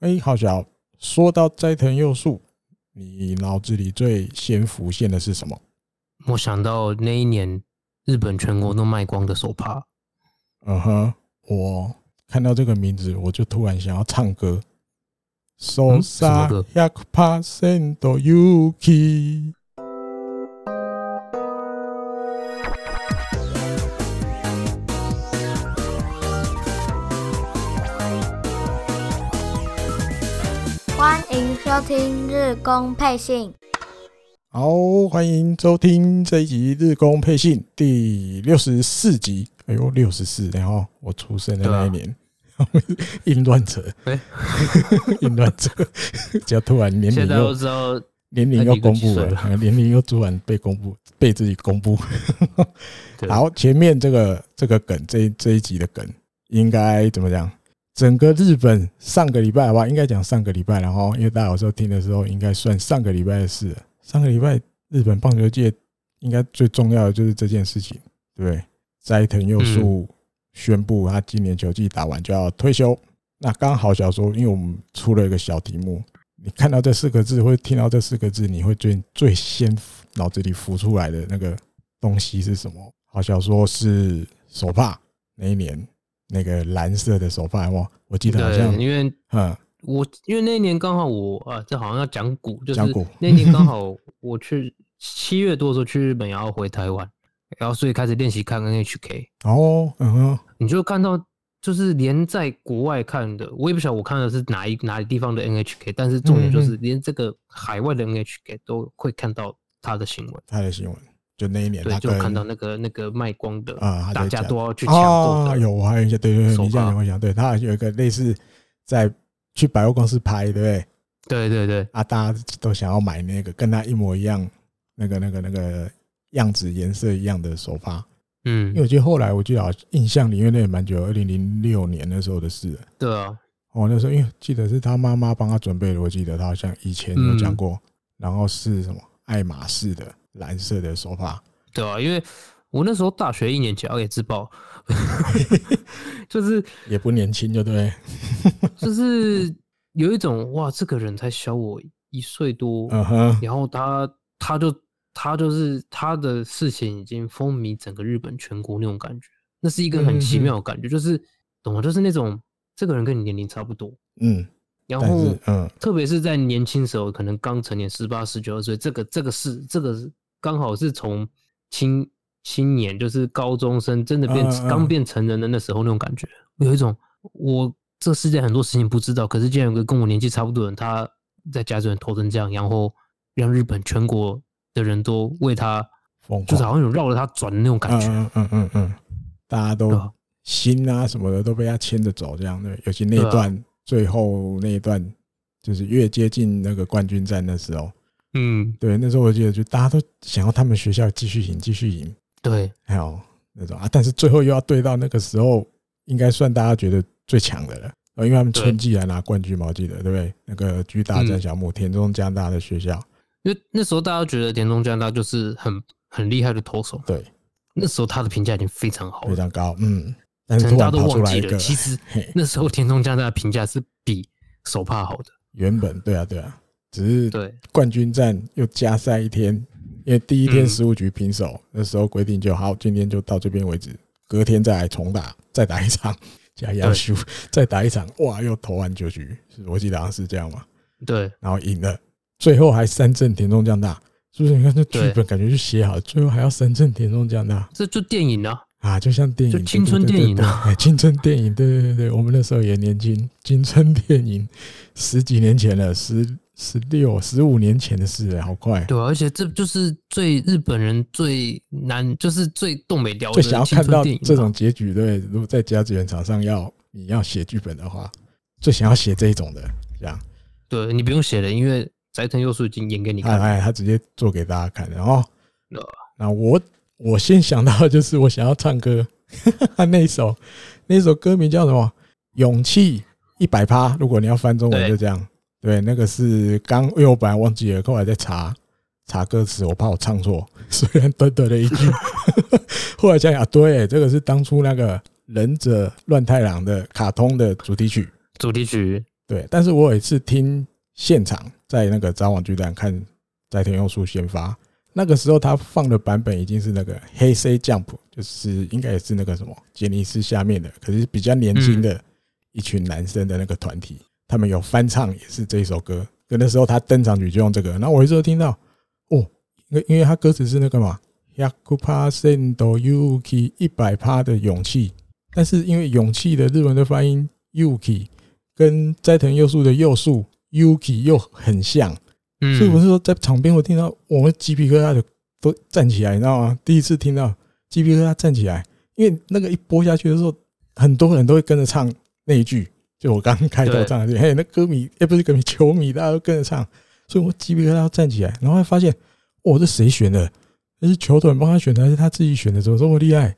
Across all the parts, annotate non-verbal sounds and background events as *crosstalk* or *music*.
哎，好小，说到斋藤佑树，你脑子里最先浮现的是什么？我想到那一年日本全国都卖光的手帕。嗯哼，我看到这个名字，我就突然想要唱歌。So sad，百趴的 Yuki。收听日工配信。好，欢迎收听这一集日工配信第六十四集。哎呦，六十四，然后我出生的那一年。*laughs* 阴乱者，哎，*laughs* 阴乱者，只要突然年龄又年龄又公布了，年龄又突然被公布，被自己公布。*laughs* 好，前面这个这个梗，这这一集的梗，应该怎么讲？整个日本上个礼拜吧，应该讲上个礼拜，然后因为大家有时候听的时候，应该算上个礼拜的事。上个礼拜日本棒球界应该最重要的就是这件事情，对？斋藤佑树。宣布他今年球季打完就要退休。那刚好小说，因为我们出了一个小题目，你看到这四个字，或听到这四个字，你会最最先脑子里浮出来的那个东西是什么？好小说是手帕，那一年那个蓝色的手帕，哇，我记得好像因为嗯，我因为那一年刚好我啊，这好像要讲古，就是那年刚好 *laughs* 我去七月多的时候去日本，然后回台湾。然后，所以开始练习看 NHK 哦，嗯哼，你就看到，就是连在国外看的，我也不晓得我看的是哪一哪一地方的 NHK，但是重点就是连这个海外的 NHK 都会看到他的新闻，他的新闻，就那一年，他，就看到那个那个卖光的啊，大家都要去抢购的，有，我还有一些，对对对，你这样讲，我想，对他有一个类似在去百货公司拍，对不对？对对对，啊，大家都想要买那个跟他一模一样，那个那个那个。样子颜色一样的手发，嗯，因为我记得后来我记得好像印象里面那也蛮久，二零零六年那时候的事。对啊，哦，那时候因为记得是他妈妈帮他准备的，我记得他好像以前有讲过，然后是什么爱马仕的蓝色的手帕。对啊，因为我那时候大学一年级，我也自爆，*laughs* 就是也不年轻，就对，*laughs* 就是有一种哇，这个人才小我一岁多，然后他他就。他就是他的事情已经风靡整个日本全国那种感觉，那是一个很奇妙的感觉，就是懂吗？就是那种这个人跟你年龄差不多，嗯，然后嗯，特别是在年轻时候，可能刚成年十八、十九岁，这个这个是这个刚好是从青青年，就是高中生，真的变刚变成人的那时候那种感觉，有一种我这世界很多事情不知道，可是竟然有个跟我年纪差不多的人，他在家里投成这样，然后让日本全国。的人都为他就是好像有绕着他转的那种感觉。嗯嗯嗯嗯，大家都心啊什么的都被他牵着走，这样对。尤其那一段最后那一段，就是越接近那个冠军战的时候，嗯，对，那时候我记得就大家都想要他们学校继续赢，继续赢。对，还有那种啊，但是最后又要对到那个时候，应该算大家觉得最强的了。因为他们春季来拿冠军嘛，我记得对不对？那个巨大战小木田中将大的学校。因为那时候大家觉得田中将大就是很很厉害的投手，对，那时候他的评价已经非常好，非常高，嗯，但是大家都忘记了，其实那时候田中将大的评价是比手帕好的。原本对啊对啊，只是对冠军战又加赛一天，因为第一天十五局平手，那时候规定就好，今天就到这边为止，隔天再来重打，再打一场 *laughs* 加压输，再打一场，哇，又投完九局，我记得好像是这样嘛，对，然后赢了。最后还三振田中将大，是不是？你看这剧本感觉就写好，最后还要三振田中将大，这就电影啊！啊，就像电影，青春电影啊！青春电影，对对对对，我们那时候也年轻，青春电影十几年前了，十十六、十五年前的事了，好快。对，而且这就是最日本人最难，就是最东北调，最想要看到这种结局。对，如果在甲子园场上要你要写剧本的话，最想要写这一种的，这样。对，你不用写了，因为。斋藤佑树已经演给你看，哎，他直接做给大家看，然后，那我我先想到的就是我想要唱歌，他 *laughs* 那首那首歌名叫什么？勇气一百趴。如果你要翻中文就这样，对，那个是刚，因为我本来忘记了，后来在查查歌词，我怕我唱错，*laughs* 虽然短短的一句，*laughs* 后来想想，对，这个是当初那个忍者乱太郎的卡通的主题曲，主题曲。对，但是我有一次听现场在那个札幌巨蛋看斋藤佑树先发，那个时候他放的版本已经是那个黑 C Jump，就是应该也是那个什么杰尼斯下面的，可是比较年轻的一群男生的那个团体，他们有翻唱也是这一首歌，可那时候他登场曲就用这个，然后我一直都听到哦，因为因为他歌词是那个嘛。100%的勇气，一百趴的勇气，但是因为勇气的日文的发音 Yuki 跟斋藤佑树的佑树 Yuki 又很像，所以我是说在场边我听到我们鸡皮疙瘩就都站起来，你知道吗？第一次听到鸡皮疙瘩站起来，因为那个一播下去的时候，很多人都会跟着唱那一句，就我刚开头唱的，嘿，那歌迷也不是歌迷，球迷大家都跟着唱，所以我鸡皮疙瘩要站起来，然后发现，哦，这谁选的？那是球团帮他选的，还是他自己选的？怎么这么厉害？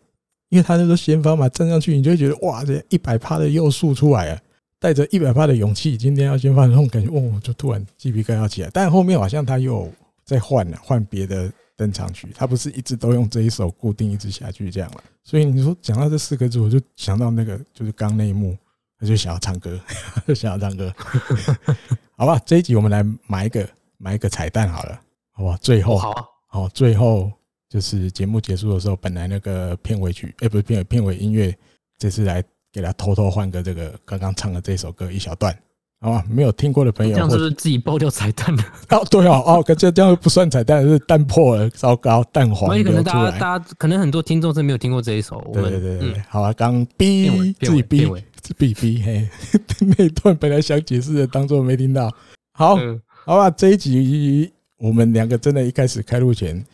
因为他那个先发嘛，站上去你就会觉得哇，这一百趴的又速出来了，带着一百趴的勇气，今天要先发的那种感觉，哦，就突然鸡皮疙瘩起来。但后面好像他又在换了，换别的登场曲，他不是一直都用这一首固定一直下去这样了。所以你说讲到这四个字，我就想到那个就是刚那一幕，他就想要唱歌，就想要唱歌。*laughs* *laughs* 好吧，这一集我们来埋一个埋一个彩蛋好了，好吧？最后好。好，最后就是节目结束的时候，本来那个片尾曲，哎，不是片尾片尾音乐，这次来给他偷偷换个这个刚刚唱的这首歌一小段，好吧？没有听过的朋友，这样是不是自己爆掉彩蛋了？*laughs* 哦，对哦，哦，这这样不算彩蛋，是蛋破了，糟糕，蛋黄。可能大家大家可能很多听众是没有听过这一首。对对对对，好啊，刚逼自己哔，哔哔嘿，*laughs* 那一段本来想解释的，当做没听到。好，好吧，这一集。我们两个真的，一开始开录前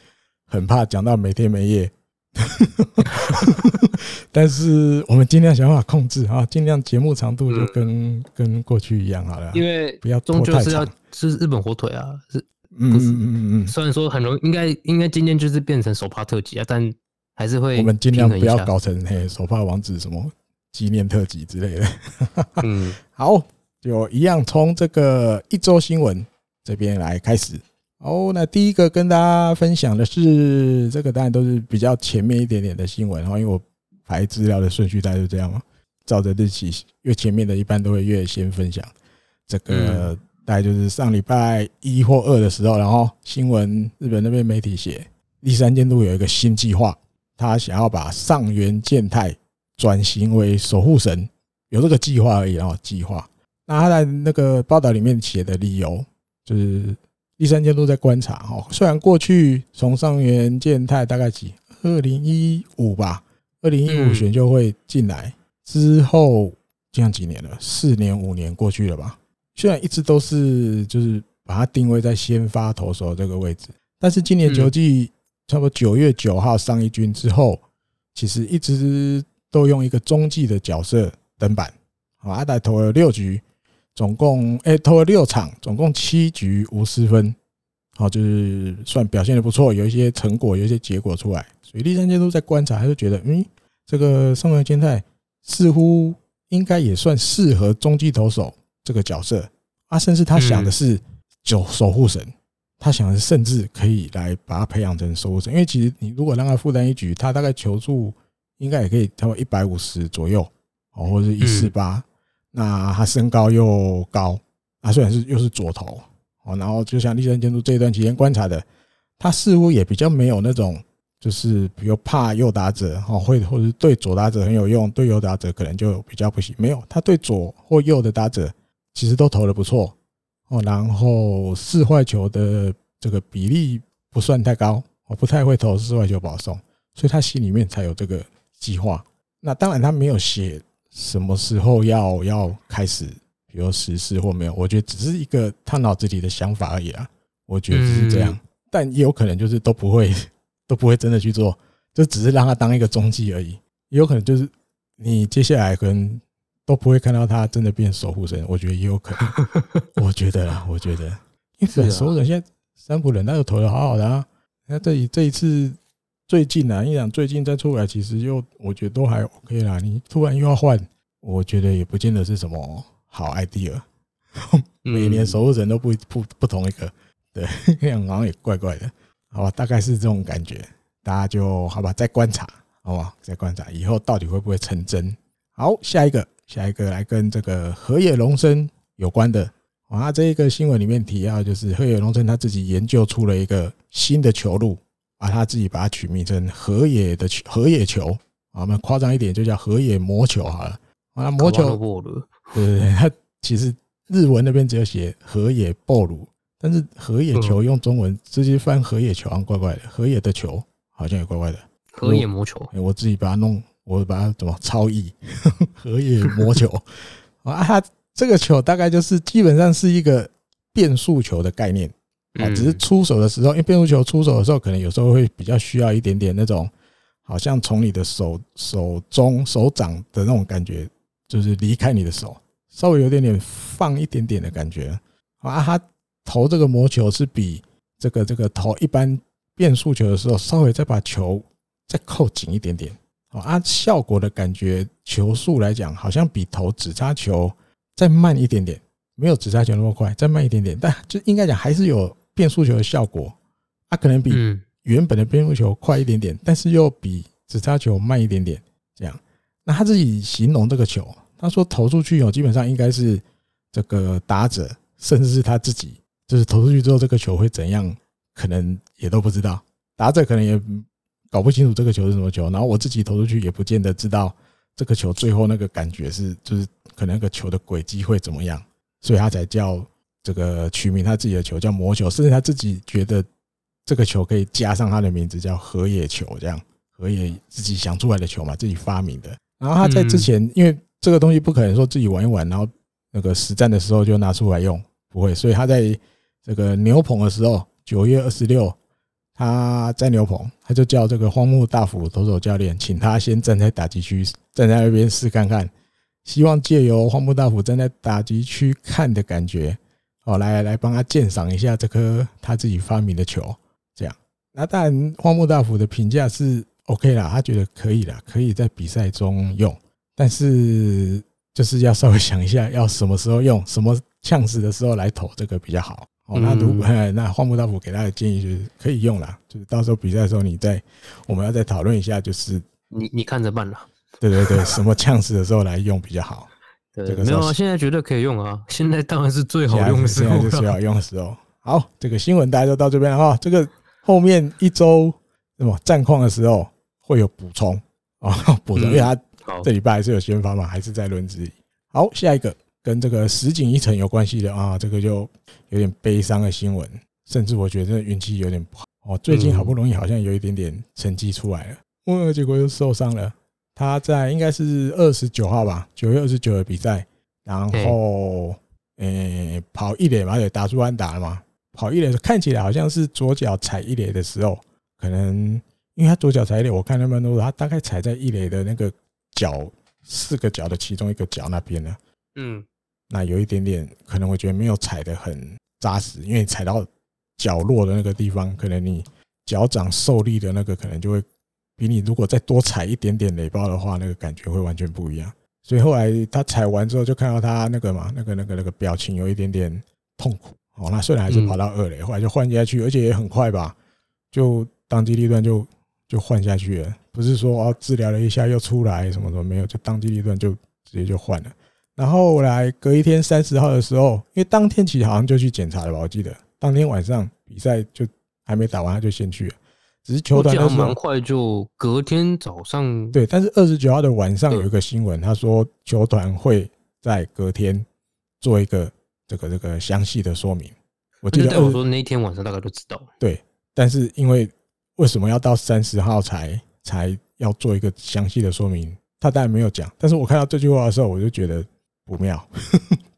很怕讲到没天没夜，*laughs* 但是我们尽量想办法控制啊，尽量节目长度就跟跟过去一样好了。因为不要终究是要吃日本火腿啊，是，嗯嗯嗯嗯。虽然说很容易，应该应该今天就是变成手帕特辑啊，但还是会我们尽量不要搞成嘿手帕王子什么纪念特辑之类的。*laughs* 嗯，*laughs* 好，就一样从这个一周新闻这边来开始。哦，那第一个跟大家分享的是这个，当然都是比较前面一点点的新闻。然后因为我排资料的顺序大概就这样嘛，照着日期越前面的一般都会越先分享。这个大概就是上礼拜一或二的时候，然后新闻日本那边媒体写，立山监督有一个新计划，他想要把上元健太转型为守护神，有这个计划而已啊，计划。那他在那个报道里面写的理由就是。第三监督在观察哈，虽然过去从上元健太大概几二零一五吧，二零一五选秀会进来之后，这样几年了，四年五年过去了吧。虽然一直都是就是把它定位在先发投手这个位置，但是今年球季差不多九月九号上一军之后，其实一直都用一个中继的角色登板。好，阿达投了六局。总共哎投了六场，总共七局无失分，好，就是算表现的不错，有一些成果，有一些结果出来。所以立山监督在观察，他就觉得，嗯，这个上原健太似乎应该也算适合中继投手这个角色啊，甚至他想的是九守护神，他想的是甚至可以来把他培养成守护神，因为其实你如果让他负担一局，他大概求助应该也可以超过一百五十左右，哦，或者是一四八。那他身高又高，他虽然是又是左投哦，然后就像立山监督这一段期间观察的，他似乎也比较没有那种，就是比如怕右打者哦，会或者对左打者很有用，对右打者可能就比较不行。没有，他对左或右的打者其实都投的不错哦，然后四坏球的这个比例不算太高，我不太会投四坏球保送，所以他心里面才有这个计划。那当然他没有写。什么时候要要开始，比如实施或没有？我觉得只是一个他脑子里的想法而已啊。我觉得是这样，但也有可能就是都不会，*laughs* 都不会真的去做，就只是让他当一个中继而已。也有可能就是你接下来可能都不会看到他真的变守护神。我觉得也有可能，*laughs* 我觉得啊，我觉得，因为守护神现在三浦人他又投的好好的啊。那这一这一次。最近啊，一讲最近再出来，其实又我觉得都还 OK 啦。你突然又要换，我觉得也不见得是什么好 idea。每年守护神都不不不同一个，对，这样好像也怪怪的。好吧，大概是这种感觉，大家就好吧，再观察，好吧，再观察以后到底会不会成真。好，下一个，下一个来跟这个河野龙生有关的。啊，这一个新闻里面提到，就是河野龙生他自己研究出了一个新的球路，啊，他自己把它取名成河野的球，河野球，啊，我们夸张一点就叫河野魔球好了。啊，魔球，对对对，他其实日文那边只有写河野暴鲁，但是河野球用中文直接翻河野球，好像怪怪的。河野的球好像也怪怪的。河野魔球，我自己把它弄，我把它怎么超译？*laughs* 河野魔球 *laughs* 啊，他这个球大概就是基本上是一个变速球的概念啊，只是出手的时候，因为变速球出手的时候，可能有时候会比较需要一点点那种，好像从你的手手中手掌的那种感觉。就是离开你的手，稍微有点点放一点点的感觉啊。他投这个魔球是比这个这个投一般变速球的时候，稍微再把球再扣紧一点点啊。效果的感觉，球速来讲，好像比投指叉球再慢一点点，没有指叉球那么快，再慢一点点，但就应该讲还是有变速球的效果。它可能比原本的变速球快一点点，但是又比直叉球慢一点点，这样。那他自己形容这个球，他说投出去哦，基本上应该是这个打者，甚至是他自己，就是投出去之后这个球会怎样，可能也都不知道。打者可能也搞不清楚这个球是什么球，然后我自己投出去也不见得知道这个球最后那个感觉是，就是可能那个球的轨迹会怎么样，所以他才叫这个取名他自己的球叫魔球，甚至他自己觉得这个球可以加上他的名字叫河野球，这样河野自己想出来的球嘛，自己发明的。然后他在之前，因为这个东西不可能说自己玩一玩，然后那个实战的时候就拿出来用，不会。所以他在这个牛棚的时候，九月二十六，他在牛棚，他就叫这个荒木大辅投手教练，请他先站在打击区，站在那边试看看，希望借由荒木大辅站在打击区看的感觉，哦，来来帮他鉴赏一下这颗他自己发明的球，这样。那当然，荒木大辅的评价是。OK 啦，他觉得可以啦，可以在比赛中用，但是就是要稍微想一下，要什么时候用，什么呛死的时候来投，这个比较好。哦，那如果 *laughs* 那荒木大辅给他的建议就是可以用啦，就是到时候比赛的时候，你再我们要再讨论一下，就是你你看着办啦。对对对，什么呛死的时候来用比较好？对，没有啊，现在绝对可以用啊，*laughs* 现在当然是最好用的时候，现在是最好用的时候。好，这个新闻大家就到这边了哈。这个后面一周什么战况的时候。会有补充啊，*laughs* 补充，因为他这礼拜还是有宣发嘛，还是在轮子里。好，下一个跟这个实景一成有关系的啊，这个就有点悲伤的新闻，甚至我觉得运气有点不好哦。最近好不容易好像有一点点成绩出来了，嗯，结果又受伤了。他在应该是二十九号吧，九月二十九的比赛，然后诶跑一垒嘛，也打出安打了嘛，跑一垒看起来好像是左脚踩一垒的时候，可能。因为他左脚踩一垒，我看他们都说他大概踩在一垒的那个脚四个脚的其中一个脚那边呢。嗯，那有一点点可能我觉得没有踩的很扎实，因为踩到角落的那个地方，可能你脚掌受力的那个可能就会比你如果再多踩一点点雷包的话，那个感觉会完全不一样。所以后来他踩完之后，就看到他那个嘛，那个那个那个表情有一点点痛苦。哦，那虽然还是跑到二垒，后来就换下去，而且也很快吧，就当机立断就。就换下去了，不是说哦治疗了一下又出来什么什么没有，就当机立断就直接就换了。然后来隔一天三十号的时候，因为当天其实好像就去检查了吧，我记得当天晚上比赛就还没打完他就先去了，只是球团那时候蛮快就隔天早上对，但是二十九号的晚上有一个新闻，他说球团会在隔天做一个这个这个详细的说明。我记得我说那一天晚上大概都知道对，但是因为。为什么要到三十号才才要做一个详细的说明？他当然没有讲，但是我看到这句话的时候，我就觉得不妙，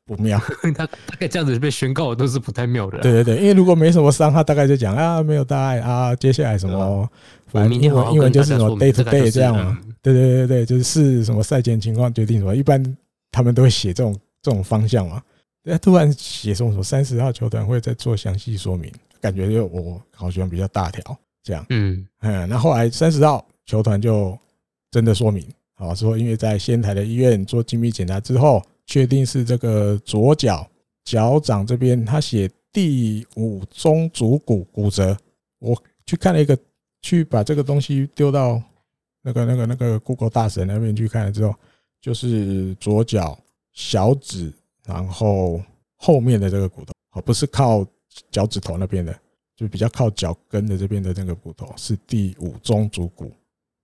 不妙。*laughs* 他大概这样子被宣告都是不太妙的。对对对，因为如果没什么伤，他大概就讲啊，没有大碍啊，接下来什么，反正英文英文就是什么 day to day 这样嘛。对对对对，就是是什么赛前情况决定什么，一般他们都会写这种这种方向嘛。那突然写什么什么三十号球团会再做详细说明，感觉就我好像比较大条。这样，嗯，嗯，那后来三十号球团就真的说明，啊，说因为在仙台的医院做精密检查之后，确定是这个左脚脚掌这边，他写第五中足骨骨折。我去看了一个，去把这个东西丢到那个那个那个 Google 大神那边去看了之后，就是左脚小指然后后面的这个骨头，哦，不是靠脚趾头那边的，就比较靠脚跟的这边的那个骨头是第五中足骨，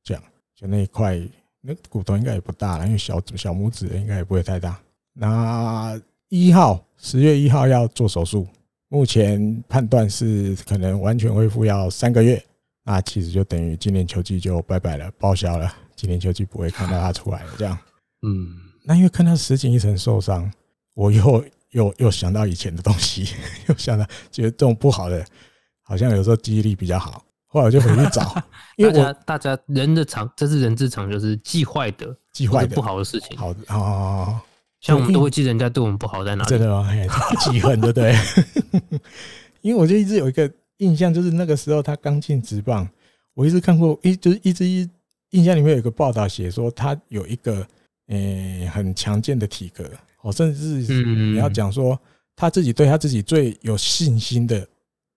这样就那一块，那骨头应该也不大了，因为小小拇指应该也不会太大。那一号十月一号要做手术，目前判断是可能完全恢复要三个月，那其实就等于今年秋季就拜拜了，报销了，今年秋季不会看到他出来了，这样，嗯。那因为看到石井一成受伤，我又又又想到以前的东西，*laughs* 又想到觉得这种不好的，好像有时候记忆力比较好。后来我就回去找，*laughs* 因为我大家人的常，这是人之常，就是记坏的，记坏的不好的事情。好的哦，像我们都会记得人家对我们不好在哪里，真的吗？记恨，对不对？*laughs* 因为我就一直有一个印象，就是那个时候他刚进职棒，我一直看过，一就是一直一印象里面有一个报道写说他有一个。诶、欸，很强健的体格，哦，甚至是你要讲说他自己对他自己最有信心的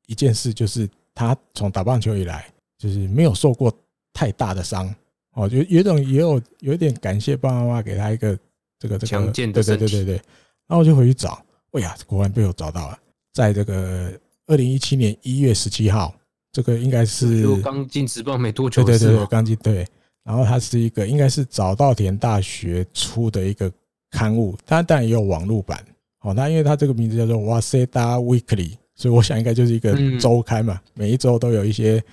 一件事，就是他从打棒球以来，就是没有受过太大的伤，哦，就有种也有有点感谢爸爸妈妈给他一个这个这个强健的身体，对对对对对。然后我就回去找，哎呀，果然被我找到了，在这个二零一七年一月十七号，这个应该是刚进职棒没多久，对对对对，刚进对。然后它是一个，应该是早稻田大学出的一个刊物，它当然也有网络版。哦，那因为它这个名字叫做 Waseda Weekly，所以我想应该就是一个周刊嘛，每一周都有一些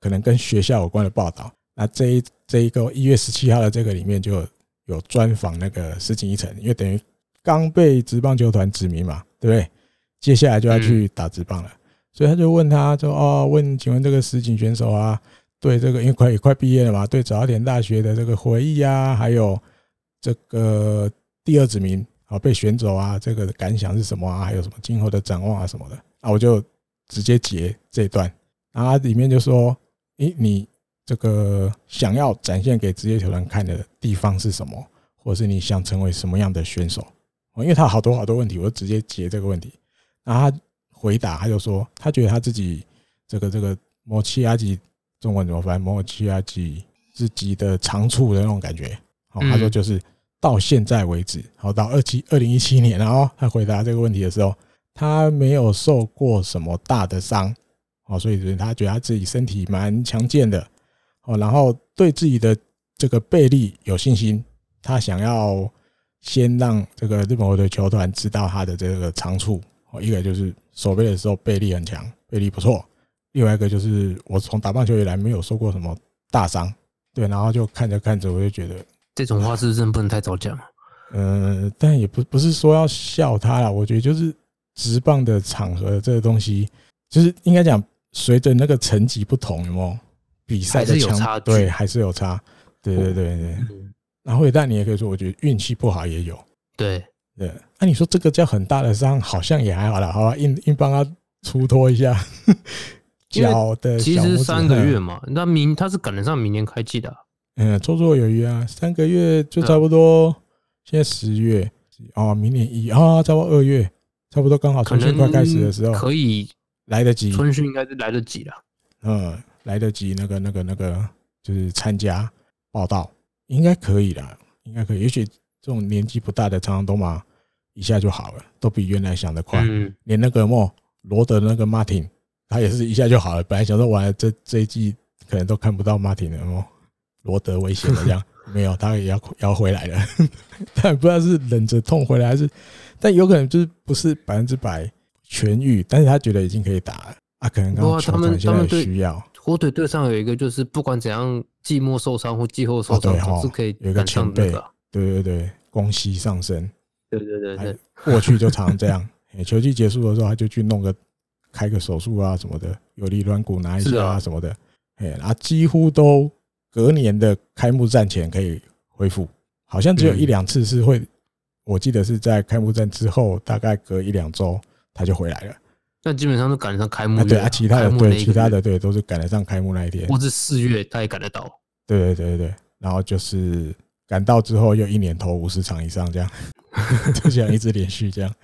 可能跟学校有关的报道。那这一这一个一月十七号的这个里面就有专访那个石井一成，因为等于刚被职棒球团指名嘛，对不对？接下来就要去打职棒了，所以他就问他说：“哦，问，请问这个石井选手啊？”对这个，因为快也快毕业了嘛，对早田大学的这个回忆啊，还有这个第二指名啊被选走啊，这个感想是什么啊？还有什么今后的展望啊什么的啊？我就直接截这一段，然后里面就说：诶，你这个想要展现给职业球团看的地方是什么？或者是你想成为什么样的选手？哦因为他好多好多问题，我就直接截这个问题。然后他回答，他就说他觉得他自己这个这个摩契亚吉。中文怎么翻？摩契亚吉自己的长处的那种感觉。哦，他说就是到现在为止，好到二七二零一七年，然后他回答这个问题的时候，他没有受过什么大的伤，好，所以他觉得他自己身体蛮强健的，好，然后对自己的这个背力有信心，他想要先让这个日本火腿球团知道他的这个长处，哦，一个就是守备的时候背力很强，背力不错。另外一个就是我从打棒球以来没有受过什么大伤，对，然后就看着看着我就觉得这种话是真不能太早讲。嗯，但也不不是说要笑他啦，我觉得就是直棒的场合这个东西，就是应该讲随着那个层级不同，有没有比赛的强对还是有差，对对对对。然后但你也可以说，我觉得运气不好也有，对对。那你说这个叫很大的伤，好像也还好啦，好吧，硬硬帮他出脱一下。*laughs* 脚的其实三个月嘛，那明他是赶得上明年开季的，嗯，绰绰有余啊，三个月就差不多。现在十月哦，明年一啊，差不多二月，差不多刚好春训快开始的时候，可以来得及。春训应该是来得及了，嗯，来得及。那个、那个、那个，就是参加报道，应该可以的，应该可以。也许这种年纪不大的常常都嘛一下就好了，都比原来想的快。连那个莫罗德那个马丁。他也是一下就好了。本来想说完了这这一季可能都看不到马丁了哦，罗德危险了这样，*laughs* 没有，他也要要回来了。但不知道是忍着痛回来还是，但有可能就是不是百分之百痊愈，但是他觉得已经可以打了啊。可能刚刚球团现在需要火腿队上有一个就是不管怎样季末受伤或季后受伤总是可以有一个前辈，对对对，宫西尚生，对对对对，过去就常这样，*laughs* 球季结束的时候他就去弄个。开个手术啊什么的，有离软骨拿一下啊什么的，哎，然后几乎都隔年的开幕战前可以恢复，好像只有一两次是会，我记得是在开幕战之后，大概隔一两周他就回来了。但基本上都赶得上开幕，对啊，其他的对，其他的对都是赶得上开幕那一天，或是四月他也赶得到。对对对对对，然后就是赶到之后又一年投五十场以上这样，*laughs* 就这样一直连续这样。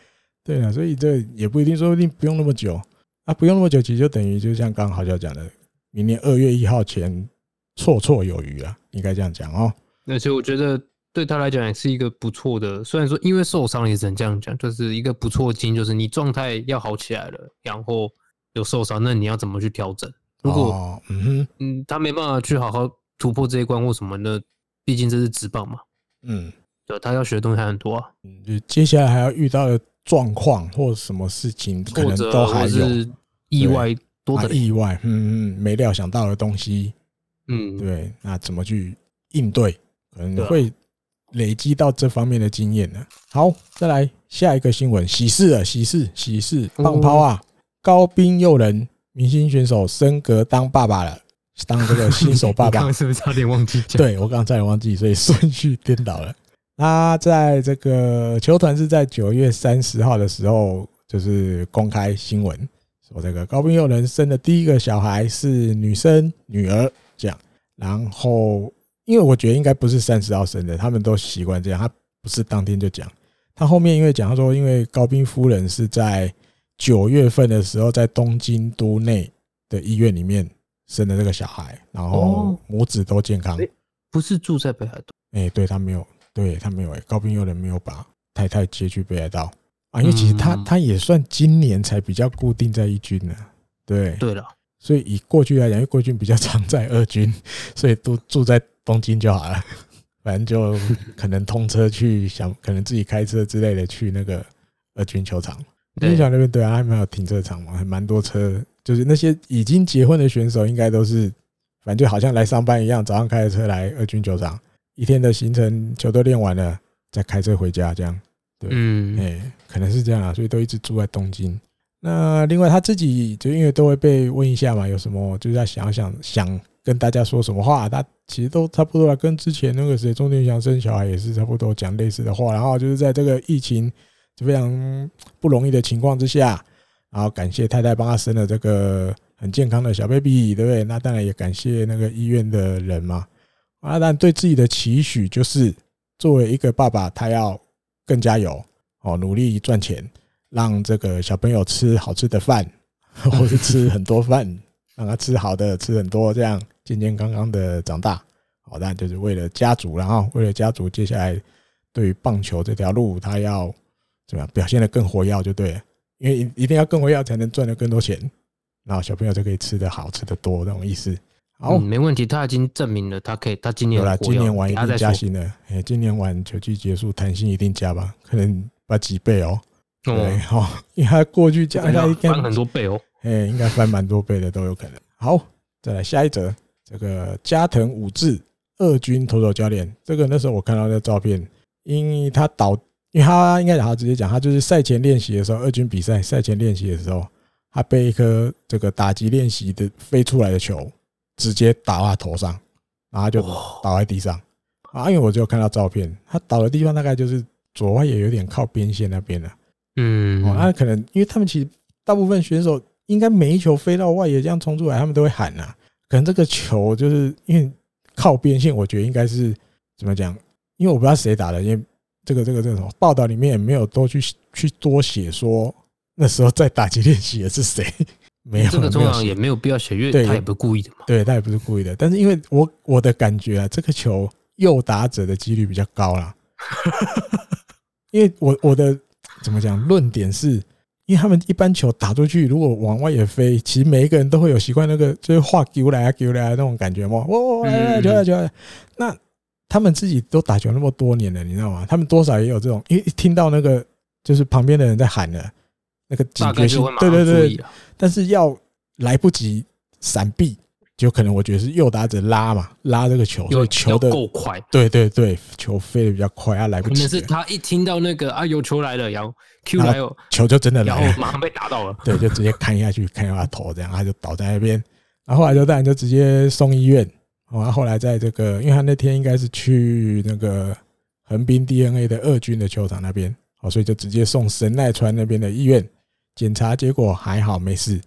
对啊，所以这也不一定说不定不用那么久。啊，不用那么久，其实就等于就像刚刚好像讲的，明年二月一号前绰绰有余啊，应该这样讲哦。那其实我觉得对他来讲也是一个不错的。虽然说因为受伤也只能这样讲，就是一个不错的经，就是你状态要好起来了，然后有受伤，那你要怎么去调整？如果嗯哼嗯，他没办法去好好突破这一关或什么的，毕竟这是职棒嘛。嗯，对，他要学的东西还很多啊。嗯，就接下来还要遇到的状况或什么事情，可能都还是意外多的意外，嗯嗯，没料想到的东西，嗯，对，那怎么去应对，可能会累积到这方面的经验呢？好，再来下一个新闻，喜事啊，喜事，喜事，棒抛啊，高冰诱人。明星选手升格当爸爸了，当这个新手爸爸，*laughs* 刚是不是差点忘记？对，我刚刚差点忘记，所以顺序颠倒了。他在这个球团是在九月三十号的时候，就是公开新闻说，这个高冰佑人生的第一个小孩是女生女儿，这样。然后，因为我觉得应该不是三十号生的，他们都习惯这样，他不是当天就讲。他后面因为讲他说，因为高斌夫人是在。九月份的时候，在东京都内的医院里面生的这个小孩，然后母子都健康。不是住在北海道？哎，对他没有，对他没有。哎，高滨祐人没有把太太接去北海道啊，因为其实他他也算今年才比较固定在一军呢。对，对了，所以以过去来讲，因为过去比较常在二军，*laughs* 所以都住在东京就好了。*laughs* 反正就可能通车去，想可能自己开车之类的去那个二军球场。冰岛那边对啊，还蛮有停车场嘛，还蛮多车。就是那些已经结婚的选手，应该都是，反正就好像来上班一样，早上开着车来二军球场，一天的行程球都练完了，再开车回家这样。对，嗯，哎，可能是这样啊，所以都一直住在东京。那另外他自己就因为都会被问一下嘛，有什么就是在想想想跟大家说什么话，他其实都差不多了，跟之前那个谁钟天祥生小孩也是差不多讲类似的话，然后就是在这个疫情。就非常不容易的情况之下，然后感谢太太帮他生了这个很健康的小 baby，对不对？那当然也感谢那个医院的人嘛。啊，但对自己的期许就是，作为一个爸爸，他要更加有哦，努力赚钱，让这个小朋友吃好吃的饭，*laughs* 或是吃很多饭，让他吃好的，吃很多，这样健健康康的长大。好，那就是为了家族，然后为了家族，接下来对于棒球这条路，他要。怎么样表现的更活跃就对了，因为一定要更活跃才能赚得更多钱，然后小朋友就可以吃得好吃得多那种意思。好，嗯，没问题，他已经证明了他可以，他今年有了，今年完一定加薪了。哎，今年完球季结束，弹性一定加吧？可能把几倍哦。对，好，因为他过去讲，他应该翻很多倍哦。哎，应该翻蛮多倍的都有可能。好，再来下一则，这个加藤武志二军投手教练，这个那时候我看到那照片，因为他倒。因为他应该好直接讲，他就是赛前练习的时候，二军比赛赛前练习的时候，他被一颗这个打击练习的飞出来的球直接打到他头上，然后就倒在地上。啊，因为我就看到照片，他倒的地方大概就是左外野有点靠边线那边了。嗯，哦，那可能因为他们其实大部分选手应该每一球飞到外野这样冲出来，他们都会喊呐。可能这个球就是因为靠边线，我觉得应该是怎么讲？因为我不知道谁打的，因为。这个这个这个什么报道里面也没有多去去多写说那时候在打击练习的是谁，没有。这个通常也没有必要写，因为他也不是故意的嘛。对，他也不是故意的。但是因为我我的感觉啊，这个球右打者的几率比较高啦。*laughs* 因为我我的怎么讲论点是，因为他们一般球打出去，如果往外也飞，其实每一个人都会有习惯那个就是画球来啊球来啊那种感觉嘛。哇，来来球来球来，那。他们自己都打球那么多年了，你知道吗？他们多少也有这种，因为一听到那个就是旁边的人在喊了，那个警觉性，对对对。但是要来不及闪避，就可能我觉得是右打者拉嘛，拉这个球，所以球的够快。对对对，球飞的比较快，啊，来不及。可能是他一听到那个啊有球来了，然后 Q 来了，球就真的来了，然后马上被打到了。*laughs* 对，就直接看下去，看一下他头，这样他就倒在那边。然后后来就当然就直接送医院。哦，后来在这个，因为他那天应该是去那个横滨 DeNA 的二军的球场那边，哦，所以就直接送神奈川那边的医院检查，结果还好没事，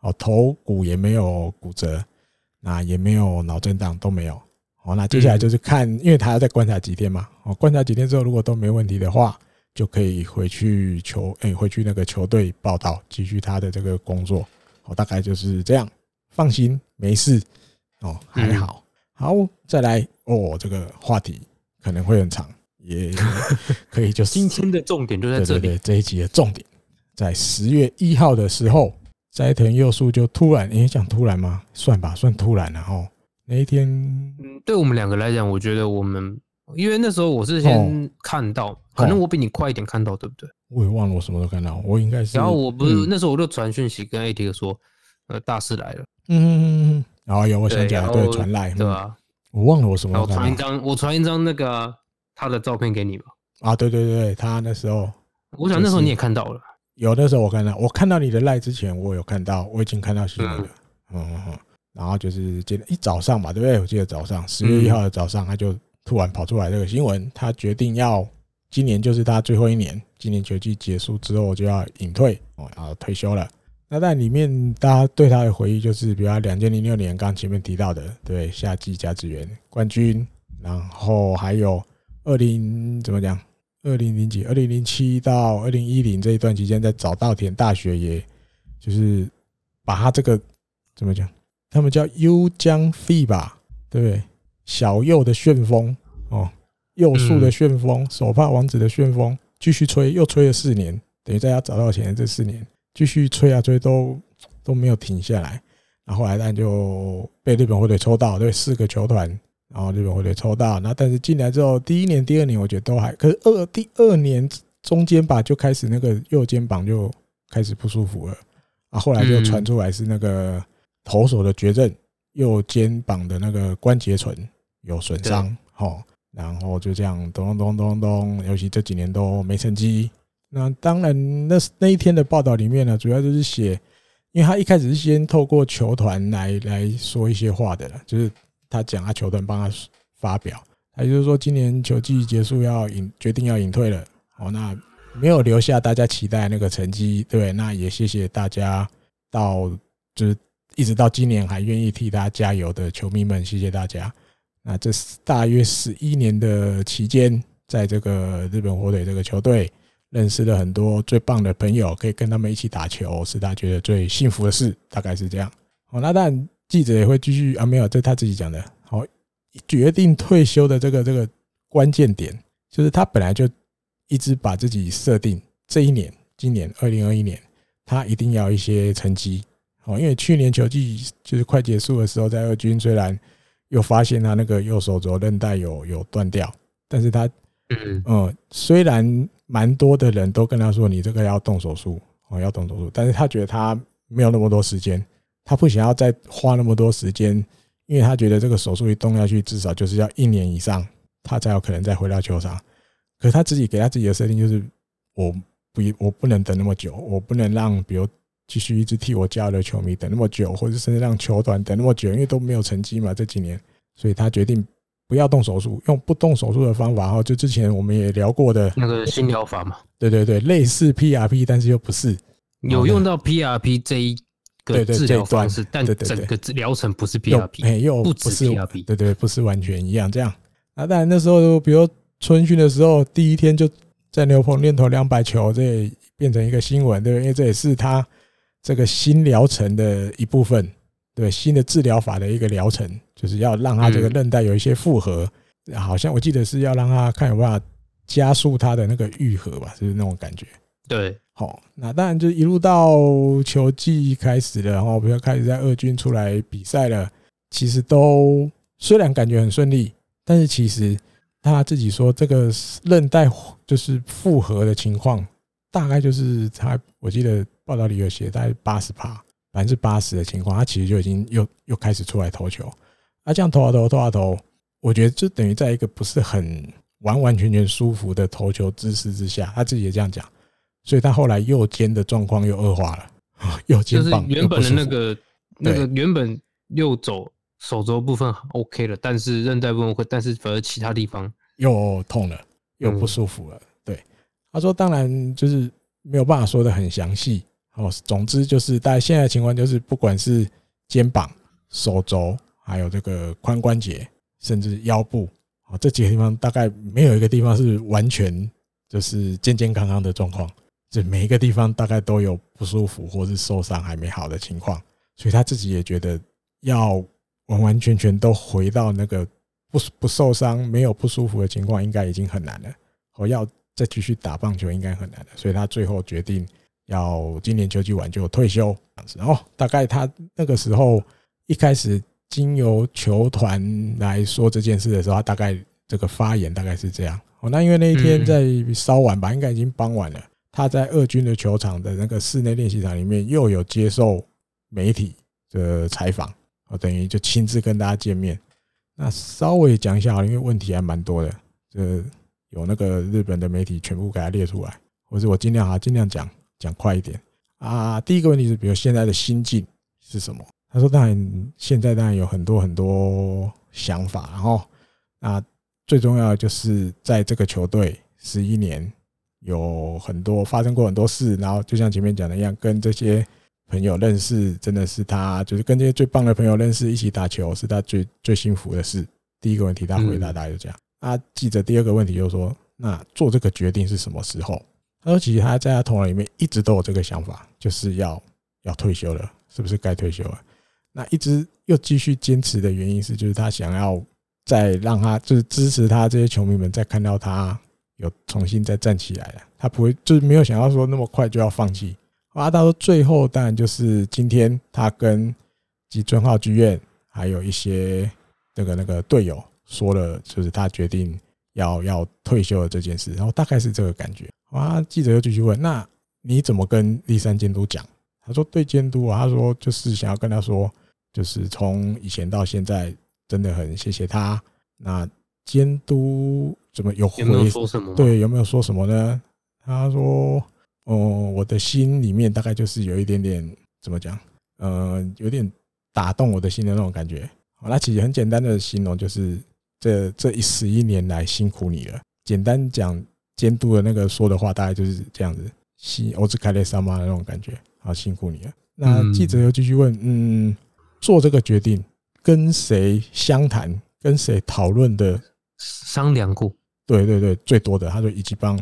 哦，头骨也没有骨折，那也没有脑震荡都没有，哦，那接下来就是看，因为他要再观察几天嘛，哦，观察几天之后如果都没问题的话，就可以回去球，哎，回去那个球队报道，继续他的这个工作，哦，大概就是这样，放心，没事，哦，还好。好，再来哦，这个话题可能会很长，也 *laughs* 可以就是今天的重点就在这里。对，这一集的重点在十月一号的时候，斋藤佑树就突然，你讲突然吗？算吧，算突然了哦。那一天，嗯，对我们两个来讲，我觉得我们因为那时候我是先看到，可能我比你快一点看到，对不对？我也忘了我什么时候看到，我应该是。然后我不是那时候我就传讯息跟 AT 说，呃，大师来了。嗯嗯嗯嗯。然后有我想起来，对，传来，对吧？我忘了我什么时候看到。我传一张，我传一张那个他的照片给你吧。啊，对对对，他那时候，我想那时候你也看到了。有的时候我看到，我看到你的赖之前，我有看到，我已经看到新闻了。嗯嗯嗯。然后就是今天一早上吧，对不对？我记得早上十月一号的早上，他就突然跑出来这个新闻，他决定要今年就是他最后一年，今年球季结束之后就要隐退哦，然后退休了。那在里面大家对他的回忆就是，比如他两千零六年刚前面提到的，对夏季甲子园冠军，然后还有二零怎么讲？二零零几？二零零七到二零一零这一段期间，在早稻田大学，也就是把他这个怎么讲？他们叫 U 江飞吧，对不对？小右的旋风哦，右树的旋风，手帕王子的旋风，继续吹，又吹了四年，等于在他找到钱的这四年，继续吹啊吹，都都没有停下来。然后后来，但就被日本火腿抽到，对，四个球团，然后日本火腿抽到。那但是进来之后，第一年、第二年，我觉得都还，可是二第二年中间吧，就开始那个右肩膀就开始不舒服了。啊，后来就传出来是那个。投手的绝症，右肩膀的那个关节唇有损伤，好，然后就这样咚咚咚咚咚，尤其这几年都没成绩。那当然，那那一天的报道里面呢，主要就是写，因为他一开始是先透过球团来来说一些话的了，就是他讲他球团帮他发表，他就是说今年球季结束要隐，决定要隐退了，哦，那没有留下大家期待那个成绩，对，那也谢谢大家到就是。一直到今年还愿意替他加油的球迷们，谢谢大家。那这大约十一年的期间，在这个日本火腿这个球队，认识了很多最棒的朋友，可以跟他们一起打球，是他觉得最幸福的事，大概是这样。好，那但记者也会继续啊，没有，这他自己讲的。好，决定退休的这个这个关键点，就是他本来就一直把自己设定这一年，今年二零二一年，他一定要一些成绩。哦，因为去年球季就是快结束的时候，在二军虽然又发现他那个右手肘韧带有有断掉，但是他嗯嗯，虽然蛮多的人都跟他说，你这个要动手术哦，要动手术，但是他觉得他没有那么多时间，他不想要再花那么多时间，因为他觉得这个手术一动下去，至少就是要一年以上，他才有可能再回到球场。可是他自己给他自己的设定就是，我不我不能等那么久，我不能让比如。继续一直替我加油的球迷等那么久，或者甚至让球团等那么久，因为都没有成绩嘛，这几年，所以他决定不要动手术，用不动手术的方法。哈，就之前我们也聊过的那个新疗法嘛，对对对，类似 PRP，但是又不是有用到 PRP 这一个治疗方式，但整个疗程不是 PRP，哎，又不是 PRP，对对，不是完全一样这样。啊当然那时候，比如春训的时候，第一天就在牛棚练投两百球，这也变成一个新闻，对，因为这也是他。这个新疗程的一部分，对新的治疗法的一个疗程，就是要让他这个韧带有一些复合，好像我记得是要让他看有办法加速他的那个愈合吧，就是那种感觉。对，好，那当然就一路到球季开始了，然后比如开始在二军出来比赛了，其实都虽然感觉很顺利，但是其实他自己说这个韧带就是复合的情况，大概就是他我记得。报道里有写，大概八十趴，百分之八十的情况，他其实就已经又又开始出来投球。啊，这样投啊投，投啊投，我觉得就等于在一个不是很完完全全舒服的投球姿势之下，他自己也这样讲，所以他后来右肩的状况又恶化了，*laughs* 右肩膀就是原本的那个那个原本右肘手肘部分 OK 了，但是韧带部分会，但是反而其他地方又痛了，又不舒服了。对，他说，当然就是没有办法说得很详细。哦，总之就是大家现在的情况就是，不管是肩膀、手肘，还有这个髋关节，甚至腰部，啊，这几个地方大概没有一个地方是完全就是健健康康的状况，就每一个地方大概都有不舒服或是受伤还没好的情况，所以他自己也觉得要完完全全都回到那个不不受伤，没有不舒服的情况，应该已经很难了。我要再继续打棒球，应该很难了。所以他最后决定要今年秋季完就退休。然后大概他那个时候一开始经由球团来说这件事的时候，他大概这个发言大概是这样。哦，那因为那一天在稍晚吧，应该已经傍晚了。他在二军的球场的那个室内练习场里面，又有接受媒体的采访，哦，等于就亲自跟大家见面。那稍微讲一下，因为问题还蛮多的，这有那个日本的媒体全部给他列出来，或者我尽量啊，尽量讲讲快一点啊。第一个问题是，比如现在的心境是什么？他说，当然现在当然有很多很多想法，然后啊。最重要的就是在这个球队十一年，有很多发生过很多事，然后就像前面讲的一样，跟这些朋友认识，真的是他就是跟这些最棒的朋友认识，一起打球是他最最幸福的事。第一个问题他回答大概就这样。啊，记着第二个问题就是说，那做这个决定是什么时候？他说，其实他在他头脑里面一直都有这个想法，就是要要退休了，是不是该退休了？那一直又继续坚持的原因是，就是他想要。再让他就是支持他这些球迷们，再看到他有重新再站起来了，他不会就是没有想要说那么快就要放弃。啊，到最后当然就是今天他跟吉村浩剧院还有一些那个那个队友说了，就是他决定要要退休的这件事，然后大概是这个感觉。啊，记者又继续问：那你怎么跟立山监督讲？他说对监督啊，他说就是想要跟他说，就是从以前到现在。真的很谢谢他。那监督怎么有回？有没有说什么？对，有没有说什么呢？他说：“哦，我的心里面大概就是有一点点怎么讲？呃，有点打动我的心的那种感觉。好，那其实很简单的形容就是这这一十一年来辛苦你了。简单讲，监督的那个说的话大概就是这样子：西欧兹凯列萨玛的那种感觉。好，辛苦你了。那记者又继续问：嗯，做这个决定。”跟谁相谈？跟谁讨论的？商量过？对对对，最多的，他说一级棒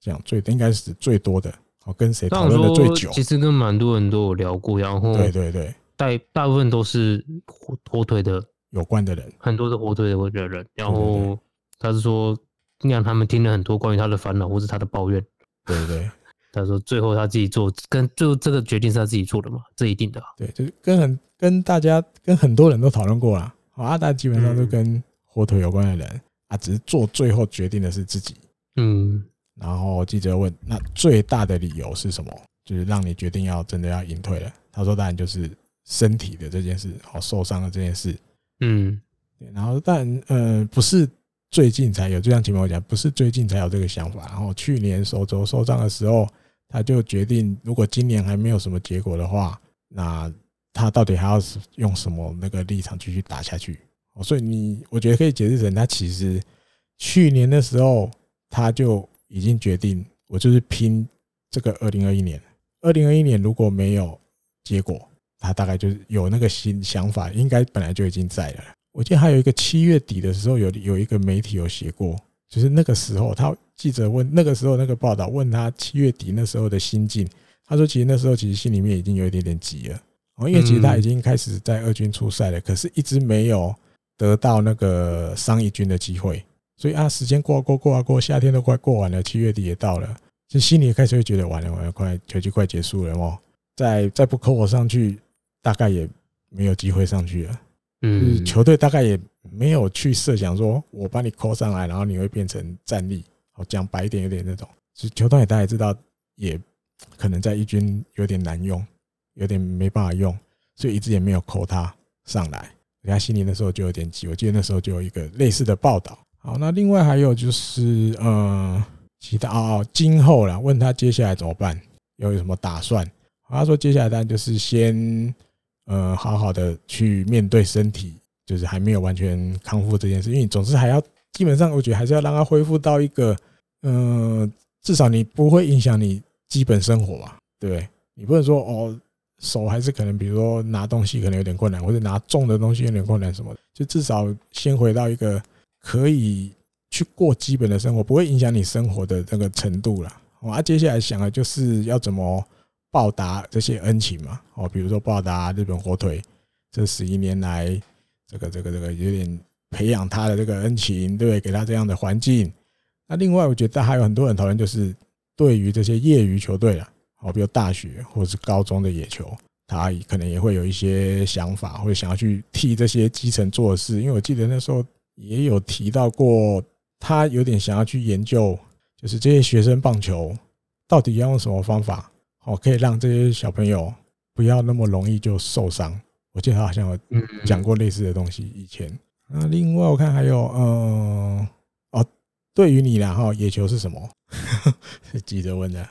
这样最应该是最多的。好，跟谁讨论的最久？其实跟蛮多人都有聊过，然后对对对，大大部分都是火火腿的有关的人，很多是火腿的人。然后他是说，让他们听了很多关于他的烦恼或是他的抱怨。对对对。*laughs* 他说：“最后他自己做，跟最后这个决定是他自己做的嘛？这一定的。对，就是跟很跟大家跟很多人都讨论过了。好，阿达基本上都跟火腿有关的人啊，只是做最后决定的是自己。嗯。然后记者问：那最大的理由是什么？就是让你决定要真的要隐退了？他说：当然就是身体的这件事，哦受伤的这件事。嗯。然后但呃不是。”最近才有，就像前面我讲，不是最近才有这个想法。然后去年手肘受伤的时候，他就决定，如果今年还没有什么结果的话，那他到底还要用什么那个立场继续打下去？所以你，我觉得可以解释成，他其实去年的时候他就已经决定，我就是拼这个二零二一年。二零二一年如果没有结果，他大概就是有那个新想法，应该本来就已经在了。我记得还有一个七月底的时候，有有一个媒体有写过，就是那个时候，他记者问那个时候那个报道问他七月底那时候的心境，他说其实那时候其实心里面已经有一点点急了，哦，因为其实他已经开始在二军出赛了，可是一直没有得到那个上一军的机会，所以啊，时间过啊过过啊过，夏天都快过完了，七月底也到了，就心里开始会觉得完了完了，快球季快结束了哦，再再不扣我上去，大概也没有机会上去了。嗯，球队大概也没有去设想说，我把你扣上来，然后你会变成战力。好，讲白一点，有点那种。是球队也大概知道，也可能在一军有点难用，有点没办法用，所以一直也没有扣他上来。人家心里那时候就有点急。我记得那时候就有一个类似的报道。好，那另外还有就是，呃，其他哦，今后啦，问他接下来怎么办，有什么打算？他说接下来当然就是先。呃，好好的去面对身体，就是还没有完全康复这件事，因为你总是还要，基本上我觉得还是要让它恢复到一个，呃，至少你不会影响你基本生活吧？对？你不能说哦，手还是可能，比如说拿东西可能有点困难，或者拿重的东西有点困难什么的，就至少先回到一个可以去过基本的生活，不会影响你生活的那个程度了。啊，接下来想的就是要怎么。报答这些恩情嘛，哦，比如说报答日本火腿这十一年来，这个这个这个有点培养他的这个恩情，对，给他这样的环境。那另外，我觉得还有很多人讨论，就是对于这些业余球队啊，好，比如大学或者是高中的野球，他可能也会有一些想法，或者想要去替这些基层做事。因为我记得那时候也有提到过，他有点想要去研究，就是这些学生棒球到底要用什么方法，哦，可以让这些小朋友不要那么容易就受伤。我记得他好像有讲过类似的东西以前。那另外我看还有，嗯，哦，对于你啦哈，野球是什么？*laughs* 记者问的。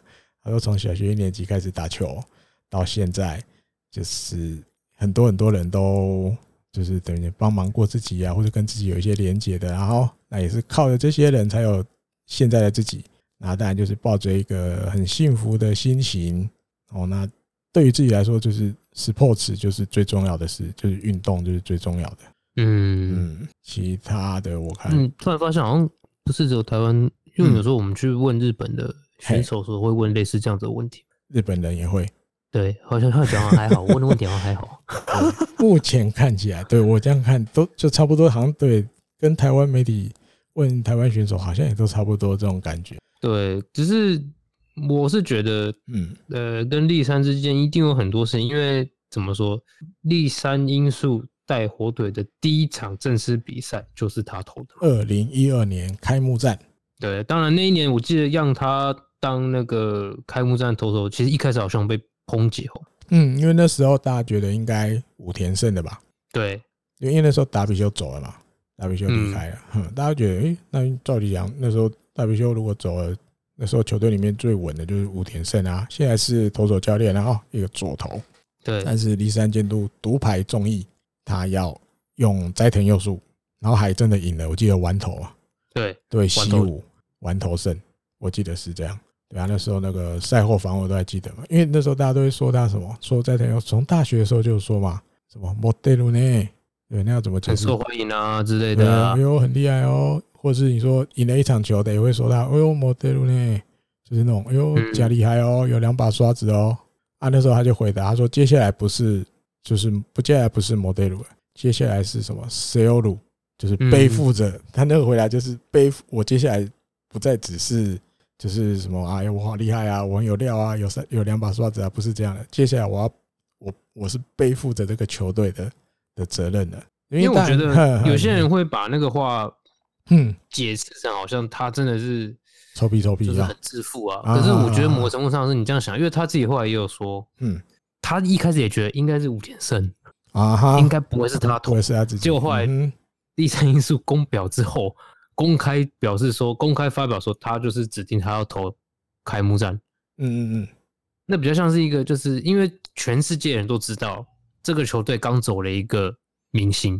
他说从小学一年级开始打球，到现在就是很多很多人都就是等于帮忙过自己啊，或者跟自己有一些连结的，然后那也是靠着这些人才有现在的自己。那当然就是抱着一个很幸福的心情哦。那对于自己来说，就是 sports 就是最重要的事，就是运动就是最重要的。嗯嗯，其他的我看，嗯，突然发现好像不是只有台湾，因为有时候我们去问日本的选手时候，会问类似这样子的问题。日本人也会，对，好像他讲的还好，问的问题好像还好。*laughs* 目前看起来，对我这样看都就差不多，好像对，跟台湾媒体问台湾选手，好像也都差不多这种感觉。对，只是我是觉得，嗯，呃，跟立山之间一定有很多事情，因为怎么说，立山因素。带火腿的第一场正式比赛就是他投的，二零一二年开幕战。对，当然那一年我记得让他当那个开幕战投手，其实一开始好像被抨击哦。嗯，因为那时候大家觉得应该武田胜的吧？对，因为那时候达比修走了嘛，达比修离开了，嗯，大家觉得，哎，那照理讲，那时候达比修如果走了，那时候球队里面最稳的就是武田胜啊。现在是投手教练，然后一个左投，对，但是栗山监督独排众议。他要用斋藤佑树，然后还真的赢了。我记得完投啊，对对，西武完投胜，我记得是这样。对啊，那时候那个赛后访我都还记得嘛，因为那时候大家都会说他什么，说斋藤佑从大学的时候就说嘛，什么モテるね，对，那要怎么解释？很受欢迎啊之类的啊，哎呦很厉害哦，或是你说赢了一场球的也会说他，哎呦モテるね，就是那种哎呦假厉害哦，有两把刷子哦。啊，那时候他就回答他说，接下来不是。就是不，接下来不是モテる，接下来是什么？背负る，就是背负着。他那个回来就是背负。我接下来不再只是 就是什么啊？我好厉害啊！我很有料啊！有三有两把刷子啊！不是这样的。接下来我要我我是背负着这个球队的的责任的。因为我觉得 *laughs* 有些人会把那个话嗯解释成好像他真的是臭屁臭屁，就是很自负啊。可是我觉得某个程度上是你这样想，因为他自己后来也有说嗯。他一开始也觉得应该是武田胜啊，应该不会是他投，是他自己。结果后来第三因素公表之后，公开表示说，公开发表说，他就是指定他要投开幕战。嗯嗯嗯，那比较像是一个，就是因为全世界人都知道这个球队刚走了一个明星，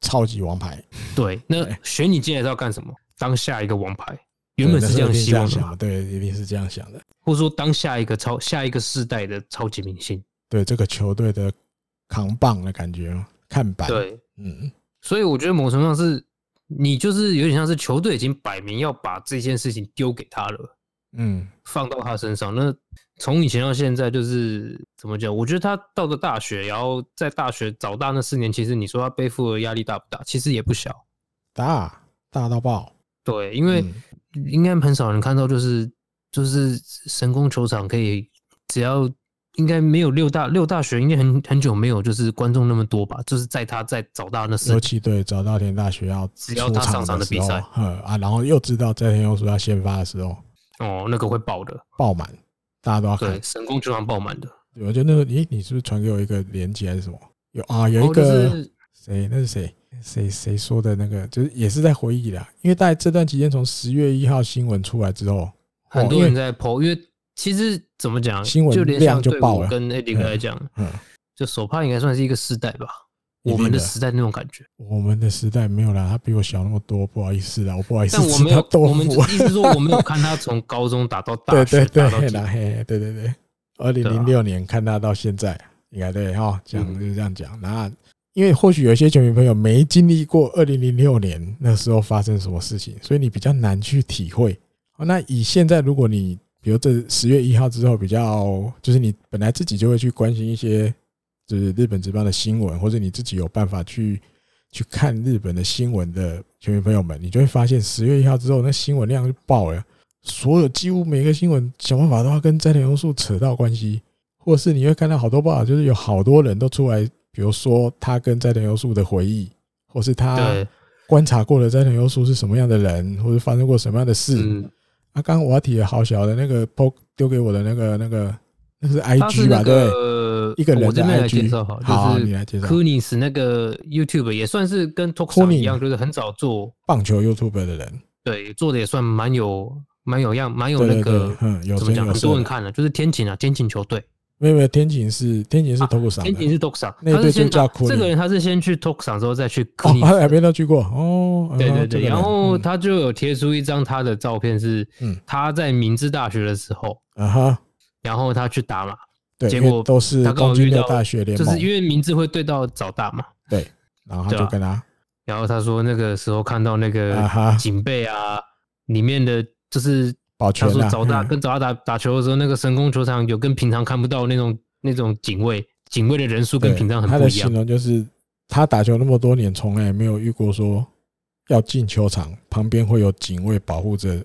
超级王牌。对，那选你进来是要干什么？当下一个王牌，原本是这样希望的。对，一定是这样想的，或者说当下一个超下一个世代的超级明星。对这个球队的扛棒的感觉，看板。对，嗯，所以我觉得某种程度上是，你就是有点像是球队已经摆明要把这件事情丢给他了，嗯，放到他身上。那从以前到现在，就是怎么讲？我觉得他到了大学，然后在大学早大那四年，其实你说他背负的压力大不大？其实也不小，大大到爆。对，因为应该很少人看到，就是就是神宫球场可以只要。应该没有六大六大学，应该很很久没有就是观众那么多吧？就是在他在早大那时，尤其对早稻田大学要只要他上场的比赛，呃啊，然后又知道在天佑树要先发的时候，哦，那个会爆的，爆满，大家都要看。对，神宫球场爆满的。对，我觉得那个，咦，你是不是传给我一个链接还是什么？有啊，有一个谁？那是谁？谁谁说的那个？就是也是在回忆啦。因为大概这段期间，从十月一号新闻出来之后，很多人在 po，因为。其实怎么讲，新闻量就爆了。跟 Eddie 来讲，嗯，就手帕应该算是一个时代吧，我们的时代那种感觉。我们的时代没有啦，他比我小那么多，不好意思啦，我不好意思。但我没有，我们意思说我没有看他从高中打到大学，对对对，对对对，二零零六年看他到现在，应该对哈，讲就是这样讲。那因为或许有些球迷朋友没经历过二零零六年那时候发生什么事情，所以你比较难去体会。那以现在如果你比如这十月一号之后，比较就是你本来自己就会去关心一些，就是日本职棒的新闻，或者你自己有办法去去看日本的新闻的球迷朋友们，你就会发现十月一号之后，那新闻量就爆了。所有几乎每个新闻想办法都要跟斋藤优树扯到关系，或是你会看到好多报道，就是有好多人都出来，比如说他跟斋藤优树的回忆，或是他观察过的斋藤优树是什么样的人，或者发生过什么样的事。啊，刚刚我要提好小的那个 PO 丢给我的那个那个，那是 IG 吧？对，一个人的 IG。好，你来介绍。Kunis 那个 YouTube 也算是跟 Tokusa 一样，就是很早做棒球 YouTube 的人。对，做的也算蛮有。蛮有样，蛮有那个，嗯，有怎么讲？很多人看了，就是天晴啊，天晴球队。没有没有，天晴是天晴是 Tokusa，天晴是那队就叫这个人，他是先去 Tokusa 之后再去，哦，他两边都去过。哦。对对对，然后他就有贴出一张他的照片，是他在明治大学的时候，啊哈，然后他去打嘛，对，结果都是他刚好遇到大学联盟，就是因为明治会对到早大嘛，对，然后他就跟他，然后他说那个时候看到那个警备啊里面的就是。保全、啊、他说早大跟找他打打球的时候，那个神宫球场有跟平常看不到那种那种警卫，警卫的人数跟平常很不一样。他的形容就是他打球那么多年，从来也没有遇过说要进球场旁边会有警卫保护着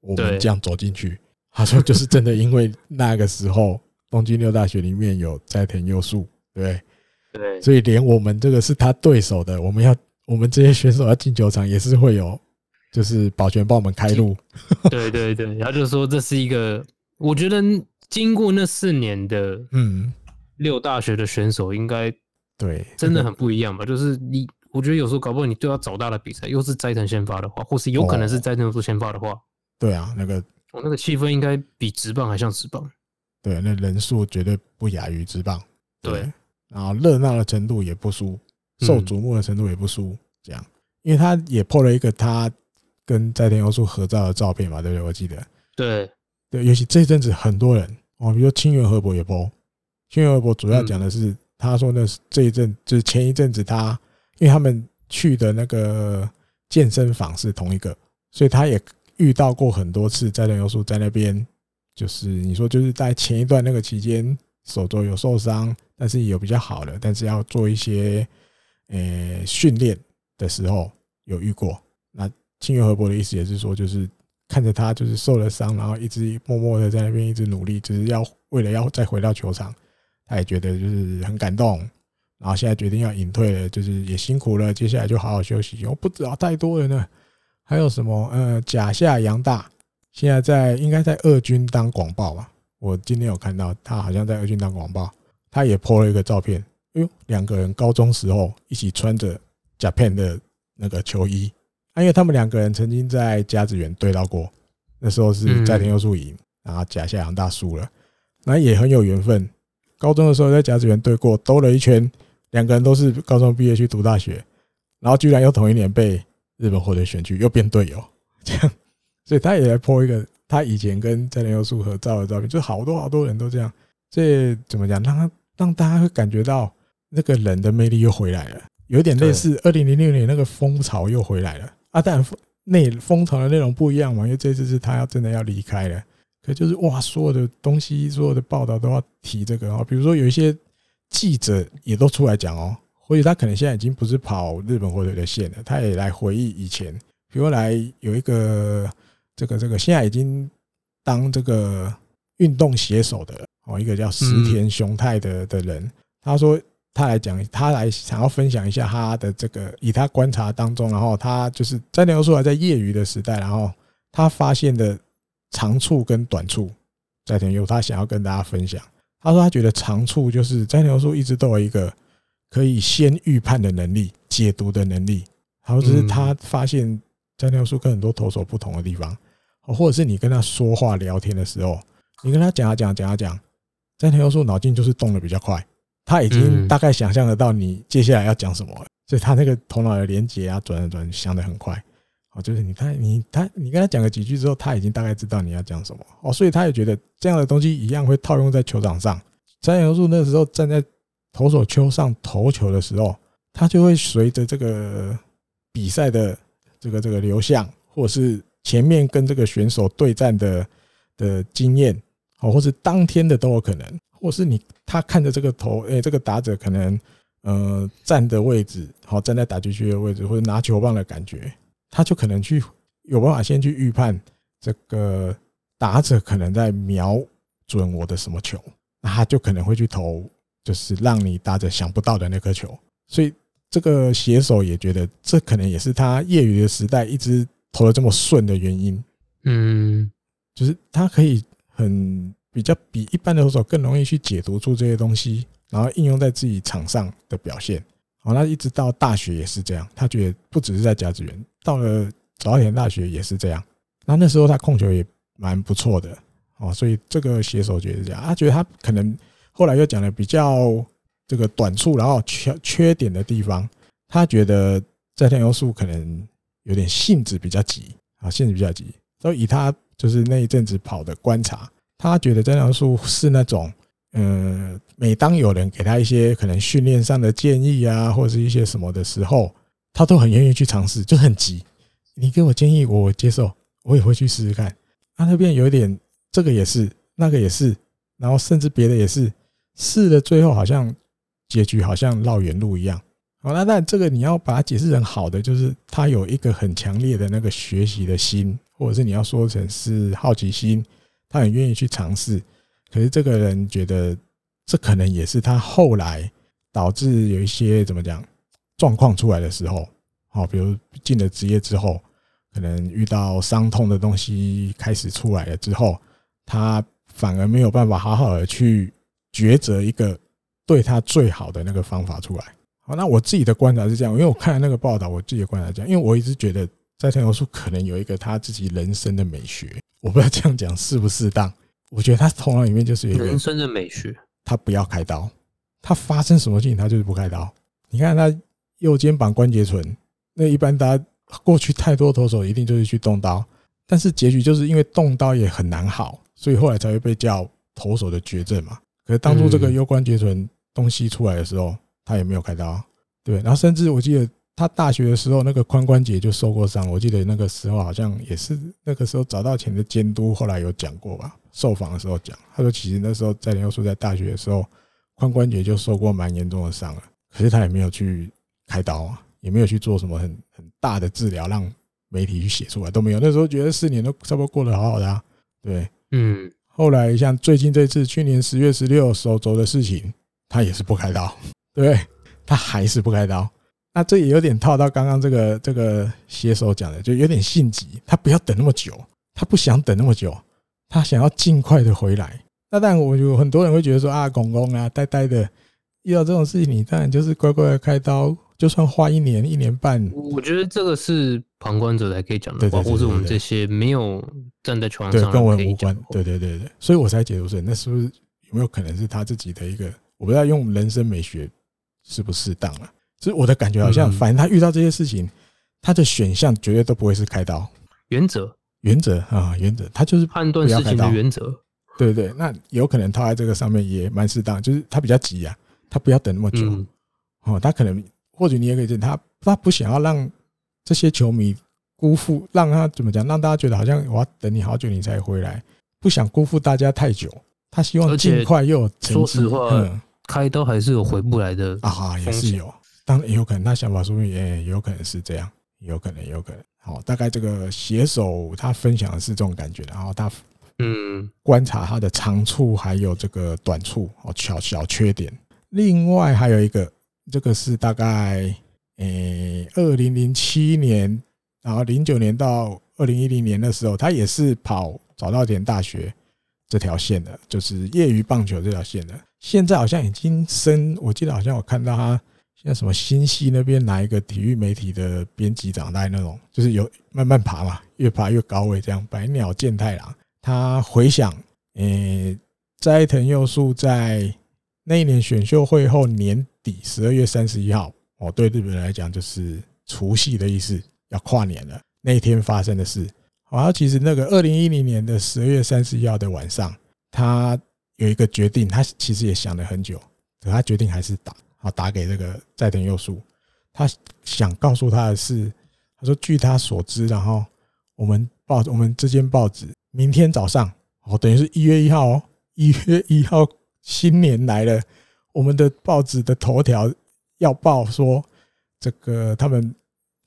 我们这样走进去。他说就是真的，因为那个时候东京六大学里面有斋田优树，对对，所以连我们这个是他对手的，我们要我们这些选手要进球场也是会有。就是保全帮我们开路，对 *laughs* 对对，然后就说这是一个，我觉得经过那四年的嗯。六大学的选手，应该对真的很不一样吧？就是你，我觉得有时候搞不好你对他早大的比赛，又是斋藤先发的话，或是有可能是斋藤做先发的话，对啊，那个我那个气氛应该比直棒还像直棒，对，那人数绝对不亚于直棒，对，然后热闹的程度也不输，受瞩目的程度也不输，这样，因为他也破了一个他。跟在天优树合照的照片嘛，对不对？我记得，对对，尤其这阵子很多人哦，比如说清源河伯也 po，清源河伯主要讲的是，他说那是这一阵就是前一阵子他，因为他们去的那个健身房是同一个，所以他也遇到过很多次在天优树在那边，就是你说就是在前一段那个期间手肘有受伤，但是有比较好的，但是要做一些呃训练的时候有遇过那。清原和博的意思也是说，就是看着他就是受了伤，然后一直默默的在那边一直努力，就是要为了要再回到球场，他也觉得就是很感动，然后现在决定要隐退了，就是也辛苦了，接下来就好好休息。我不知道太多人了，还有什么呃甲下洋大，现在在应该在二军当广报吧？我今天有看到他好像在二军当广报，他也 po 了一个照片，哎呦，两个人高中时候一起穿着 Japan 的那个球衣。因为他们两个人曾经在甲子园对到过，那时候是在田优树赢，然后甲下洋大输了，那也很有缘分。高中的时候在甲子园对过，兜了一圈，两个人都是高中毕业去读大学，然后居然又同一年被日本火腿选去，又变队友，这样，所以他也来 po 一个他以前跟在田优树合照的照片，就好多好多人都这样，这怎么讲？让他让大家会感觉到那个人的魅力又回来了，有点类似二零零六年那个风潮又回来了。啊，但内风潮的内容不一样嘛，因为这次是他要真的要离开了，可就是哇，所有的东西，所有的报道都要提这个哦。比如说有一些记者也都出来讲哦，或许他可能现在已经不是跑日本火腿的线了，他也来回忆以前，比如来有一个这个这个现在已经当这个运动写手的哦，一个叫石田雄太的的人，他说。他来讲，他来想要分享一下他的这个，以他观察当中，然后他就是斋藤优树还在业余的时代，然后他发现的长处跟短处，斋藤优他想要跟大家分享。他说他觉得长处就是斋藤优树一直都有一个可以先预判的能力、解读的能力。然后就是他发现斋藤优树跟很多投手不同的地方，或者是你跟他说话聊天的时候，你跟他讲啊讲啊讲啊讲，斋藤优树脑筋就是动的比较快。他已经大概想象得到你接下来要讲什么了，所以他那个头脑的连接啊，转转转想的很快。哦，就是你他你他你跟他讲了几句之后，他已经大概知道你要讲什么。哦，所以他也觉得这样的东西一样会套用在球场上。斋藤优树那时候站在投手丘上投球的时候，他就会随着这个比赛的这个这个流向，或者是前面跟这个选手对战的的经验，哦，或是当天的都有可能。或是你他看着这个头，诶，这个打者可能呃站的位置，好站在打击区的位置，或者拿球棒的感觉，他就可能去有办法先去预判这个打者可能在瞄准我的什么球，那他就可能会去投，就是让你打者想不到的那颗球。所以这个写手也觉得，这可能也是他业余的时代一直投的这么顺的原因。嗯，就是他可以很比较比一般的投手更容易去解读出这些东西，然后应用在自己场上的表现。好，那一直到大学也是这样，他觉得不只是在甲子园，到了早田大学也是这样。那那时候他控球也蛮不错的哦，所以这个写手觉得是这样，他觉得他可能后来又讲了比较这个短处，然后缺缺点的地方，他觉得在天优树可能有点性子比较急啊，性子比较急。都以他就是那一阵子跑的观察，他觉得斋藤优树是那种，嗯，每当有人给他一些可能训练上的建议啊，或者是一些什么的时候，他都很愿意去尝试，就很急。你给我建议，我接受，我也会去试试看。他那边有一点，这个也是，那个也是，然后甚至别的也是，试的最后好像结局好像绕远路一样。好，那但这个你要把它解释成好的，就是他有一个很强烈的那个学习的心。或者是你要说成是好奇心，他很愿意去尝试。可是这个人觉得，这可能也是他后来导致有一些怎么讲状况出来的时候，好，比如进了职业之后，可能遇到伤痛的东西开始出来了之后，他反而没有办法好好的去抉择一个对他最好的那个方法出来。好，那我自己的观察是这样，因为我看了那个报道，我自己的观察是这样，因为我一直觉得。斋藤优树可能有一个他自己人生的美学，我不知道这样讲适不适当。我觉得他头脑里面就是有一个人生的美学，他不要开刀，他发生什么事情他就是不开刀。你看他右肩膀关节唇，那一般大家过去太多投手一定就是去动刀，但是结局就是因为动刀也很难好，所以后来才会被叫投手的绝症嘛。可是当初这个右关节唇东西出来的时候，他也没有开刀，对。然后甚至我记得。他大学的时候，那个髋关节就受过伤。我记得那个时候好像也是那个时候早稻田的监督，后来有讲过吧？受访的时候讲，他说其实那时候在林佑树在大学的时候，髋关节就受过蛮严重的伤了，可是他也没有去开刀啊，也没有去做什么很很大的治疗，让媒体去写出来都没有。那时候觉得四年都差不多过得好好的啊，对，嗯。后来像最近这次去年十月十六手肘的事情，他也是不开刀，对，他还是不开刀。那这也有点套到刚刚这个这个写手讲的，就有点性急，他不要等那么久，他不想等那么久，他想要尽快的回来。那当然，我有很多人会觉得说啊，公公啊，呆呆的，遇到这种事情，你当然就是乖乖的开刀，就算花一年一年半。我觉得这个是旁观者才可以讲的话，或者我们这些没有站在床上跟我无关。对对对对，所以我才解读说，那是不是有没有可能是他自己的一个，我不知道用人生美学适不适当啊？所以我的感觉好像，反正他遇到这些事情，他的选项绝对都不会是开刀。原则，原则啊，原则，他就是判断事情的原则。对对，那有可能套在这个上面也蛮适当，就是他比较急啊，他不要等那么久。哦，他可能或许你也可以见他，他不想要让这些球迷辜负，让他怎么讲，让大家觉得好像我要等你好久你才回来，不想辜负大家太久。他希望尽快又有成绩。说实话，开刀还是有回不来的啊，也是有。当然也有可能，他想法说不定也有可能是这样，有可能，有可能。好，大概这个写手他分享的是这种感觉，然后他嗯观察他的长处还有这个短处哦，小小缺点。另外还有一个，这个是大概诶二零零七年，然后零九年到二零一零年的时候，他也是跑早稻田大学这条线的，就是业余棒球这条线的。现在好像已经升，我记得好像我看到他。像什么新系那边哪一个体育媒体的编辑长大概那种，就是有慢慢爬嘛，越爬越高位这样。白鸟健太郎，他回想，诶，斋藤佑树在那一年选秀会后年底十二月三十一号，哦，对日本人来讲就是除夕的意思，要跨年了。那一天发生的事，好，其实那个二零一零年的十二月三十一号的晚上，他有一个决定，他其实也想了很久，可他决定还是打。好，打给这个斋藤佑树，他想告诉他的是，他说据他所知，然后我们报我们这间报纸明天早上，哦，等于是一月一号哦，一月一号新年来了，我们的报纸的头条要报说这个他们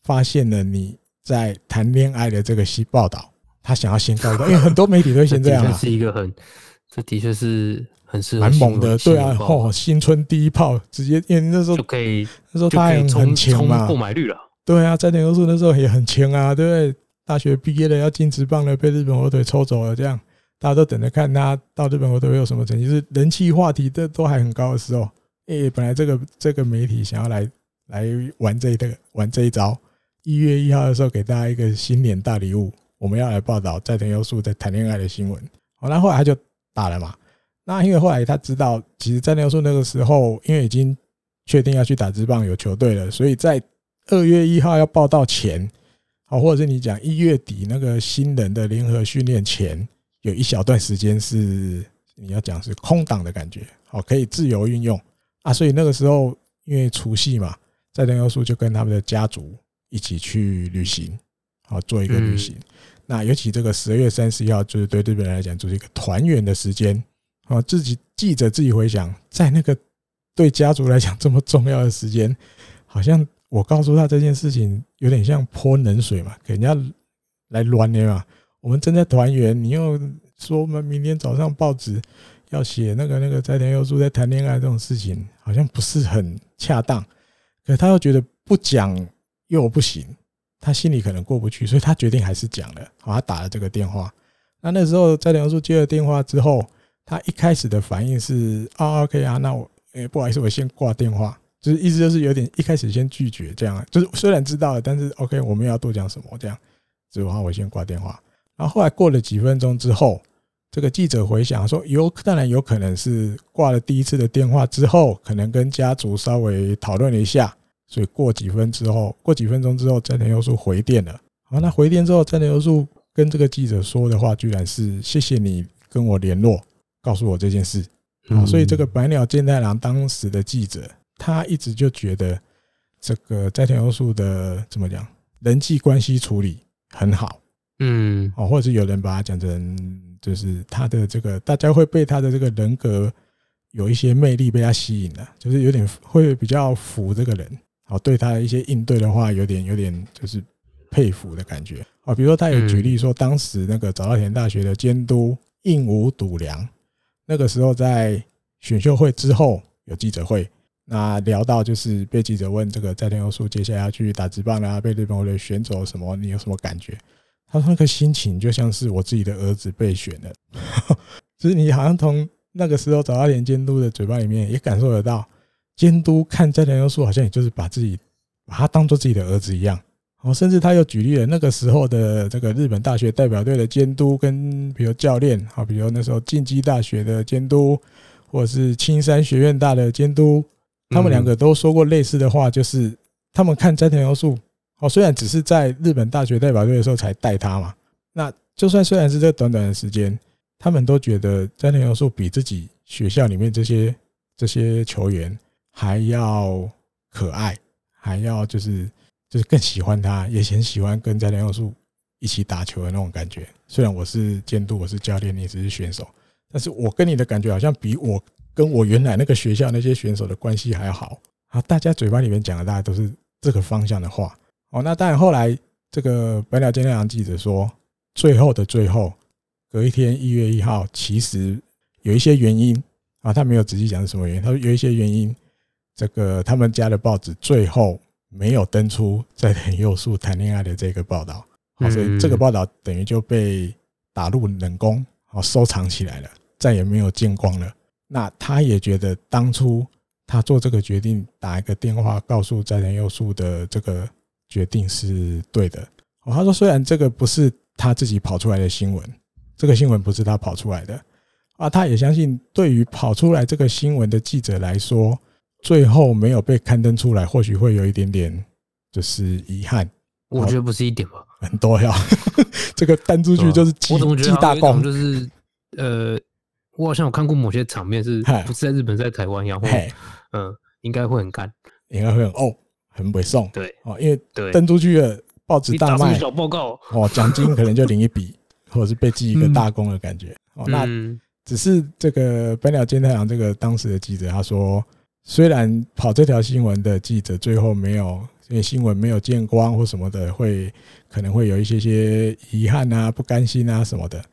发现了你在谈恋爱的这个新报道，他想要先告诉，因为很多媒体都先这样啊，*laughs* 是一个很，这的确是很适蛮猛的，对啊，哦，新春第一炮直接，因为那时候就可以，那时候他很很强嘛，购买率了，对啊，在那个时候那时候也很强啊，对不对？大学毕业了要进职棒了，被日本火腿抽走了，这样。大家都等着看他到日本火腿会有什么成绩，就是人气话题都都还很高的时候，诶、欸，本来这个这个媒体想要来来玩这一个玩这一招，一月一号的时候给大家一个新年大礼物，我们要来报道斋藤优树在谈恋爱的新闻。好，那后来他就打了嘛。那因为后来他知道，其实斋藤优树那个时候因为已经确定要去打职棒有球队了，所以在二月一号要报到前，好，或者是你讲一月底那个新人的联合训练前。有一小段时间是你要讲是空档的感觉，好，可以自由运用啊。所以那个时候因为除夕嘛，斋藤优树就跟他们的家族一起去旅行，好，做一个旅行。那尤其这个十二月三十一号，就是对日本人来讲，就是一个团圆的时间。啊，自己记者自己回想，在那个对家族来讲这么重要的时间，好像我告诉他这件事情，有点像泼冷水嘛，给人家来乱的嘛。我们正在团圆，你又说我们明天早上报纸要写那个那个斋藤优树在谈恋爱这种事情，好像不是很恰当。可他又觉得不讲又不行，他心里可能过不去，所以他决定还是讲了。好，他打了这个电话。那那时候斋藤优树接了电话之后，他一开始的反应是啊，OK 啊，那我诶不好意思，我先挂电话，就是意思就是有点一开始先拒绝这样，就是虽然知道了，但是 OK 我们要多讲什么这样，所以话我先挂电话。然后后来过了几分钟之后，这个记者回想说，有当然有可能是挂了第一次的电话之后，可能跟家族稍微讨论了一下，所以过几分之后，过几分钟之后，斋藤优树回电了。好，那回电之后，斋藤优树跟这个记者说的话，居然是谢谢你跟我联络，告诉我这件事。好，所以这个白鸟健太郎当时的记者，他一直就觉得这个斋田优树的怎么讲，人际关系处理很好。嗯，哦，或者是有人把他讲成，就是他的这个，大家会被他的这个人格有一些魅力被他吸引了，就是有点会比较服这个人，好，对他的一些应对的话，有点有点就是佩服的感觉啊。比如说，他有举例说，当时那个早稻田大学的监督应武笃良，那个时候在选秀会之后有记者会，那聊到就是被记者问这个斋藤优树接下来要去打职棒啦，被日本队选走什么，你有什么感觉？他说：“那个心情就像是我自己的儿子被选了，*laughs* 就是你好像从那个时候找到连监督的嘴巴里面也感受得到，监督看斋藤优树好像也就是把自己把他当做自己的儿子一样。哦，甚至他又举例了那个时候的这个日本大学代表队的监督跟比如教练，啊，比如那时候进击大学的监督，或者是青山学院大的监督，他们两个都说过类似的话，就是他们看斋藤优树。”哦，虽然只是在日本大学代表队的时候才带他嘛，那就算虽然是这短短的时间，他们都觉得斋藤优树比自己学校里面这些这些球员还要可爱，还要就是就是更喜欢他，也很喜欢跟斋藤优树一起打球的那种感觉。虽然我是监督，我是教练，你只是选手，但是我跟你的感觉好像比我跟我原来那个学校那些选手的关系还要好。啊，大家嘴巴里面讲的大家都是这个方向的话。哦，那当然，后来这个白鸟健太郎记者说，最后的最后，隔一天一月一号，其实有一些原因啊，他没有仔细讲是什么原因。他说有一些原因，这个他们家的报纸最后没有登出在田佑树谈恋爱的这个报道，所以这个报道等于就被打入冷宫，好收藏起来了，再也没有见光了。那他也觉得当初他做这个决定，打一个电话告诉在田佑树的这个。决定是对的。哦，他说虽然这个不是他自己跑出来的新闻，这个新闻不是他跑出来的啊，他也相信对于跑出来这个新闻的记者来说，最后没有被刊登出来，或许会有一点点就是遗憾。我觉得不是一点吧，很多呀。*laughs* 这个登出去就是记记大功，就是呃，我好像有看过某些场面是不是在日本，在台湾，然后嗯，应该会很干，应该会很哦。很不送，对。哦，因为登出去的，报纸大卖，小报告。哦，奖金可能就领一笔，*laughs* 或者是被记一个大功的感觉。哦。那只是这个本鸟健太郎这个当时的记者他说，虽然跑这条新闻的记者最后没有，因为新闻没有见光或什么的，会可能会有一些些遗憾啊、不甘心啊什么的，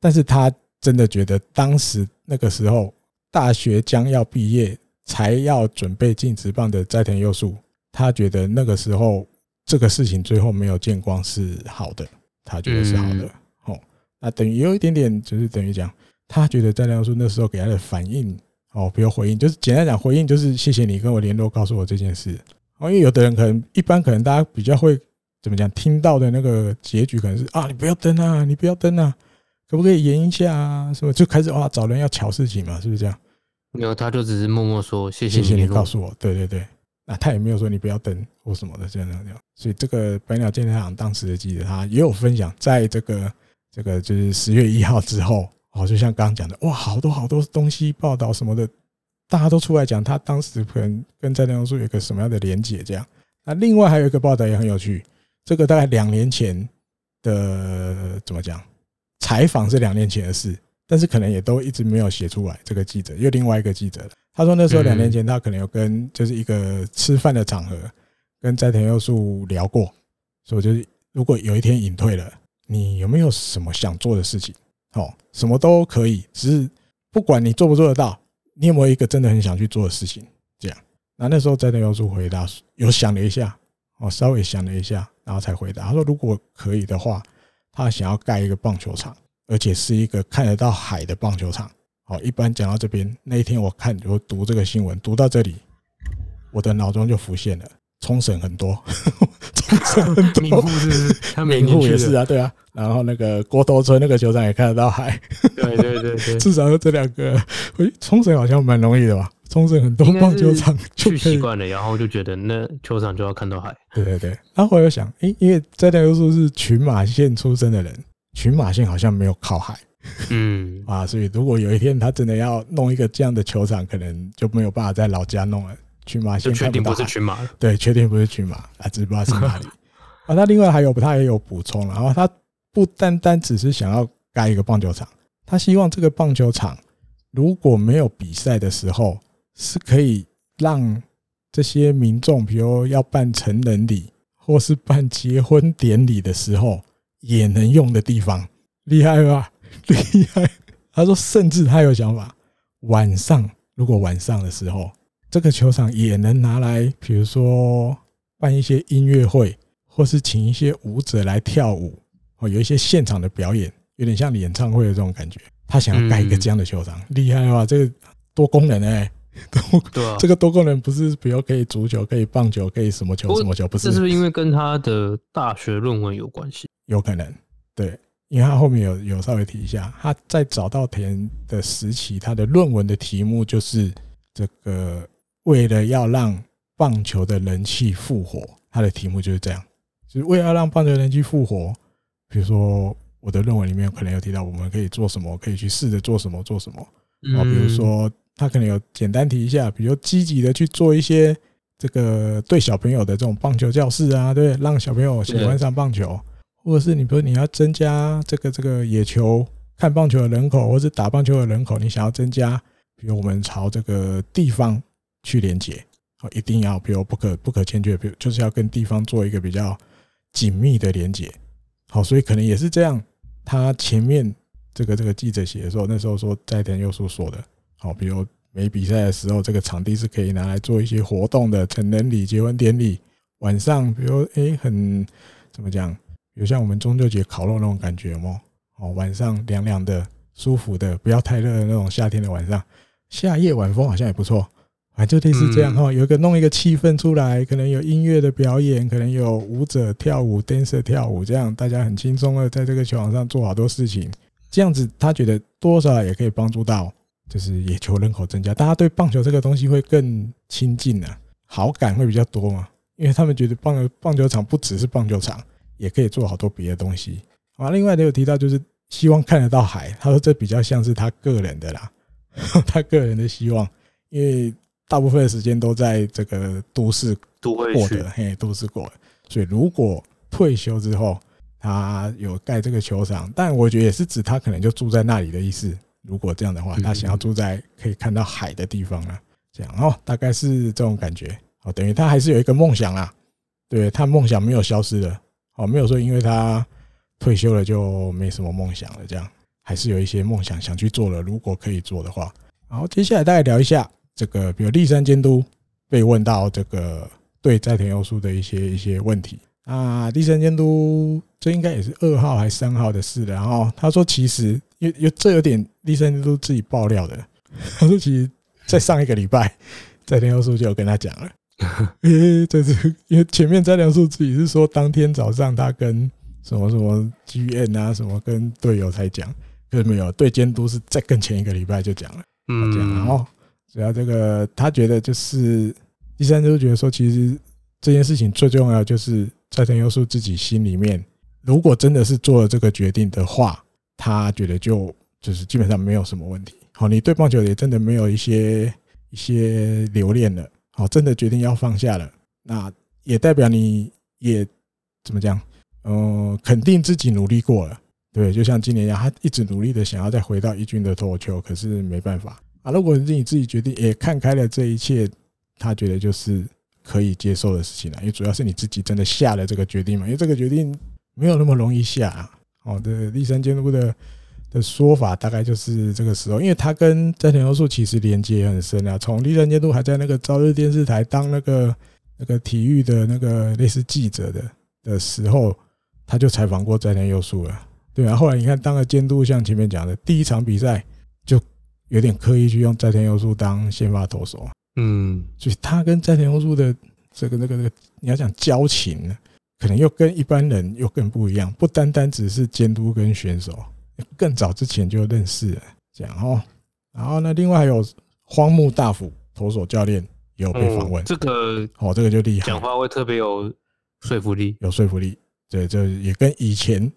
但是他真的觉得当时那个时候大学将要毕业，才要准备进职棒的斋藤佑树，他觉得那个时候这个事情最后没有见光是好的，他觉得是好的。哦，那等于有一点点，就是等于讲，他觉得斋藤佑树那时候给他的反应。哦，不要回应，就是简单讲，回应就是谢谢你跟我联络，告诉我这件事。哦，因为有的人可能一般可能大家比较会怎么讲，听到的那个结局可能是啊，你不要登啊，你不要登啊，可不可以延一下啊？什么就开始哇找人要乔事情嘛，是不是这样？没有，他就只是默默说谢谢谢谢你告诉我，对对对，那他也没有说你不要登或什么的这样这样。所以这个百鸟剑太郎当时的记者他也有分享，在这个这个就是十月一号之后。哦，就像刚刚讲的，哇，好多好多东西报道什么的，大家都出来讲他当时可能跟斋藤佑树有个什么样的连结这样。那另外还有一个报道也很有趣，这个大概两年前的怎么讲采访是两年前的事，但是可能也都一直没有写出来。这个记者又另外一个记者，他说那时候两年前他可能有跟就是一个吃饭的场合跟斋藤佑树聊过，所以就是如果有一天隐退了，你有没有什么想做的事情？哦，什么都可以，只是不管你做不做得到，你有没有一个真的很想去做的事情？这样，那那时候斋藤佑树回答，有想了一下，哦，稍微想了一下，然后才回答。他说，如果可以的话，他想要盖一个棒球场，而且是一个看得到海的棒球场。好，一般讲到这边，那一天我看我读这个新闻，读到这里，我的脑中就浮现了。冲绳很多，*laughs* 冲绳很多，名护是他名护也是啊，对啊。然后那个郭头村那个球场也看得到海，对对对对，至少有这两个。诶，冲绳好像蛮容易的吧？冲绳很多棒球场，去习惯了，然后就觉得那球场就要看到海。对对对。然后我又想，诶，因为在那又说是群马县出生的人，群马县好像没有靠海，嗯 *laughs* 啊，所以如果有一天他真的要弄一个这样的球场，可能就没有办法在老家弄了。群马县确定不是群马，对，确定不是群马啊，只不知道是哪里 *laughs* 啊。那另外还有，他也有补充，然后他不单单只是想要盖一个棒球场，他希望这个棒球场如果没有比赛的时候，是可以让这些民众，比如要办成人礼或是办结婚典礼的时候，也能用的地方，厉害吧？*laughs* 厉害！他说，甚至他有想法，晚上如果晚上的时候。这个球场也能拿来，比如说办一些音乐会，或是请一些舞者来跳舞，哦，有一些现场的表演，有点像演唱会的这种感觉。他想要盖一个这样的球场，厉害吧？这个多功能哎，*laughs* 多，这个多功能不是比如可以足球、可以棒球、可以什么球什么球，不是？这是不是因为跟他的大学论文有关系？有可能，对，因为他后面有有稍微提一下，他在早稻田的时期，他的论文的题目就是这个。为了要让棒球的人气复活，他的题目就是这样，就是为了要让棒球人气复活。比如说，我的论文里面可能有提到，我们可以做什么，可以去试着做什么，做什么。啊，比如说，他可能有简单提一下，比如积极的去做一些这个对小朋友的这种棒球教室啊，对，让小朋友喜欢上棒球，或者是你比如你要增加这个这个野球看棒球的人口，或者打棒球的人口，你想要增加，比如我们朝这个地方。去连接，好，一定要，比如不可不可欠缺，比如就是要跟地方做一个比较紧密的连接，好，所以可能也是这样。他前面这个这个记者写的时候，那时候说斋藤佑树说的，好，比如没比赛的时候，这个场地是可以拿来做一些活动的，成人礼、结婚典礼，晚上，比如诶很怎么讲，比如像我们中秋节烤肉那种感觉嘛，哦，晚上凉凉的、舒服的，不要太热的那种夏天的晚上，夏夜晚风好像也不错。啊，就类似这样哈，有一个弄一个气氛出来，可能有音乐的表演，可能有舞者跳舞，dancer 跳舞，这样大家很轻松的在这个球场上做好多事情，这样子他觉得多少也可以帮助到，就是野球人口增加，大家对棒球这个东西会更亲近呢，好感会比较多嘛，因为他们觉得棒球棒球场不只是棒球场，也可以做好多别的东西。啊，另外也有提到就是希望看得到海，他说这比较像是他个人的啦，他个人的希望，因为。大部分的时间都在这个都市过的，嘿，都市过的。所以如果退休之后，他有盖这个球场，但我觉得也是指他可能就住在那里的意思。如果这样的话，他想要住在可以看到海的地方啊，这样。哦，大概是这种感觉。哦，等于他还是有一个梦想啊，对，他梦想没有消失的，哦，没有说因为他退休了就没什么梦想了，这样。还是有一些梦想想去做了，如果可以做的话。好接下来大概聊一下这个，比如立山监督被问到这个对在田优树的一些一些问题。啊，立山监督这应该也是二号还是三号的事了，然后他说其实有有这有点立山监督自己爆料的，*laughs* 他说其实。在上一个礼拜，*laughs* 在田优树就有跟他讲了，*laughs* 诶，这是因为前面斋藤优树自己是说，当天早上他跟什么什么 GN 啊，什么跟队友才讲，可是没有对监督是在更前一个礼拜就讲了，嗯，然后主要这个他觉得就是第三周觉得说，其实这件事情最重要就是斋藤优树自己心里面，如果真的是做了这个决定的话，他觉得就就是基本上没有什么问题。好，你对棒球也真的没有一些一些留恋了。好，真的决定要放下了，那也代表你也怎么讲？嗯，肯定自己努力过了。对，就像今年一样，他一直努力的想要再回到一军的投球，可是没办法啊。如果是你自己决定，也看开了这一切，他觉得就是可以接受的事情了。因为主要是你自己真的下了这个决定嘛，因为这个决定没有那么容易下。哦的，立山监督的。的说法大概就是这个时候，因为他跟斋藤优树其实连接很深啊。从立山监督还在那个朝日电视台当那个那个体育的那个类似记者的的时候，他就采访过斋藤优树了。对啊，后来你看当了监督，像前面讲的第一场比赛有点刻意去用斋藤优树当先发投手。嗯，所以他跟斋藤优树的这个那个那个，你要讲交情，可能又跟一般人又更不一样，不单单只是监督跟选手。更早之前就认识了，这样哦。然后呢，另外还有荒木大辅投手教练也有被访问，这个哦，这个就厉害，讲话会特别有说服力，有说服力。对，这也跟以前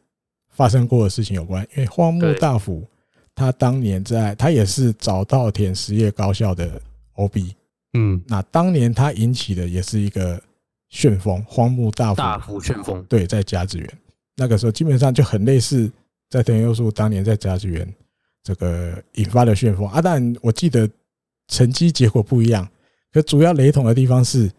发生过的事情有关。因为荒木大辅他当年在，他也是早稻田实业高校的 OB，嗯，那当年他引起的也是一个旋风，荒木大辅。大幅旋风，对，在甲子园。那个时候基本上就很类似。在田优树当年在甲子园这个引发的旋风。啊，但我记得成绩结果不一样，可主要雷同的地方是，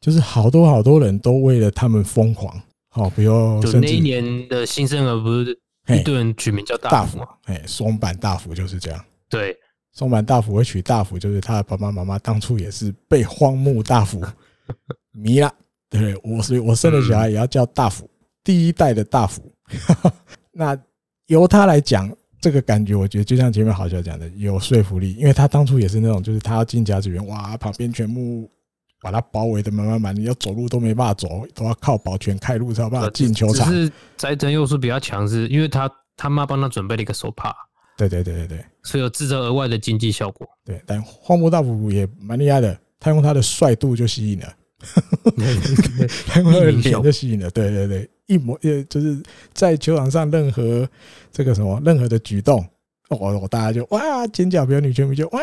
就是好多好多人都为了他们疯狂。好，比如就那一年的新生儿不是一堆人取名叫大辅，哎，松坂大福就是这样。对，松坂大辅会取大辅，就是他的爸爸妈妈当初也是被荒木大辅 *laughs* 迷了，对不对？我所以我生的小孩也要叫大辅，第一代的大辅。*laughs* 那由他来讲，这个感觉我觉得就像前面好像讲的有说服力，因为他当初也是那种，就是他要进甲子园，哇，旁边全部把他包围的满满满，你要走路都没办法走，都要靠保全开路才有办法进球场。只是斋藤优树比较强势，因为他他妈帮他准备了一个手帕。对对对对对，所以有制造额外的经济效果。对，但荒木大辅也蛮厉害的，他用他的帅度就吸引了，*laughs* 他用他的脸就吸引了。对对对。一模呃，就是在球场上任何这个什么任何的举动，哦，大家就哇尖叫，比如女球迷就哇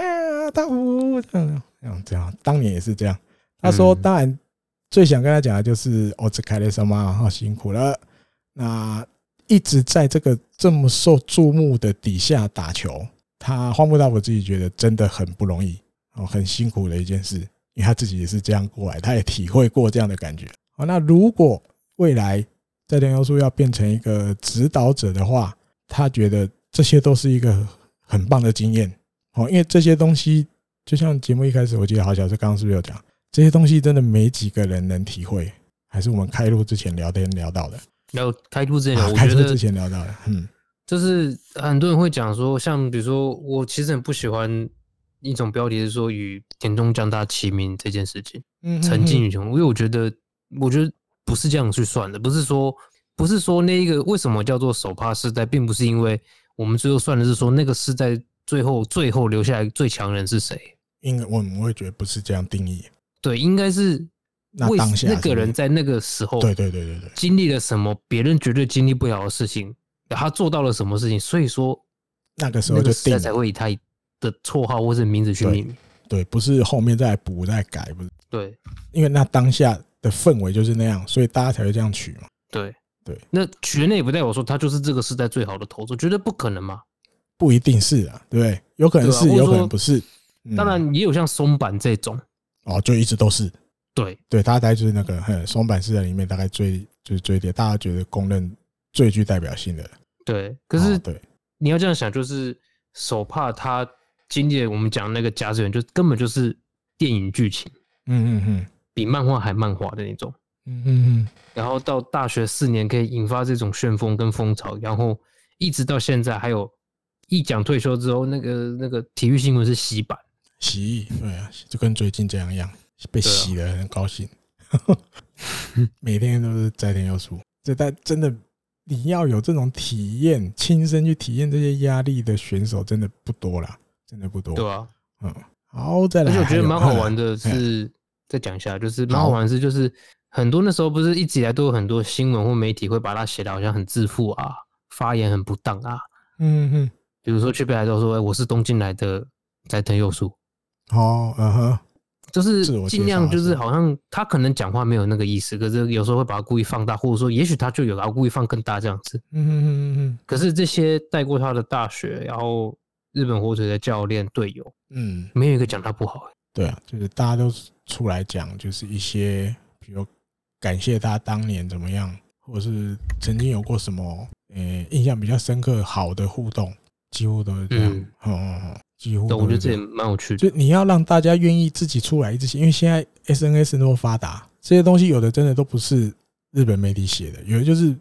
大辅这样这样这样，当年也是这样。他说，当然最想跟他讲的就是我，这凯雷什么好辛苦了。那一直在这个这么受注目的底下打球，他荒木大辅自己觉得真的很不容易哦，很辛苦的一件事，因为他自己也是这样过来，他也体会过这样的感觉。好，那如果未来斋藤优树要变成一个指导者的话，他觉得这些都是一个很棒的经验哦，因为这些东西就像节目一开始，我记得好像是刚刚是不是有讲，这些东西真的没几个人能体会，还是我们开录之前聊天聊到的。然后开录之前，开录之前聊到的，嗯，就是很多人会讲说，像比如说，我其实很不喜欢一种标题是说与田中将大齐名这件事情，嗯，曾经与因为我觉得，我觉得。不是这样去算的，不是说，不是说那一个为什么叫做手帕世代，并不是因为我们最后算的是说那个世代最后最后留下来最强人是谁？应该我我也觉得不是这样定义。对，应该是那当下那个人在那个时候，对对对对对，经历了什么别人绝对经历不了的事情，他做到了什么事情，所以说那个时候就定才会以他的绰号或者名字去命名。对，不是后面再补再改，不是。对，因为那当下。的氛围就是那样，所以大家才会这样取嘛。对对，那取的那也不代表说他就是这个时代最好的投手，绝对不可能嘛。不一定是啊，对不对？有可能是，有可能不是。当然也有像松板这种，哦，就一直都是。对对，大概就是那个松坂是在里面大概最就是最点，大家觉得公认最具代表性的。对，可是对，你要这样想，就是手帕他经历了我们讲那个甲子园，就根本就是电影剧情，嗯嗯嗯，比漫画还漫画的那种，嗯嗯嗯。然后到大学四年可以引发这种旋风跟风潮，然后一直到现在，还有一讲退休之后，那个那个体育新闻是洗版，洗，对啊，就跟最近这样一样。被洗了，很高兴。每天都是斋田优树，这但真的，你要有这种体验，亲身去体验这些压力的选手，真的不多啦，真的不多。对啊，嗯，好，再来。而且我觉得蛮好玩的是，再讲一下，就是蛮好玩的是，就是很多那时候不是一直以来都有很多新闻或媒体会把它写的好像很自负啊，发言很不当啊。嗯哼，比如说去北海道说，哎，我是东京来的斋藤优树。哦，嗯哼。就是尽量就是好像他可能讲话没有那个意思，可是有时候会把它故意放大，或者说也许他就有，然后故意放更大这样子。嗯嗯嗯嗯。可是这些带过他的大学，然后日本火腿的教练队友，嗯，没有一个讲他不好。对啊，就是大家都出来讲，就是一些比如感谢他当年怎么样，或者是曾经有过什么呃印象比较深刻好的互动，几乎都是这样。嗯嗯嗯。几乎，我觉得这也蛮有趣的。就你要让大家愿意自己出来一直写，因为现在 SNS 那么发达，这些东西有的真的都不是日本媒体写的，有的就是，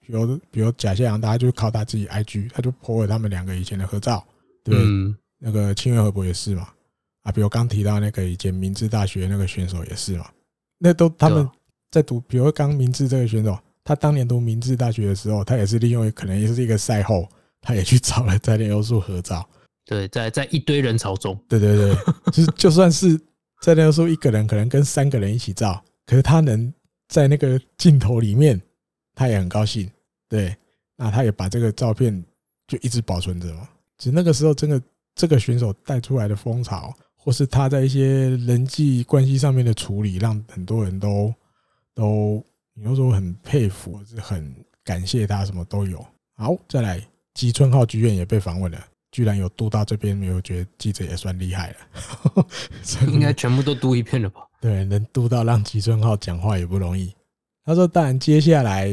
比如比如假谢阳，大家就靠他自己 IG，他就 po 了他们两个以前的合照，对，嗯、那个清原和博也是嘛，啊，比如刚提到那个以前明治大学那个选手也是嘛，那都他们在读，比如刚明治这个选手，他当年读明治大学的时候，他也是利用可能也是一个赛后，他也去找了斋田优树合照。对，在在一堆人潮中，对对对，就是就算是在那个时候一个人可能跟三个人一起照，可是他能在那个镜头里面，他也很高兴。对，那他也把这个照片就一直保存着嘛。只是那个时候，真的这个选手带出来的风潮，或是他在一些人际关系上面的处理，让很多人都都你要说很佩服，是很感谢他，什么都有。好，再来吉村浩剧院也被访问了。居然有读到这边，没有觉得记者也算厉害了。*laughs* 应该全部都读一遍了吧？对，能读到让吉村浩讲话也不容易。他说：“当然，接下来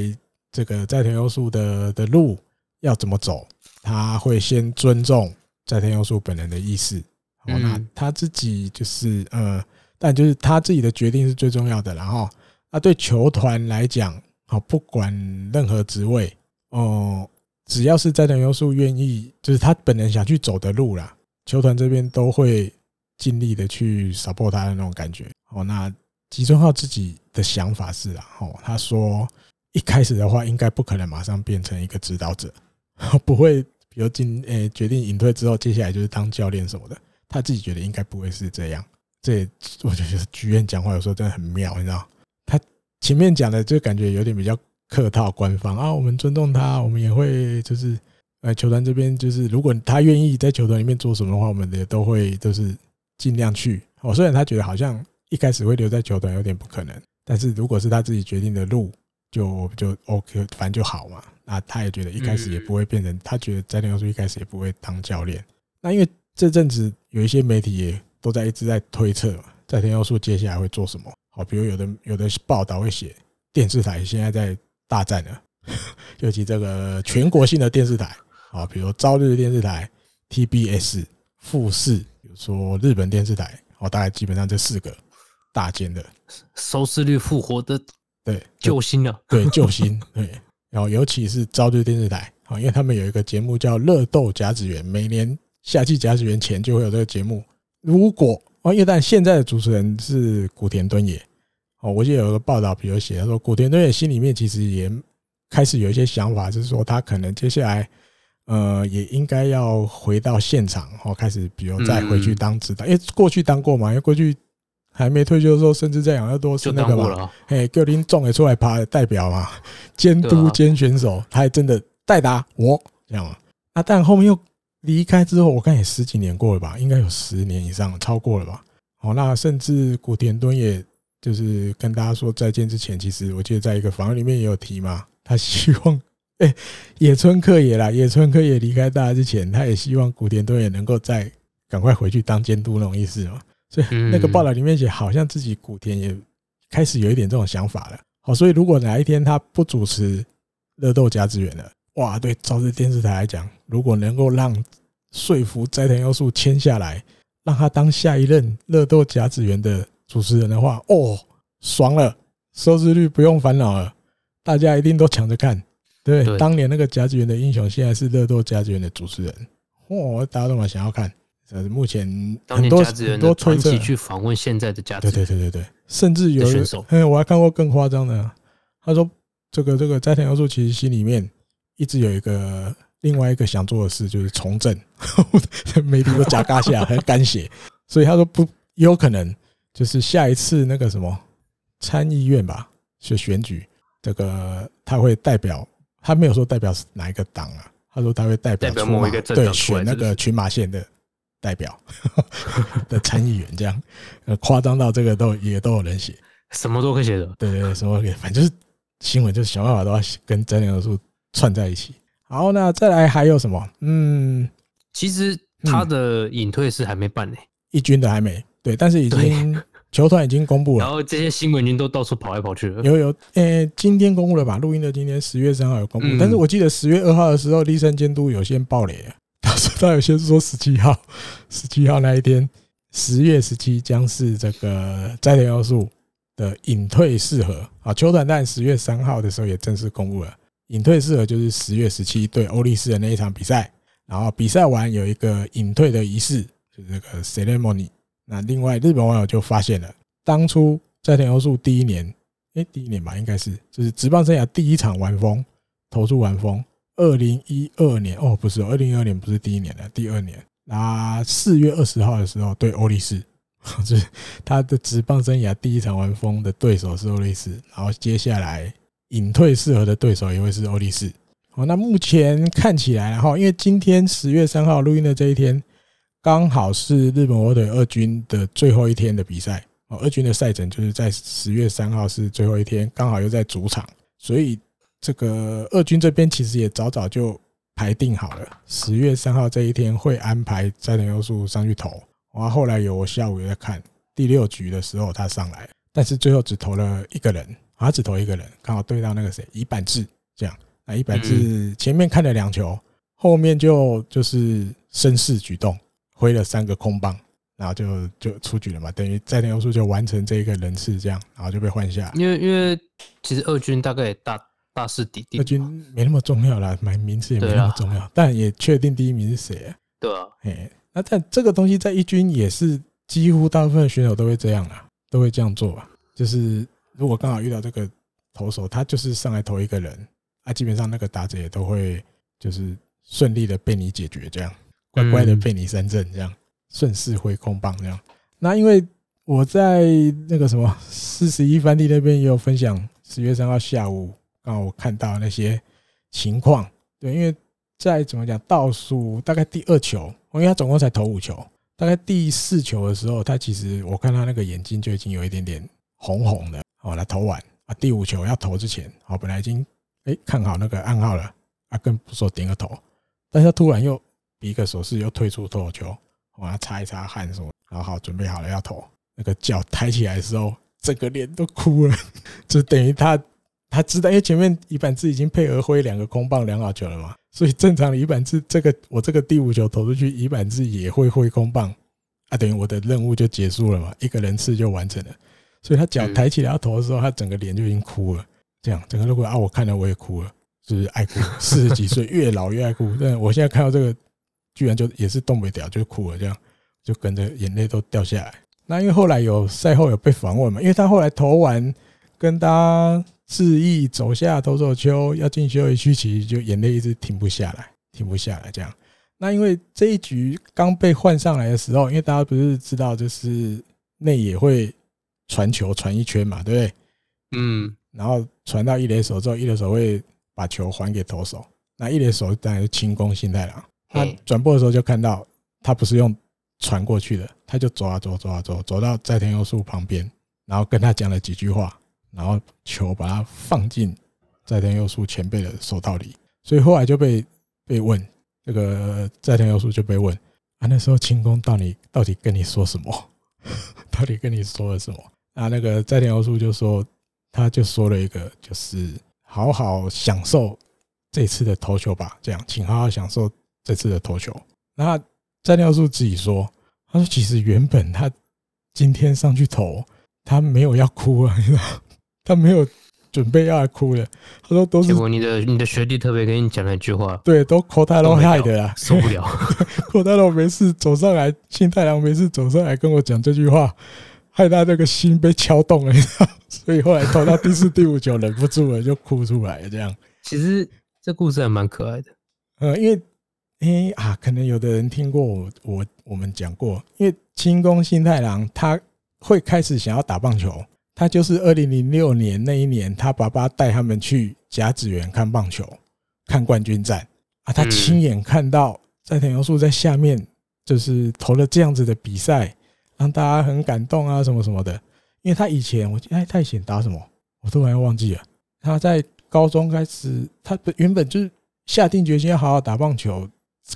这个斋藤优树的的路要怎么走，他会先尊重斋藤优树本人的意思。哦，那他自己就是呃，但就是他自己的决定是最重要的。然后，那对球团来讲，好，不管任何职位，哦。”只要是斋藤优树愿意，就是他本人想去走的路啦，球团这边都会尽力的去 support 他的那种感觉。哦，那吉村浩自己的想法是啊，哦，他说一开始的话应该不可能马上变成一个指导者，*laughs* 不会，比如进诶决定隐退之后，接下来就是当教练什么的，他自己觉得应该不会是这样。这我觉得剧院讲话有时候真的很妙，你知道，他前面讲的就感觉有点比较。客套官方啊，我们尊重他，我们也会就是，呃，球团这边就是，如果他愿意在球团里面做什么的话，我们也都会就是尽量去。哦，虽然他觉得好像一开始会留在球团有点不可能，但是如果是他自己决定的路，就就 OK，反正就好嘛。那他也觉得一开始也不会变成，他觉得斋藤优树一开始也不会当教练。那因为这阵子有一些媒体也都在一直在推测斋藤优树接下来会做什么。好，比如有的有的报道会写电视台现在在。大战了，*laughs* 尤其这个全国性的电视台啊，比如朝日电视台、TBS、富士，比如说日本电视台，哦，大概基本上这四个大间的收视率复活的对救星了，*laughs* 对救星对，然后尤其是朝日电视台啊，因为他们有一个节目叫《热斗甲子园》，每年夏季甲子园前就会有这个节目。如果哦，因为但现在的主持人是古田敦也。哦，我记得有个报道，比如写他说，古田敦也心里面其实也开始有一些想法，就是说他可能接下来，呃，也应该要回到现场，哦，开始比如再回去当指导，因为过去当过嘛，因为过去还没退休的时候，甚至在养乐多是那个嘛，哎，格林总也出来爬代表嘛，监督兼选手，他还真的代打我这样嘛。啊，但后面又离开之后，我看也十几年过了吧，应该有十年以上，超过了吧。哦，那甚至古田敦也。就是跟大家说再见之前，其实我记得在一个访问里面也有提嘛，他希望，*laughs* 哎，野村克也啦，野村克也离开大家之前，他也希望古田敦也能够再赶快回去当监督那种意思嘛。所以那个报道里面写，好像自己古田也开始有一点这种想法了。好，所以如果哪一天他不主持热斗甲子园了，哇，对，照这电视台来讲，如果能够让说服斋藤优树签下来，让他当下一任热斗甲子园的主持人的话，哦，爽了，收视率不用烦恼了，大家一定都抢着看。对，当年那个甲子园的英雄，现在是热斗甲子园的主持人，哇，大家都蛮想要看。呃，目前很多很多推测。去访问现在的甲子园，对对对对对，甚至有选手，哎，我还看过更夸张的，他说这个这个斋藤优树其实心里面一直有一个另外一个想做的事，就是从政，*laughs* 媒体都加嘎下很干血，所以他说不也有可能就是下一次那个什么参议院吧，就选举这个他会代表，他没有说代表是哪一个党啊，他说他会代表某一个政党，对，选那个群马县的。代表 *laughs* 的参议员这样，呃，夸张到这个都也都有人写，什么都可以写的。对对对，什么可以，反正就是新闻，就是想办法都要跟斋藤优树串在一起。好，那再来还有什么？嗯，其实他的隐退是还没办呢，一军的还没。对，但是已经球团已经公布了，然后这些新闻已经都到处跑来跑去了。有有，呃，今天公布了吧？录音的今天十月三号有公布，但是我记得十月二号的时候，立山监督有先爆雷。*laughs* 他说：“他有先说十七号，十七号那一天，十月十七将是这个斋藤要素的隐退适合啊。球团在十月三号的时候也正式公布了隐退适合，就是十月十七对欧力士的那一场比赛。然后比赛完有一个隐退的仪式，就是这个 ceremony。那另外日本网友就发现了，当初在田优树第一年，哎，第一年吧，应该是就是职棒生涯第一场完封，投出完封。”二零一二年哦，不是，二零一二年不是第一年的第二年。那四月二十号的时候，对欧力士，*laughs* 就是他的职棒生涯第一场完封的对手是欧力士。然后接下来隐退适合的对手也会是欧力士。好，那目前看起来，然后因为今天十月三号录音的这一天，刚好是日本火腿二军的最后一天的比赛。哦，二军的赛程就是在十月三号是最后一天，刚好又在主场，所以。这个二军这边其实也早早就排定好了，十月三号这一天会安排斋藤优树上去投。然后后来有我下午也在看第六局的时候他上来，但是最后只投了一个人，他只投一个人，刚好对到那个谁，伊坂智这样。那伊坂智前面看了两球，后面就就是绅士举动，挥了三个空棒，然后就就出局了嘛，等于斋藤优树就完成这一个人次这样，然后就被换下。因为因为其实二军大概也大。大势底定，二军没那么重要啦，买名次也没那么重要，但也确定第一名是谁啊？对啊，哎，那但这个东西在一军也是几乎大部分选手都会这样啊，都会这样做吧。就是如果刚好遇到这个投手，他就是上来投一个人，啊，基本上那个打者也都会就是顺利的被你解决，这样乖乖的被你三振，这样顺势挥空棒这样。那因为我在那个什么四十一番地那边也有分享，十月三号下午。刚好我看到那些情况，对，因为在怎么讲倒数大概第二球，因为他总共才投五球，大概第四球的时候，他其实我看他那个眼睛就已经有一点点红红的。好，来投完啊，第五球要投之前，好，本来已经哎看好那个暗号了，啊，跟捕手点个头，但是他突然又比一个手势，又退出投球，我要擦一擦汗，什么，然后好准备好了要投，那个脚抬起来的时候，整个脸都哭了，*laughs* 就等于他。他知道，因为前面伊坂智已经配合挥两个空棒两好球了嘛，所以正常的伊坂智这个我这个第五球投出去，伊坂智也会挥空棒啊，等于我的任务就结束了嘛，一个人次就完成了。所以他脚抬起来要投的时候，他整个脸就已经哭了。这样整个如果啊，我看了我也哭了，就是爱哭？四十几岁 *laughs* 越老越爱哭。但我现在看到这个，居然就也是动不了，就哭了，这样就跟着眼泪都掉下来。那因为后来有赛后有被访问嘛，因为他后来投完跟大家。示意走下投手丘，要进休息区，其实就眼泪一直停不下来，停不下来。这样，那因为这一局刚被换上来的时候，因为大家不是知道，就是内野会传球传一圈嘛，对不对？嗯，然后传到一垒手之后，一垒手会把球还给投手。那一垒手当然是清宫幸太郎，他转播的时候就看到他不是用传过去的，他就走啊走，走啊走，走到在天佑树旁边，然后跟他讲了几句话。然后球把它放进在天佑树前辈的手套里，所以后来就被被问，这个在天佑树就被问，啊，那时候清宫到底到底跟你说什么？到底跟你说了什么？啊，那个在天佑树就说，他就说了一个，就是好好享受这次的投球吧，这样，请好好享受这次的投球。那斋田由树自己说，他说其实原本他今天上去投，他没有要哭啊，他没有。准备要哭了，他说都是。结果你的你的学弟特别跟你讲了一句话，对，都口太郎害的啦，受不了。口太郎没事走上来，新太郎没事走上来跟我讲这句话，害他这个心被敲动了，所以后来投到第四、第五球忍不住了，就哭出来了。这样，其实这故事还蛮可爱的。呃，因为因为啊，可能有的人听过我我我们讲过，因为清宫新太郎他会开始想要打棒球。他就是二零零六年那一年，他爸爸带他们去甲子园看棒球，看冠军战啊，他亲眼看到在藤由树在下面就是投了这样子的比赛，让大家很感动啊，什么什么的。因为他以前我哎，他以前打什么，我突然忘记了。他在高中开始，他原本就是下定决心要好好打棒球。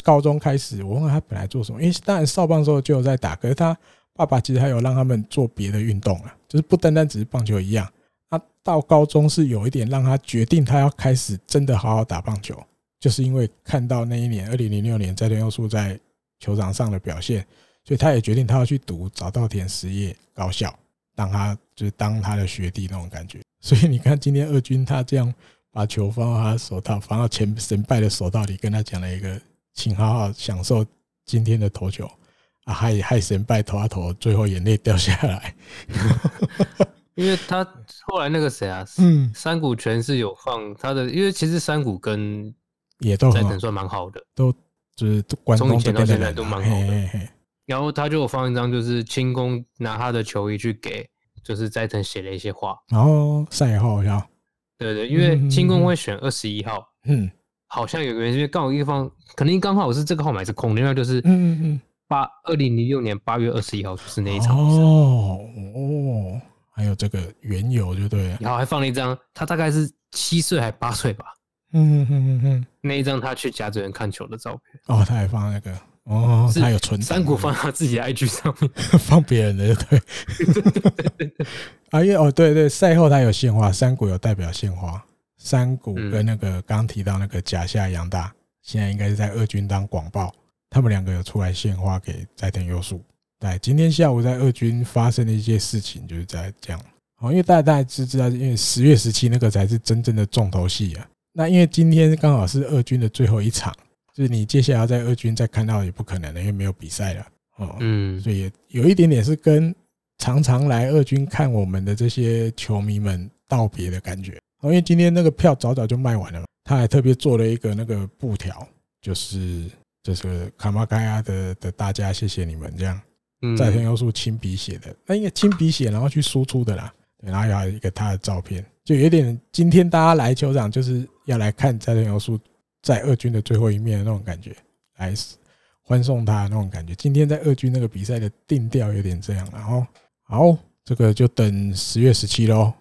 高中开始，我问他本来做什么，因为当然少棒的时候就有在打，可是他。爸爸其实还有让他们做别的运动啊，就是不单单只是棒球一样。他到高中是有一点让他决定他要开始真的好好打棒球，就是因为看到那一年二零零六年斋藤佑树在球场上的表现，所以他也决定他要去读早稻田实业高校，当他就是当他的学弟那种感觉。所以你看今天二军他这样把球放到他手套，放到前神拜的手套里，跟他讲了一个，请好好享受今天的投球。害害神拜头啊头，最后眼泪掉下来，*laughs* 因为他后来那个谁啊，嗯，山谷全是有放他的，因为其实山谷跟也都斋藤算蛮好的，都就是从以前到现在都蛮好的。然后他就有放一张，就是清宫拿他的球衣去给，就是斋藤写了一些话。然后赛后要。对对，因为清宫会选二十一号，嗯，好像有个原因，因为刚好一方可能刚好是这个号码是空的，另外就是嗯嗯嗯。八二零零六年八月二十一号就是那一场。哦哦，还有这个缘由就对了，然后还放了一张，他大概是七岁还八岁吧，嗯嗯嗯嗯，那一张他去甲子园看球的照片。哦，他还放那个哦，他有存三谷放他自己的 IG 上面，*laughs* 放别人的对，*laughs* 啊因为哦对对，赛后他有献花，三谷有代表献花，山谷跟那个刚提到那个甲下阳大，现在应该是在二军当广报。他们两个有出来献花给斋藤优树。对，今天下午在二军发生的一些事情，就是在这样。哦，因为大家大家知知道，因为十月十七那个才是真正的重头戏啊。那因为今天刚好是二军的最后一场，就是你接下来要在二军再看到也不可能了，因为没有比赛了。哦，嗯，所以也有一点点是跟常常来二军看我们的这些球迷们道别的感觉。哦，因为今天那个票早早就卖完了嘛，他还特别做了一个那个布条，就是。就是卡玛盖亚的的大家，谢谢你们这样。斋藤优树亲笔写的，那应该亲笔写，然后去输出的啦。对，然后还有一个他的照片，就有点今天大家来球场就是要来看斋藤优树在二军的最后一面的那种感觉，来欢送他的那种感觉。今天在二军那个比赛的定调有点这样，然后好，这个就等十月十七喽，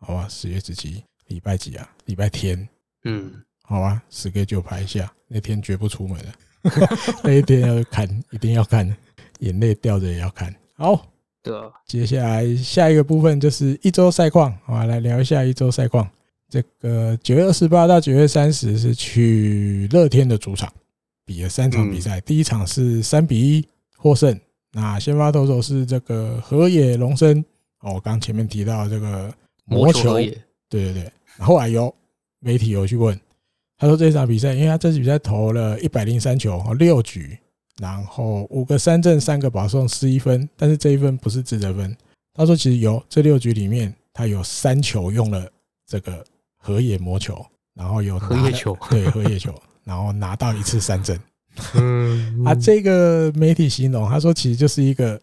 好吧？十月十七，礼拜几啊？礼拜天。嗯，好吧，十个就排一下，那天绝不出门了。*laughs* 那一天要看，一定要看，眼泪掉着也要看。好，对，接下来下一个部分就是一周赛况，好，来聊一下一周赛况。这个九月二十八到九月三十是去乐天的主场比了三场比赛，第一场是三比一获胜。那先发投手是这个河野龙生，哦，我刚前面提到这个魔球，对对对。后来有媒体有去问。他说这场比赛，因为他这次比赛投了一百零三球，六局，然后五个三振，三个保送，失一分。但是这一分不是自责分。他说其实有这六局里面，他有三球用了这个河野魔球，然后有河野球，*laughs* 对河野球，然后拿到一次三振。嗯，啊，这个媒体形容他说其实就是一个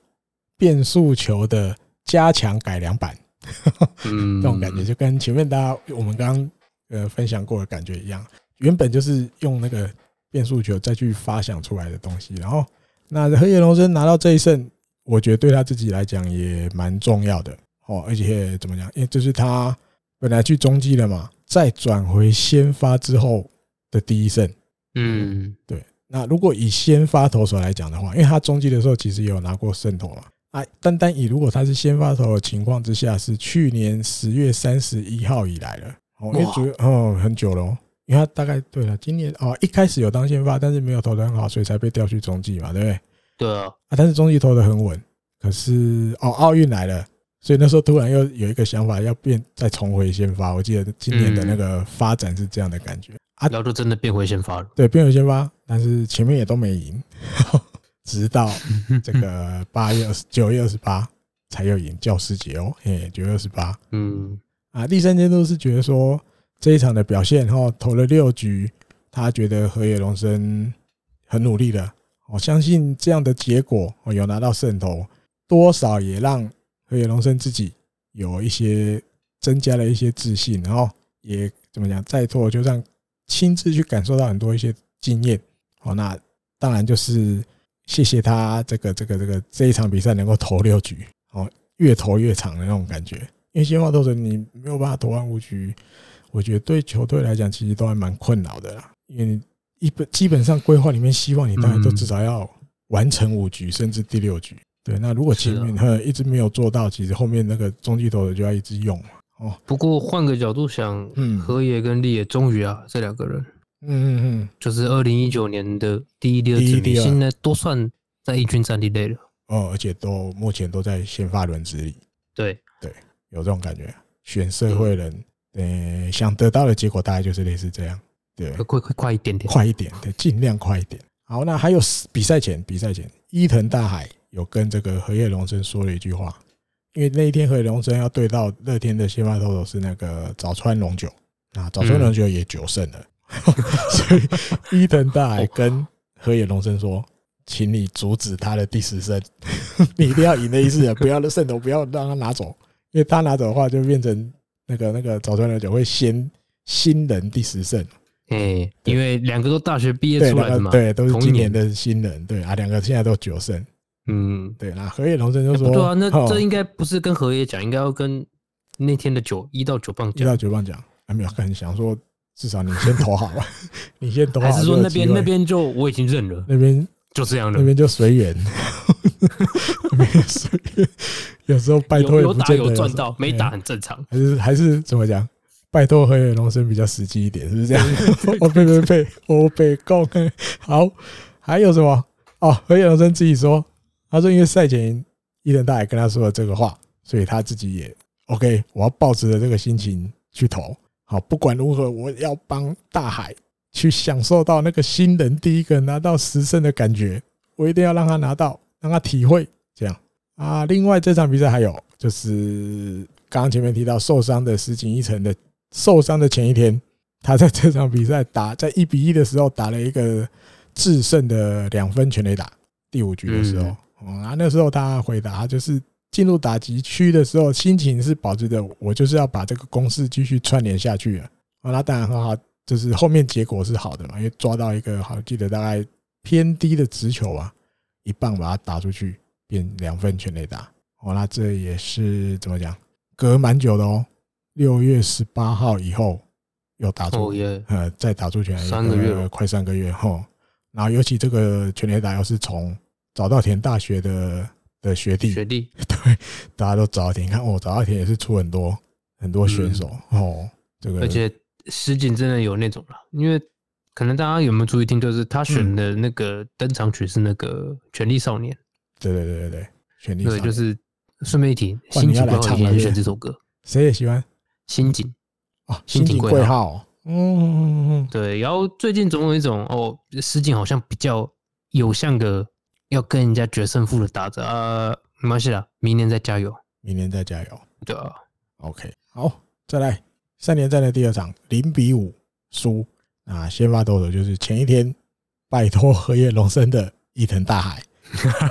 变速球的加强改良版，*laughs* 嗯，这种感觉就跟前面大家我们刚刚呃分享过的感觉一样。原本就是用那个变速球再去发想出来的东西，然后那河野龙生拿到这一胜，我觉得对他自己来讲也蛮重要的哦，而且怎么讲？因为这是他本来去中继了嘛，再转回先发之后的第一胜，嗯，对。那如果以先发投手来讲的话，因为他中继的时候其实也有拿过胜投嘛。啊，单单以如果他是先发投的情况之下，是去年十月三十一号以来了。哦，因为主要哦很久了，哦，因为他大概对了，今年哦一开始有当先发，但是没有投的很好，所以才被调去中继嘛，对不对？对啊。啊，但是中继投的很稳。可是哦，奥运来了，所以那时候突然又有一个想法，要变再重回先发。我记得今年的那个发展是这样的感觉。啊，然后就真的变回先发了。对，变回先发，但是前面也都没赢，*laughs* 直到这个 *laughs* 八月二十九月二十八才有演教师节哦，嘿，九月二十八。嗯，啊，第三阶都是觉得说这一场的表现，哈，投了六局，他觉得河野龙生很努力的，我相信这样的结果，我有拿到胜投，多少也让河野龙生自己有一些增加了一些自信，然后也怎么讲，再拖就让。亲自去感受到很多一些经验，哦，那当然就是谢谢他这个这个这个这一场比赛能够投六局，哦，越投越长的那种感觉。因为先发投手你没有办法投完五局，我觉得对球队来讲其实都还蛮困扰的啦。因为一本基本上规划里面希望你当然都至少要完成五局，甚至第六局。对，那如果前面他一直没有做到，其实后面那个中继投手就要一直用嘛。哦，不过换个角度想，嗯，河野跟立野终于啊，这两个人，嗯嗯嗯，就是二零一九年的第一、第二指名，现在都算在一军战力内了。哦，而且都目前都在先发轮值里。对对，有这种感觉，选社会人，呃，想得到的结果大概就是类似这样。对，快快快一点点，快一点，对，尽量快一点。好，那还有比赛前，比赛前，伊藤大海有跟这个荷叶龙生说了一句话。因为那一天荷叶龙生要对到乐天的先发投手是那个早川龙九，啊，早川龙九也九胜了，*laughs* 所以伊藤大海跟河野龙生说，请你阻止他的第十胜，*laughs* 你一定要赢的意思，不要的胜投，不要让他拿走，因为他拿走的话就变成那个那个早川龙九会先新人第十胜，哎，因为两个都大学毕业出来的嘛，对，都是今年的新人，对啊，两个现在都九胜。嗯，对，那河野龙生就说：“对啊，那这应该不是跟河野讲，应该要跟那天的九一到九棒讲。一到九棒讲，还没有很想说，至少你先投好了，*laughs* 你先投好。还是说那边那边就我已经认了，那边就这样了，那边就随缘，*laughs* 那边随缘。有时候拜托有打有赚到，没打很正常。还是还是怎么讲？拜托河野龙生比较实际一点，是不是这样？我呸呸呸，我被告。好，还有什么？哦，河野龙生自己说。”他说：“因为赛前伊藤大也跟他说了这个话，所以他自己也 OK。我要抱持着这个心情去投。好，不管如何，我要帮大海去享受到那个新人第一个拿到十胜的感觉。我一定要让他拿到，让他体会这样啊。另外，这场比赛还有就是刚刚前面提到受伤的石井一成的受伤的前一天，他在这场比赛打在一比一的时候打了一个制胜的两分全垒打，第五局的时候。”啊，那时候他回答就是进入打击区的时候，心情是保持着我就是要把这个攻势继续串联下去啊。啊，那当然很好，就是后面结果是好的嘛，因为抓到一个好记得大概偏低的直球啊，一棒把它打出去，变两分全垒打。哦，那这也是怎么讲？隔蛮久的哦，六月十八号以后又打出，呃，再打出全垒打，三个月，快三个月后，然后尤其这个全垒打又是从。早稻田大学的的学弟，学弟。*laughs* 对，大家都早稻田，你看哦，早稻田也是出很多很多选手哦，这个而且石井真的有那种了，因为可能大家有没有注意听，就是他选的那个登场曲是那个《权力少年》，对对对对对，权力少年对，就是顺便一提，新井贵浩也选这首歌，谁也喜欢新井哦，新井贵浩，嗯嗯嗯嗯，对，然后最近总有一种哦，石井好像比较有像个。要跟人家决胜负的打着啊，没关系啦，明年再加油，明年再加油，对啊，OK，好，再来三连战的第二场零比五输。啊，先发投手就是前一天拜托荷叶龙生的伊藤大海，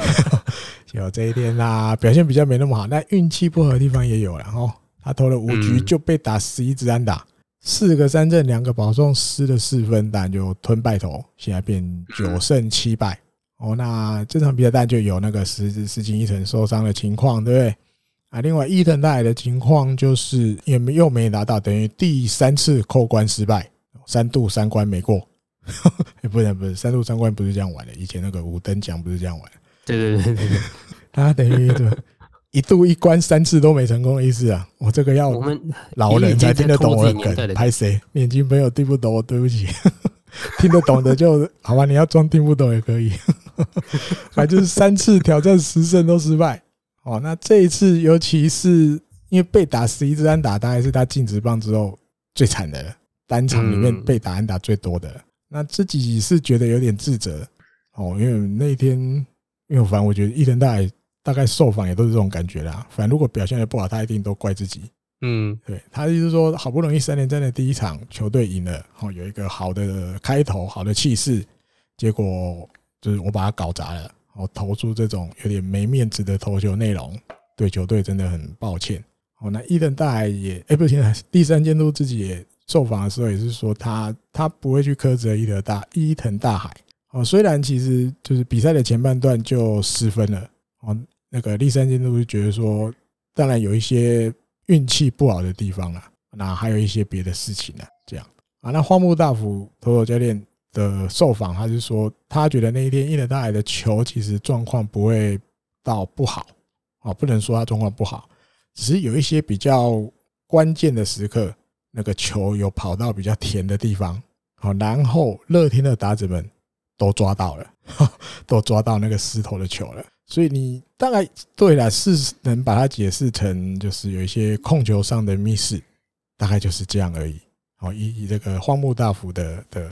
*laughs* 结果这一天啊表现比较没那么好，但运气不好的地方也有了哦，他投了五局就被打十一支安打，四个三振两个保送失了四分，但就吞败投，现在变九胜七败。哦，那这场比赛就有那个石石井一成受伤的情况，对不对？啊，另外伊藤带来的情况就是也没又没拿到，等于第三次扣关失败，三度三关没过，也 *laughs* 不是不是三度三关不是这样玩的，以前那个五等奖不是这样玩。对对对对对，*laughs* 他等于一度一关三次都没成功的意思啊！我这个要我们老人才听得懂我的梗，拍谁？年轻朋友听不懂，我对不起。*laughs* 听得懂的就好吧，你要装听不懂也可以。*laughs* 反正就是三次挑战十胜都失败。哦，那这一次尤其是因为被打十一支安打，当然是他进职棒之后最惨的了，单场里面被打安打最多的。那自己是觉得有点自责哦，因为那天，因为反正我觉得伊藤大海大概受访也都是这种感觉啦。反正如果表现的不好，他一定都怪自己。嗯，对，他意思是说，好不容易三连战的第一场球队赢了，哦，有一个好的开头，好的气势，结果就是我把他搞砸了，哦，投出这种有点没面子的投球内容，对球队真的很抱歉。哦，那伊藤大海也，哎，不是，现在第三监督自己也受访的时候也是说，他他不会去苛责伊藤大伊藤大海。哦，虽然其实就是比赛的前半段就失分了，哦，那个第三监督就觉得说，当然有一些。运气不好的地方啊，那还有一些别的事情呢，这样啊。那荒木大辅投手教练的受访，他是说，他觉得那一天伊藤大海的球其实状况不会到不好啊，不能说他状况不好，只是有一些比较关键的时刻，那个球有跑到比较甜的地方，好，然后乐天的打者们都抓到了，*laughs* 都抓到那个石头的球了。所以你大概对了，是能把它解释成就是有一些控球上的密室大概就是这样而已。好，以以这个荒木大辅的的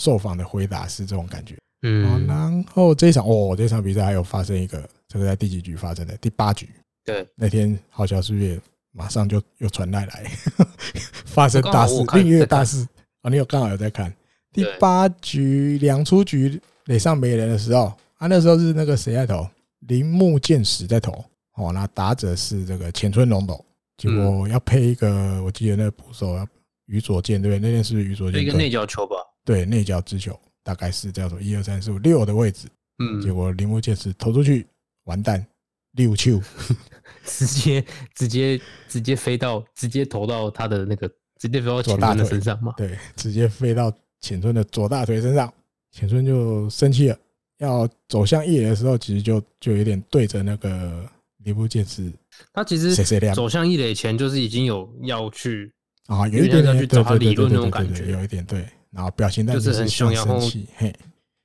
受访的回答是这种感觉。嗯，然后这一场哦，这场比赛还有发生一个，这个在第几局发生的？第八局。对，那天好像是不是马上就又传来来 *laughs* 发生大事，另一个大事啊？你有刚好有在看第八局两出局垒上没人的时候啊？那时候是那个谁在投？铃木健史在投，哦，那打者是这个浅村龙斗，结果要配一个，我记得那个捕手要宇佐健，对不对？那天是宇佐健一个内角球吧？对，内角直球，大概是叫做一二三四五六的位置。嗯，结果铃木健矢投出去，完蛋，六球，*laughs* 直接直接直接飞到，直接投到他的那个，直接飞到浅村的身上嘛？对，直接飞到浅村的左大腿身上，浅村就生气了。要走向一垒的时候，其实就就有点对着那个铃木健矢。他其实走向一垒前，就是已经有要去啊，有一点要去找他理论那种感觉，有一点对。然后表情就是很凶，然后嘿，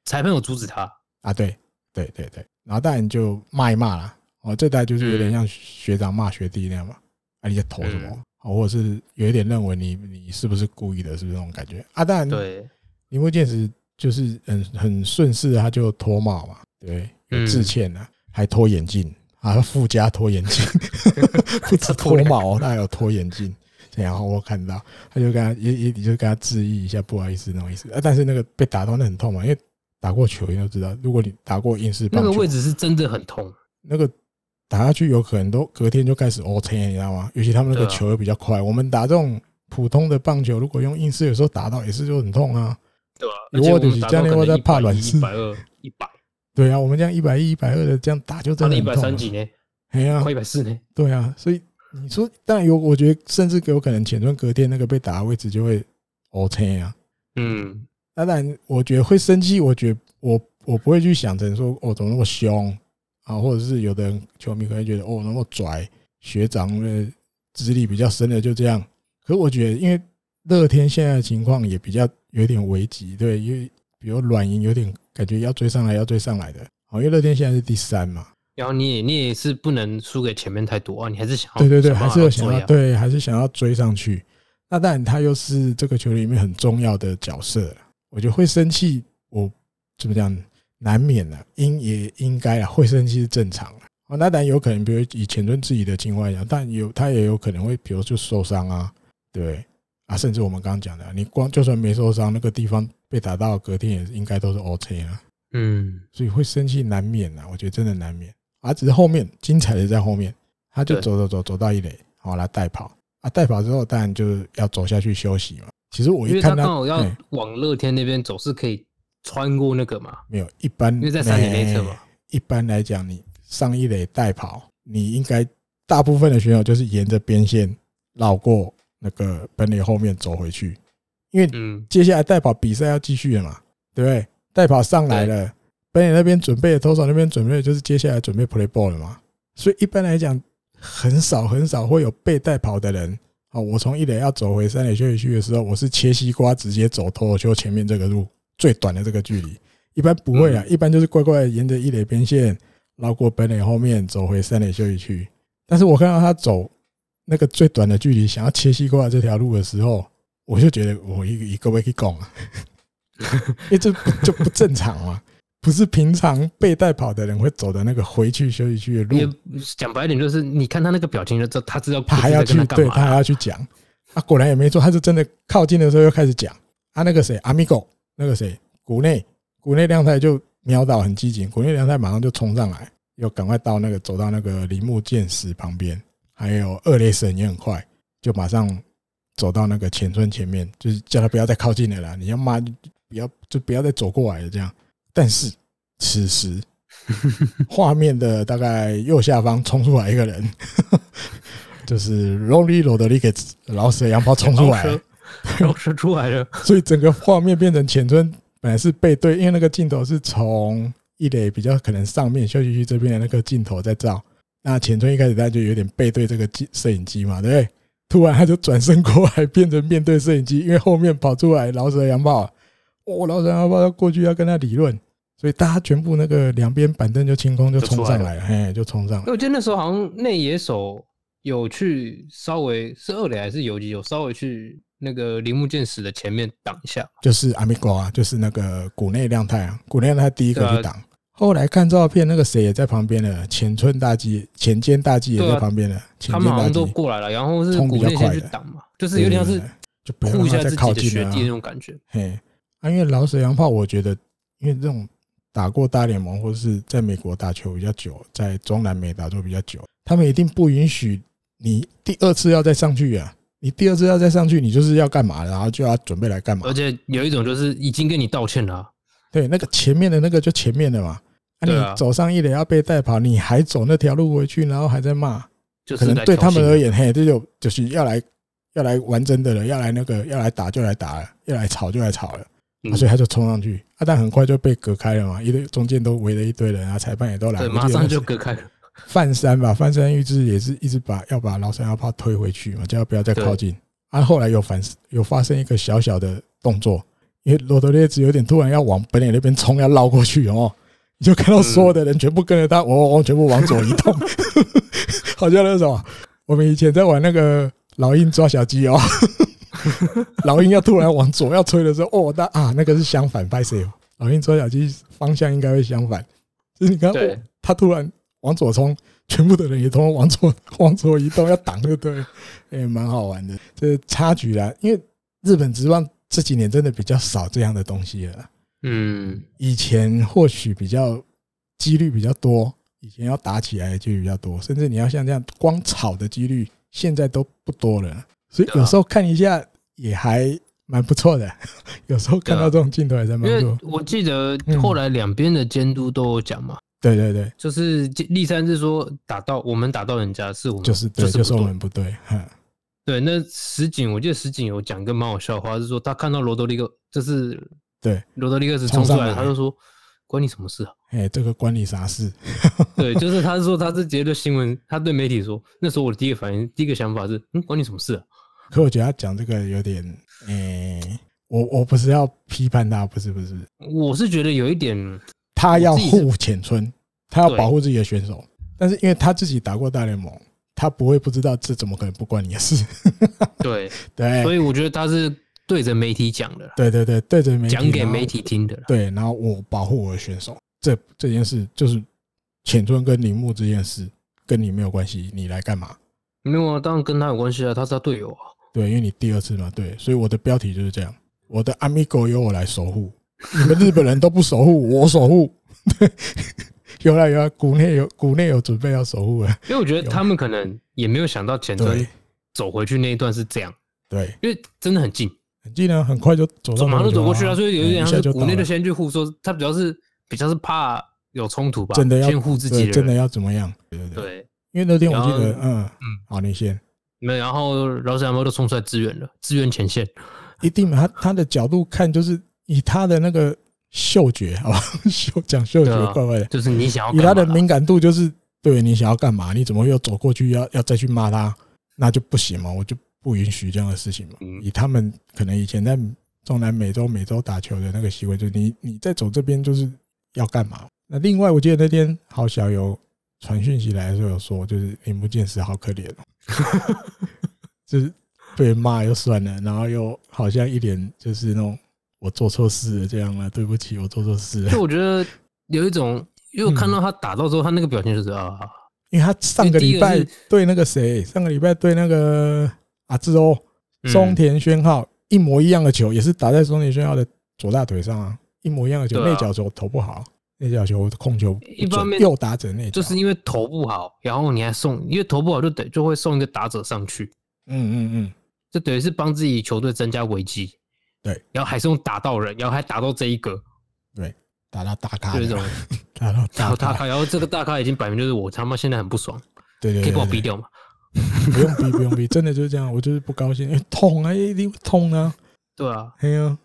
裁判有阻止他啊，对对对对。然后当然就骂一骂啦。哦，这代就是有点像学长骂学弟那样嘛。啊，你在投什么？或者是有一点认为你你是不是故意的？是不是那种感觉啊？当然，对铃木健矢。就是很很顺势，他就脱帽嘛，对，有致歉了，还脱眼镜啊，附加脱眼镜，*laughs* 不止脱帽，他还有脱眼镜。然后我看到，他就跟他也也就跟他致意一下，不好意思那种意思。啊，但是那个被打到那很痛嘛，因为打过球你都知道，如果你打过英式棒球，那个位置是真的很痛，那个打下去有可能都隔天就开始 O K，你知道吗？尤其他们那个球又比较快，我们打这种普通的棒球，如果用硬式，有时候打到也是就很痛啊。对吧？如果你这样，我在怕软式。一百二，一百。对啊，我们这样一百一、一百二的这样打，就真的很痛。一百三几呢？哎呀，快一百四呢？对啊，所以你说，但有，我觉得甚至有可能前村隔天那个被打的位置就会 OK 啊。嗯，当然，我觉得会生气。我觉得我我不会去想成说，哦，怎么那么凶啊？或者是有的人球迷可能觉得，哦，那么拽，学长的资历比较深的就这样。可是我觉得，因为乐天现在的情况也比较。有点危急，对，因为比如软银有点感觉要追上来，要追上来的。好，因为乐天现在是第三嘛，然后你也你也是不能输给前面太多啊，你还是想要对对对，还是有想要对，还是想要追上去。那当然，他又是这个球里面很重要的角色，我觉得会生气，我怎么讲，难免的，应也应该啊，会生气是正常的。哦，那当然有可能，比如以浅村自己的情况来讲，但有他也有可能会，比如就受伤啊，对。啊，甚至我们刚刚讲的，你光就算没受伤，那个地方被打到，隔天也应该都是 OK 啊。嗯，所以会生气难免啊，我觉得真的难免。啊，只是后面精彩的在后面，他就走走走走到一垒，好来带跑啊，带跑之后当然就是要走下去休息嘛。其实我一看到刚好要往乐天那边走，是可以穿过那个嘛？没有，一般因为在三垒内侧嘛。一般来讲，你上一垒带跑，你应该大部分的选手就是沿着边线绕过。那个本垒后面走回去，因为接下来带跑比赛要继续了嘛，对不对？带跑上来了，本垒那边准备，投手那边准备，就是接下来准备 play ball 了嘛。所以一般来讲，很少很少会有被带跑的人。哦，我从一垒要走回三垒休息区的时候，我是切西瓜直接走投手球前面这个路最短的这个距离。一般不会啊，一般就是乖乖沿着一垒边线绕过本垒后面走回三垒休息区。但是我看到他走那个最短的距离，想要切西瓜这条路的时候，我就觉得我一一个位可以讲啊，*laughs* 因为这就不正常嘛。不是平常被带跑的人会走的那个回去休息区的路。讲白一点，就是你看他那个表情就知道他知道他还要去，对他还要去讲。啊，果然也没错，他是真的靠近的时候又开始讲。啊，那个谁，阿米狗，那个谁，谷内，谷内亮太就瞄到很机警，谷内亮太马上就冲上来，又赶快到那个走到那个铃木健史旁边，还有二雷神也很快，就马上走到那个浅村前面，就是叫他不要再靠近了啦，你要骂，不要就不要再走过来了这样。但是此时，画面的大概右下方冲出来一个人，*laughs* 就是 Lonely Rodriguez 老舍洋炮冲出来，*laughs* 老舍出来了。所以整个画面变成浅村本来是背对，因为那个镜头是从一垒比较可能上面休息区这边的那个镜头在照。那浅村一开始他就有点背对这个摄摄影机嘛，对不对？*laughs* 突然他就转身过来，变成面对摄影机，因为后面跑出来老舍洋炮，哦，老舍洋炮要过去要跟他理论。所以大家全部那个两边板凳就清空，就冲上来了，嘿，就冲上来。我记得那时候好像内野手有去稍微是二垒还是游击，有稍微去那个铃木健史的前面挡一下。就是阿米瓜啊，就是那个谷内亮太啊，谷内亮太第一个去挡。后来看照片，那个谁也在旁边了，浅村大纪、浅间大纪也在旁边了。他们好像都过来了，然后是谷内先去挡嘛，就是有点像是就护一下自己的学弟那种感觉。嘿，啊，因为老舍洋炮，我觉得因为这种。打过大联盟或者是在美国打球比较久，在中南美打球比较久，他们一定不允许你第二次要再上去啊！你第二次要再上去，你就是要干嘛？然后就要准备来干嘛？而且有一种就是已经跟你道歉了，对，那个前面的那个就前面的嘛，那你走上一垒要被带跑，你还走那条路回去，然后还在骂，就可能对他们而言，嘿，这就就是要来要来玩真的了，要来那个要来打就来打了，要来吵就来吵了。所以他就冲上去，啊，但很快就被隔开了嘛，一堆中间都围了一堆人啊，裁判也都来了，马上就隔开了。范山吧，范山玉志也是一直把要把老山要炮推回去嘛，叫他不要再靠近。啊，后来有反有发生一个小小的动作，因为罗德列兹有点突然要往本垒那边冲，要绕过去哦，你就看到所有的人全部跟着他，往往全部往左移动，*laughs* 好像那种我们以前在玩那个老鹰抓小鸡哦。*laughs* 老鹰要突然往左要吹的时候，哦，那啊，那个是相反，拍谁？老鹰吹小鸡方向应该会相反，就是你看，哦，他突然往左冲，全部的人也同样往左往左移动，要挡，就对？也 *laughs* 蛮好玩的，这是差距啦。因为日本职棒这几年真的比较少这样的东西了。嗯，以前或许比较几率比较多，以前要打起来的几率比较多，甚至你要像这样光吵的几率，现在都不多了。所以有时候看一下。也还蛮不错的，*laughs* 有时候看到这种镜头还是蛮不错。因为我记得后来两边的监督都有讲嘛，对对对，就是立三是说打到我们打到人家是我们就是对，就是我们不对。对，那石井我记得石井有讲一个蛮好笑的话，是说他看到罗德里克就是对罗德里克是冲出来，他就说关你什么事啊？哎，这个关你啥事？对，就是他是说他是直接对新闻，他对媒体说，那时候我的第一个反应，第一个想法是，嗯，关你什么事啊？*laughs* 可我觉得他讲这个有点，诶、欸，我我不是要批判他，不是不是，我是觉得有一点，他要护浅村，他要保护自己的选手，但是因为他自己打过大联盟，他不会不知道这怎么可能不关你的事。对 *laughs* 对，所以我觉得他是对着媒体讲的，对对对，对着媒体讲给媒体听的。对，然后我保护我的选手，这这件事就是浅村跟铃木这件事跟你没有关系，你来干嘛？没有啊，当然跟他有关系啊，他是他队友啊。对，因为你第二次嘛，对，所以我的标题就是这样。我的 amigo 由我来守护，你们日本人都不守护，我守护。对，有啦有啦，谷内有谷内有准备要守护了。因为我觉得他们可能也没有想到浅村走回去那一段是这样。对，因为真的很近，很近啊，很快就走到，马上就走过去了，所以有一点像是谷内的先去护，说他主要是比较是怕有冲突吧，真的要先护自己，真的要怎么样？对对对，因为那天我记得，嗯嗯，好，你先。没，然后老山羊都冲出来支援了，支援前线。一定嘛，他他的角度看就是以他的那个嗅觉，好吧？嗅讲嗅觉怪怪的，就是你想要以他的敏感度，就是对你想要干嘛？你怎么又走过去要要再去骂他？那就不行嘛，我就不允许这样的事情嘛。以他们可能以前在中南美洲、美洲打球的那个习惯，就是你你在走这边就是要干嘛？那另外，我记得那天好小有传讯息来的时候有说，就是林木健史好可怜哦，*laughs* 就是被骂又算了，然后又好像一脸就是那种我做错事了这样了，对不起，我做错事了。就我觉得有一种，因为我看到他打到之后，他那个表情就是啊，因为他上个礼拜对那个谁，上个礼拜对那个阿志欧松田宣浩一模一样的球，也是打在松田宣浩的左大腿上啊，一模一样的球，内角球投不好。那脚球控球一方面又打者那，就是因为头不好，然后你还送，因为头不好就等就会送一个打者上去，嗯嗯嗯，就等于是帮自己球队增加危机，对，然后还是用打到人，然后还打到这一个，对，打到大咖，就是这种打到大咖，然后这个大咖已经摆明就是我他妈现在很不爽，对对，可以把我逼掉吗？不用逼，不用逼，真的就是这样，我就是不高兴，痛啊，一定会痛啊，对啊，哎呀，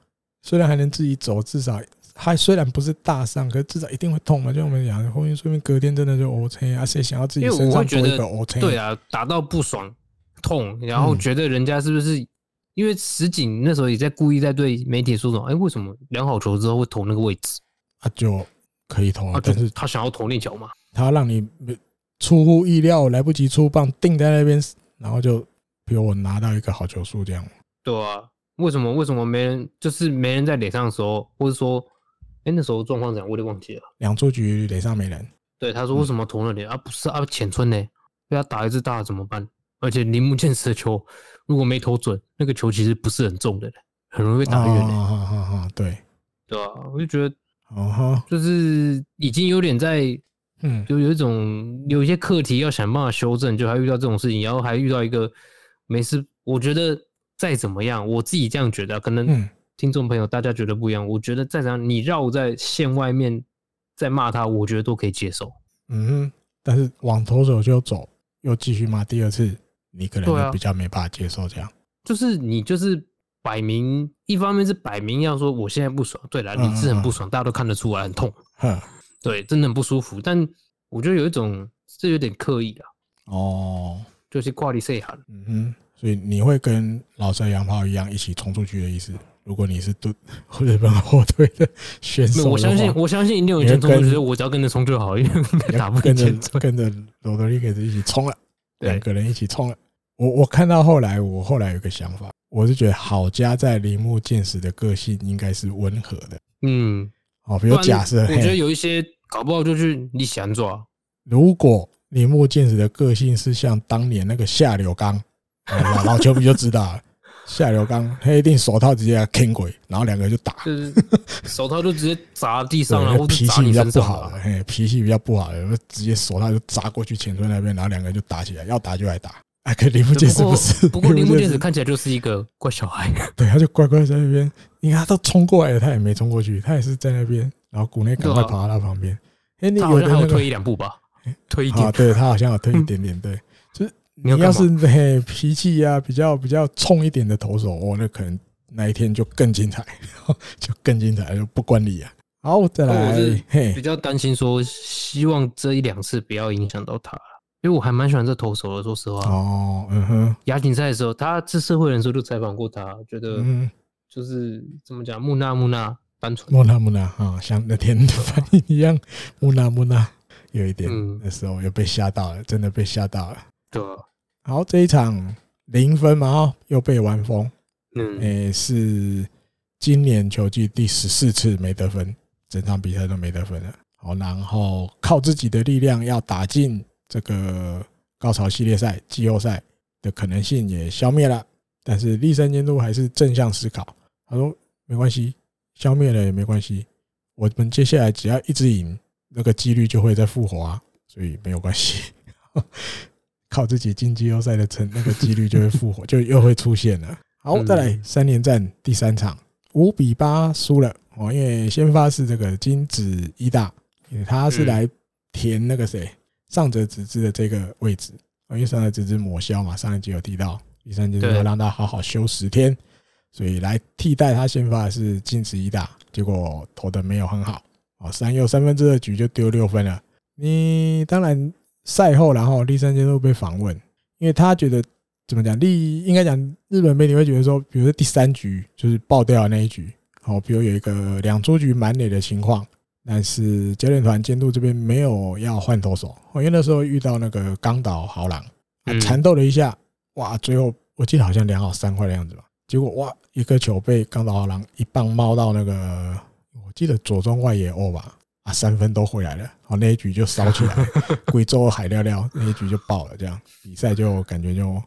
虽然还能自己走，至少。他虽然不是大伤，可是至少一定会痛嘛。就我们讲，后面说明隔天真的就 OK 啊，谁想要自己身上多一个 OK？对啊，打到不爽、痛，然后觉得人家是不是？因为石井那时候也在故意在对媒体说什么？哎，为什么量好球之后会投那个位置？啊就可以投啊，但是他想要投那脚嘛？他让你出乎意料，来不及出棒，定在那边，然后就比如我拿到一个好球数这样。对啊，为什么？为什么没人？就是没人在脸上的时候，或者说？哎，那时候状况怎样？我有点忘记了。两出局垒上没人。对，他说为什么投那里啊？不是啊，浅村呢？被他打一支大的怎么办？而且铃木健史的球如果没投准，那个球其实不是很重的，很容易被打远的。哈哈哈，对，对啊，我就觉得，哦就是已经有点在，嗯，就有一种有一些课题要想办法修正，就还遇到这种事情，然后还遇到一个没事。我觉得再怎么样，我自己这样觉得，可能。听众朋友，大家觉得不一样？我觉得再怎样，你绕在线外面再骂他，我觉得都可以接受。嗯哼，但是往投手就走，又继续骂第二次，你可能就比较没办法接受这样。就是你就是摆明，一方面是摆明要说我现在不爽，对了，你是很不爽，大家都看得出来很痛，对，真的很不舒服。但我觉得有一种是有点刻意的哦，就是挂你谁喊，嗯哼，所以你会跟老三洋炮一样一起冲出去的意思。如果你是对 *laughs* 日本火腿的选手，我相信，我相信一定有人冲觉得，我只要跟着冲就好，因为打不跟着跟着罗德里给一起冲了，两个人一起冲了。我我看到后来，我后来有个想法，我是觉得好家在铃木健史的个性应该是温和的，嗯，好，比如假设，我觉得有一些搞不好就是你想做。如果铃木健史的个性是像当年那个下流刚，老老球迷就知道了。下流刚，他一定手套直接给他啃鬼，然后两个人就打，就是手套就直接砸地上了。*laughs* 脾气比较不好的，嘿，脾气比较不好的，直接手套就砸过去浅村那边，然后两个人就打起来，要打就来打。哎，可铃木健是不是，不过 *laughs* 铃木健子看起来就是一个乖小孩，*laughs* 对，他就乖乖在那边。你看他都冲过来了，他也没冲过去，他也是在那边，然后谷内赶快跑到他旁边。哎，你好像还有推一两步吧？推一点啊，对他好像有推一点点，对，就是。你要是嘿 *laughs* 脾气呀比较比较冲一点的投手哦，那可能那一天就更精彩，*laughs* 就更精彩，就不管你啊。好，再来，嘿，比较担心说，希望这一两次不要影响到他，因为我还蛮喜欢这投手的，说实话。哦，嗯哼，亚锦赛的时候，他是社会人时候就采访过他，觉得就是怎么讲，木讷木讷，单纯。木讷木讷啊，像那天的反应一样，木讷木讷，有一点那时候又被吓到了，真的被吓到了，对。好，这一场零分嘛，哦，又被完封，嗯，诶，是今年球季第十四次没得分，整场比赛都没得分了。好，然后靠自己的力量要打进这个高潮系列赛、季后赛的可能性也消灭了。但是立山监督还是正向思考，他说没关系，消灭了也没关系，我们接下来只要一直赢，那个几率就会再复活啊，所以没有关系。靠自己进季后赛的成那个几率就会复活，*laughs* 就又会出现了。好，再来三连战第三场五比八输了哦，因为先发是这个金子一大，他是来填那个谁上泽直之的这个位置，因为上泽直之抹消嘛，上一集有提到，第三节就让他好好休十天，所以来替代他先发的是金子一大，结果投的没有很好哦，三又三分之二局就丢六分了。你当然赛后，然后立山监督被访问，因为他觉得怎么讲，立应该讲日本媒体会觉得说，比如说第三局就是爆掉的那一局，好，比如有一个两出局满垒的情况，但是教练团监督这边没有要换投手，因为那时候遇到那个冈岛豪郎，缠斗了一下，哇，最后我记得好像两好三坏的样子吧。结果哇，一个球被冈岛豪郎一棒猫到那个，我记得左中外野欧吧，啊，三分都回来了，好，那一局就烧起来，*laughs* 贵州海料料那一局就爆了，这样比赛就感觉就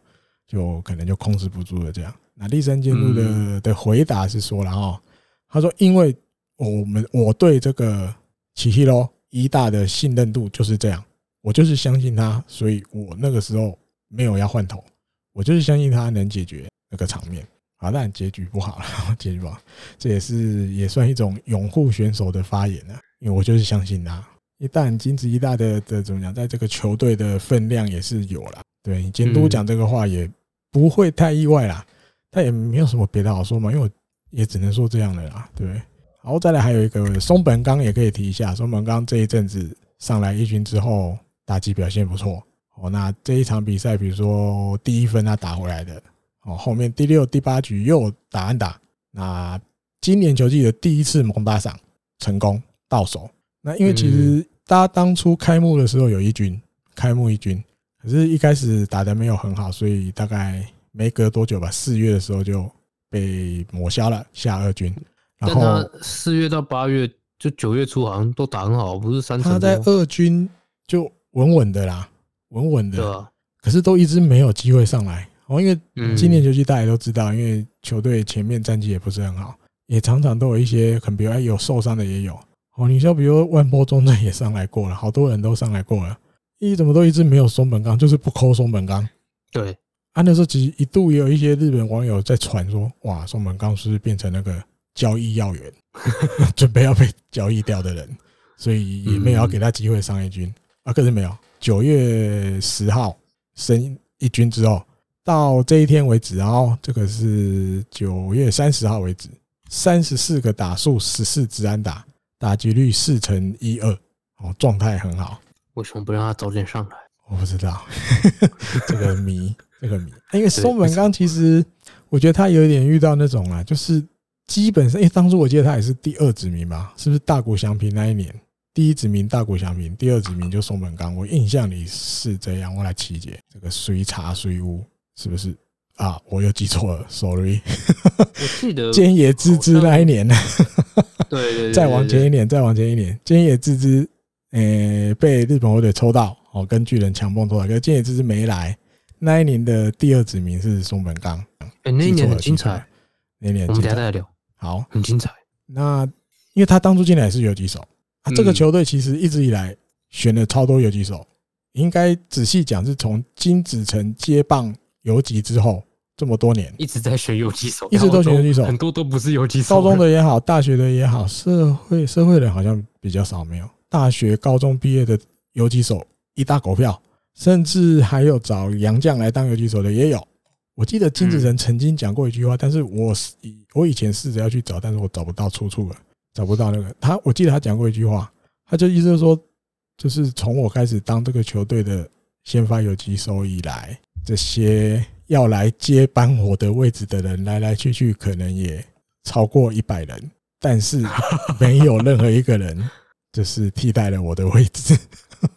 就可能就控制不住了，这样。那立山监督的的回答是说了哈，他说因为我们我对这个奇希罗一大的信任度就是这样，我就是相信他，所以我那个时候没有要换头，我就是相信他能解决那个场面。啊，但结局不好了，*laughs* 结局不好，这也是也算一种拥护选手的发言了。因为我就是相信他，一旦金子一大的的怎么讲，在这个球队的分量也是有了。对，监督讲这个话也不会太意外啦。他也没有什么别的好说嘛，因为我也只能说这样的啦。对，然后再来还有一个松本刚也可以提一下，松本刚这一阵子上来一军之后，打击表现不错。哦，那这一场比赛，比如说第一分他打回来的。哦，后面第六、第八局又打安打，那今年球季的第一次蒙打赏成功到手。那因为其实大家当初开幕的时候有一军，开幕一军，可是一开始打的没有很好，所以大概没隔多久吧，四月的时候就被抹消了下二军。然后四月到八月，就九月初好像都打很好，不是三成。他在二军就稳稳的啦，稳稳的，可是都一直没有机会上来。哦，因为今年球季大家都知道，因为球队前面战绩也不是很好，也常常都有一些，可能比如有受伤的也有。哦，你像比如万波中正也上来过了，好多人都上来过了，一怎么都一直没有松本刚，就是不抠松本刚。对，啊，那时候其实一度也有一些日本网友在传说，哇，松本刚是不是变成那个交易要员，*laughs* 准备要被交易掉的人，所以也没有要给他机会上一军啊。可是没有，九月十号升一军之后。到这一天为止，然后这个是九月三十号为止，三十四个打数，十四支安打，打击率四成一二，哦，状态很好。为什么不让他早点上来？我不知道，*laughs* 这个谜，这个谜。因为松本刚其实，我觉得他有一点遇到那种啊，就是基本上，因为当初我记得他也是第二指名吧，是不是大谷翔平那一年？第一指名大谷翔平，第二指名就松本刚。我印象里是这样，我来理解这个随茶随屋。是不是啊？我又记错了，sorry。我记得菅野智之那一年呢？对对对，再往前一年，再往前一年，菅野智之，诶，被日本火腿抽到，哦，跟巨人强碰抽到，可是菅野智之没来。那一年的第二指名是松本刚。哎，那一年很精彩，那一年我们等下再聊。好，很精彩。那因为他当初进来是游击手，啊，这个球队其实一直以来选了超多游击手，应该仔细讲是从金子成接棒。游击之后这么多年，一直在选游击手，一直都选游击手，很多都不是游击手。高中的也好，大学的也好，社会社会人好像比较少，没有大学、高中毕业的游击手一大狗票，甚至还有找洋将来当游击手的也有。我记得金子仁曾经讲过一句话，但是我以我以前试着要去找，但是我找不到出处了，找不到那个他。我记得他讲过一句话，他就意思说，就是从我开始当这个球队的先发游击手以来。这些要来接班我的位置的人来来去去，可能也超过一百人，但是没有任何一个人 *laughs* 就是替代了我的位置。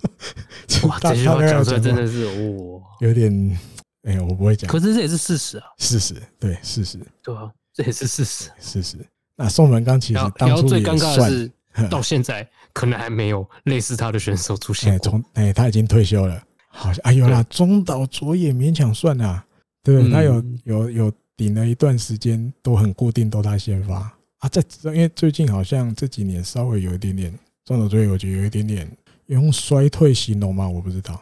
*laughs* 哇，*laughs* 这句话讲出来真的是哦，有点哎，我不会讲。可是这也是事实啊，事实对事实，对啊，这也是事实，事实。那宋文刚其实当初最尴尬的是，到现在可能还没有类似他的选手出现。从哎，他已经退休了。好像哎呦啦，中岛卓也勉强算啦，对，他有有有顶了一段时间都很固定，都他先发啊。在因为最近好像这几年稍微有一点点中岛卓也，我觉得有一点点用衰退形容吗？我不知道，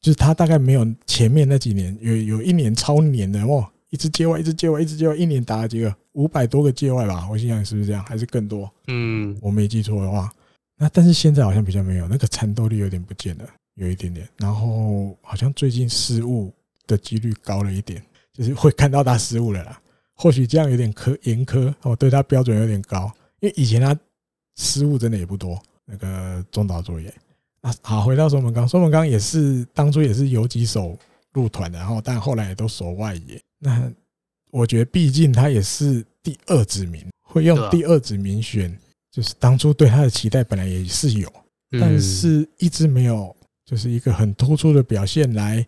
就是他大概没有前面那几年有有一年超年的哦，一直接外，一直接外，一直接外，一年打了几个五百多个界外吧？我心想是不是这样，还是更多？嗯，我没记错的话，那但是现在好像比较没有，那个战斗力有点不见了。有一点点，然后好像最近失误的几率高了一点，就是会看到他失误了啦。或许这样有点苛严苛哦，对他标准有点高，因为以前他失误真的也不多。那个中岛卓也啊，好，回到松本刚，松本刚也是当初也是游击手入团的，然后但后来也都守外野。那我觉得，毕竟他也是第二指名，会用第二指名选，就是当初对他的期待本来也是有，但是一直没有，就是一个很突出的表现来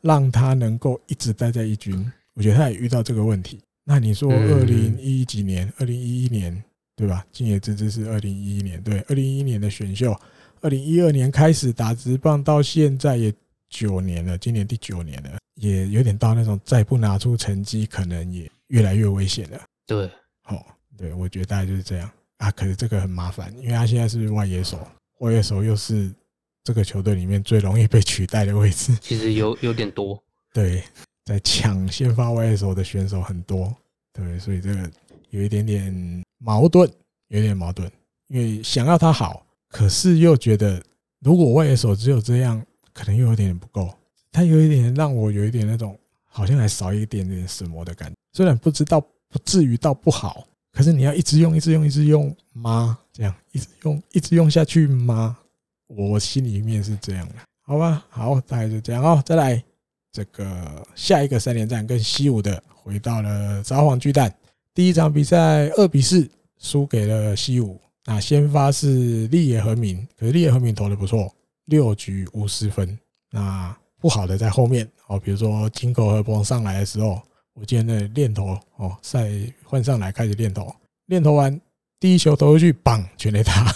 让他能够一直待在一军。我觉得他也遇到这个问题。那你说二零一几年，二零一一年对吧？今野之志是二零一一年，对，二零一一年的选秀，二零一二年开始打直棒，到现在也九年了，今年第九年了，也有点到那种再不拿出成绩，可能也越来越危险了。对，哦，对，我觉得大概就是这样啊。可是这个很麻烦，因为他现在是外野手，外野手又是这个球队里面最容易被取代的位置。其实有有点多，*laughs* 对。在抢先发外野手的选手很多，对，所以这个有一点点矛盾，有点矛盾，因为想要他好，可是又觉得如果外野手只有这样，可能又有点点不够。他有一点让我有一点那种好像还少一点点什么的感觉。虽然不知道不至于到不好，可是你要一直用，一直用，一直用吗？这样一直用，一直用下去吗？我心里面是这样的，好吧？好，大概就这样哦，再来。这个下一个三连战跟西武的回到了札幌巨蛋，第一场比赛二比四输给了西武。那先发是立野和明，可是立野和明投的不错，六局五十分。那不好的在后面哦，比如说金口和博上来的时候，我记得那练投哦，赛换上来开始练投，练投完第一球投出去，棒全垒打。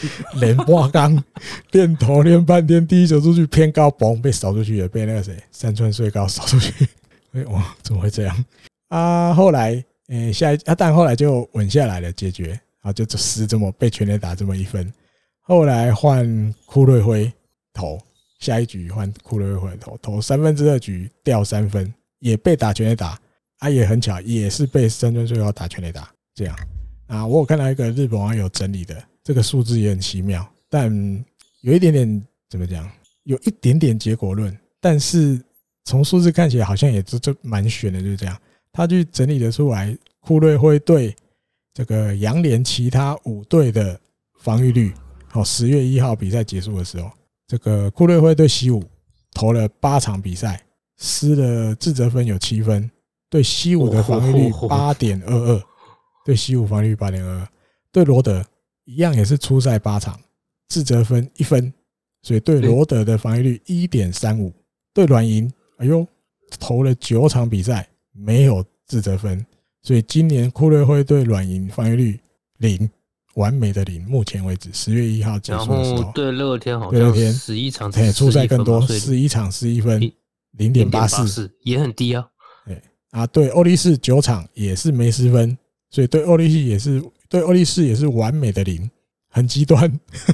*laughs* 连挂刚练投练半天，第一球出去偏高，嘣被扫出去了，被那个谁山川穗高扫出去。*laughs* 哎哇，怎么会这样啊？后来，诶，下一啊，但后来就稳下来了，解决啊，就只是这么被全垒打这么一分。后来换库瑞辉投，下一局换库瑞辉投，投三分之二局掉三分，也被打全垒打。啊，也很巧，也是被山川穗高打全垒打。这样啊，我有看到一个日本网友整理的。这个数字也很奇妙，但有一点点怎么讲？有一点点结果论，但是从数字看起来好像也这这蛮悬的，就是这样。他去整理的出来，库瑞会对这个杨联其他五队的防御率。好，十月一号比赛结束的时候，这个库瑞会对西武投了八场比赛，失了自责分有七分，对西武的防御率八点二二，对西武防御率八点二二，对罗德。一样也是出赛八场，自责分一分，所以对罗德的防御率一点三五。对软银，哎呦，投了九场比赛没有自责分，所以今年库瑞会对软银防御率零，完美的零。目前为止，十月一号结束的时候，对乐天好像十一场，对出赛更多，十一场十一分，零点八四，也很低啊。对啊，对欧力士九场也是没失分，所以对欧力士也是。对欧力士也是完美的零，很极端。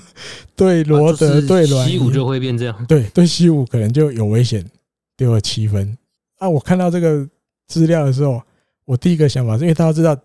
*laughs* 对罗德、对软，西武就会变这样。对对，西武可能就有危险，丢了七分。啊，我看到这个资料的时候，我第一个想法是因为大家知道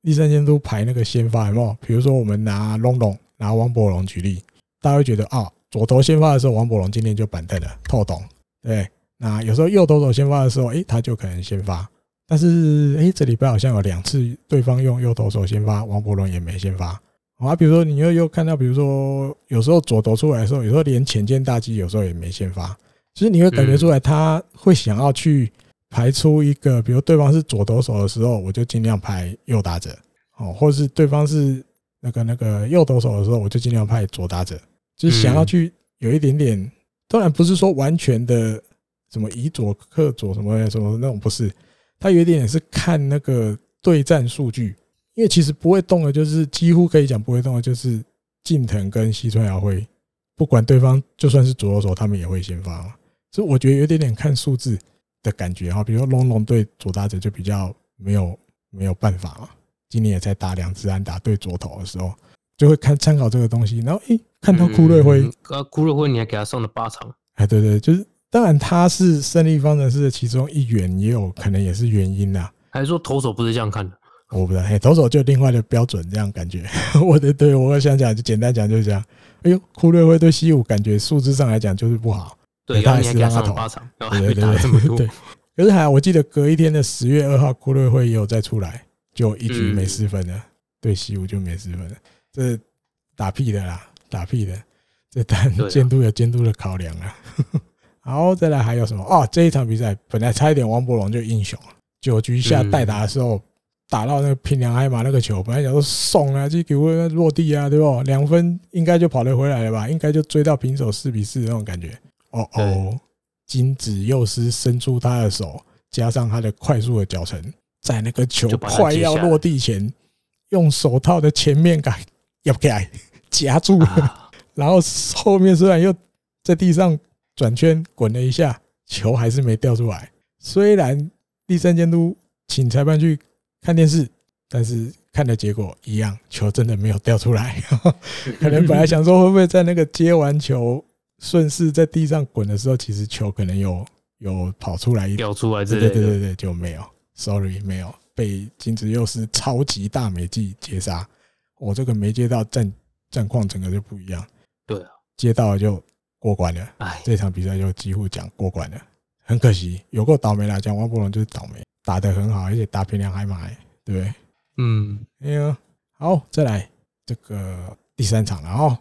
第三监督排那个先发有没有？比如说我们拿龙龙拿王柏龙举例，大家会觉得啊，左投先发的时候王柏龙今天就板凳了，透懂。对，那有时候右投手先发的时候，诶，他就可能先发。但是，哎，这礼拜好像有两次对方用右投手先发，王柏伦也没先发。啊，比如说你又又看到，比如说有时候左投出来的时候，有时候连浅见大基有时候也没先发。其实你会感觉出来，他会想要去排出一个，比如对方是左投手的时候，我就尽量排右打者，哦，或是对方是那个那个右投手的时候，我就尽量派左打者，就是想要去有一点点，当然不是说完全的什么以左克左什么什么那种，不是。他有一点也是看那个对战数据，因为其实不会动的，就是几乎可以讲不会动的，就是近藤跟西村遥辉，不管对方就算是左右手，他们也会先发嘛。所以我觉得有点点看数字的感觉哈。比如说龙龙对左打者就比较没有没有办法嘛。今年也在打两次安打对左投的时候，就会看参考这个东西。然后诶，看到库瑞辉，啊，库瑞辉你还给他送了八场，哎，对对，就是。当然，他是胜利方程式的其中一员，也有可能也是原因呐。还是说投手不是这样看的？我不知道，嘿，投手就另外的标准，这样感觉。*laughs* 我的对我想讲，就简单讲就是这样。哎呦，库瑞会对西武感觉数字上来讲就是不好。对，他还是让他投八场，然后还被打这么多。对，可是还好，我记得隔一天的十月二号，库瑞会也有再出来，就一局没失分了，嗯、对西武就没失分了。这打屁的啦，打屁的。这单监督有监督的考量啊。好，再来还有什么？哦，这一场比赛本来差一点王柏融就英雄了，九局下代打的时候打到那个平良海马那个球，本来想说送啊，就给我落地啊，对不？两分应该就跑得回来了吧？应该就追到平手四比四那种感觉。哦哦。金子佑司伸出他的手，加上他的快速的脚程，在那个球快要落地前，用手套的前面盖要不给夹住了。*laughs* 然后后面虽然又在地上转圈滚了一下，球还是没掉出来。虽然第三监督请裁判去看电视，但是看的结果一样，球真的没有掉出来。*laughs* 可能本来想说会不会在那个接完球。顺势在地上滚的时候，其实球可能有有跑出来掉出来，对对对对，就没有，sorry，没有被金子佑是超级大美技截杀。我这个没接到战战况，整个就不一样。对啊，接到了就过关了。哎，这场比赛就几乎讲过关了，很可惜，有够倒霉啦。讲王博龙就是倒霉，打得很好，而且打平良海马，对不对？嗯，哎呀，好，再来这个第三场了哦。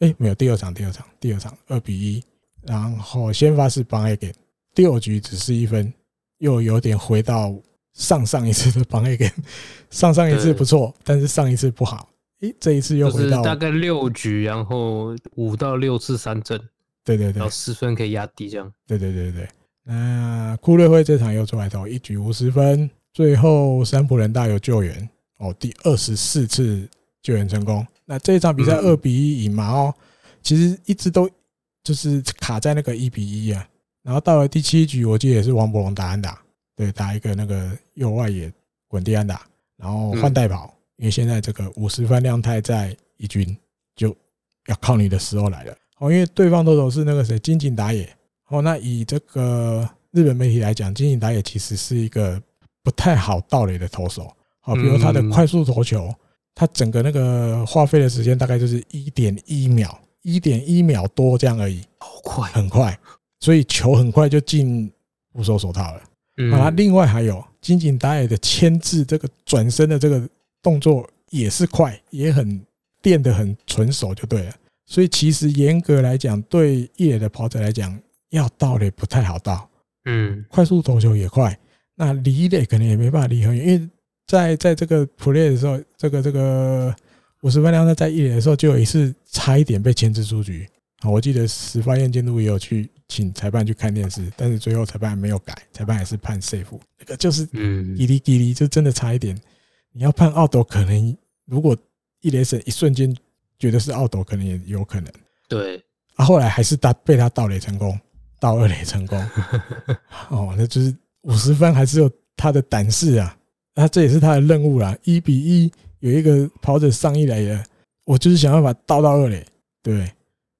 哎、欸，没有第二场，第二场，第二场二比一，然后先发是邦黑根，六局只是一分，又有点回到上上一次的邦黑根，*laughs* 上上一次不错，但是上一次不好，诶、欸，这一次又回到大概六局，然后五到六次三振，对对对，然后失分可以压低这样，对对对对，那库瑞辉这场又出来投一局无失分，最后三浦人大有救援哦，第二十四次救援成功。那这一场比赛二比一赢嘛？哦，其实一直都就是卡在那个一比一啊。然后到了第七局，我记得也是王博龙打安打，对，打一个那个右外野滚地安打，然后换代跑，因为现在这个五十分量太在一军，就要靠你的时候来了。哦，因为对方投手是那个谁金井打野。哦，那以这个日本媒体来讲，金井打野其实是一个不太好盗垒的投手。好，比如他的快速投球。他整个那个花费的时间大概就是一点一秒，一点一秒多这样而已，好快，很快，所以球很快就进捕手手套了。啊，另外还有金井打野的牵制，这个转身的这个动作也是快，也很练得很纯熟就对了。所以其实严格来讲，对一垒的跑者来讲，要到垒不太好到。嗯，快速投球也快，那离垒可能也没办法离很远，因为。在在这个 play 的时候，这个这个五十分钟他在一垒的时候，就有一次差一点被牵制出局啊！我记得十发彦监督也有去请裁判去看电视，但是最后裁判没有改，裁判还是判 safe。那个就是嗯，滴哩滴哩，就真的差一点。你要判奥斗，可能如果一垒审一瞬间觉得是奥斗，可能也有可能。对啊，后来还是他被他盗垒成功，盗二垒成功。*laughs* 哦，那就是五十分还是有他的胆识啊！那这也是他的任务啦。一比一，有一个跑者上一垒了，我就是想办法盗到二垒，对。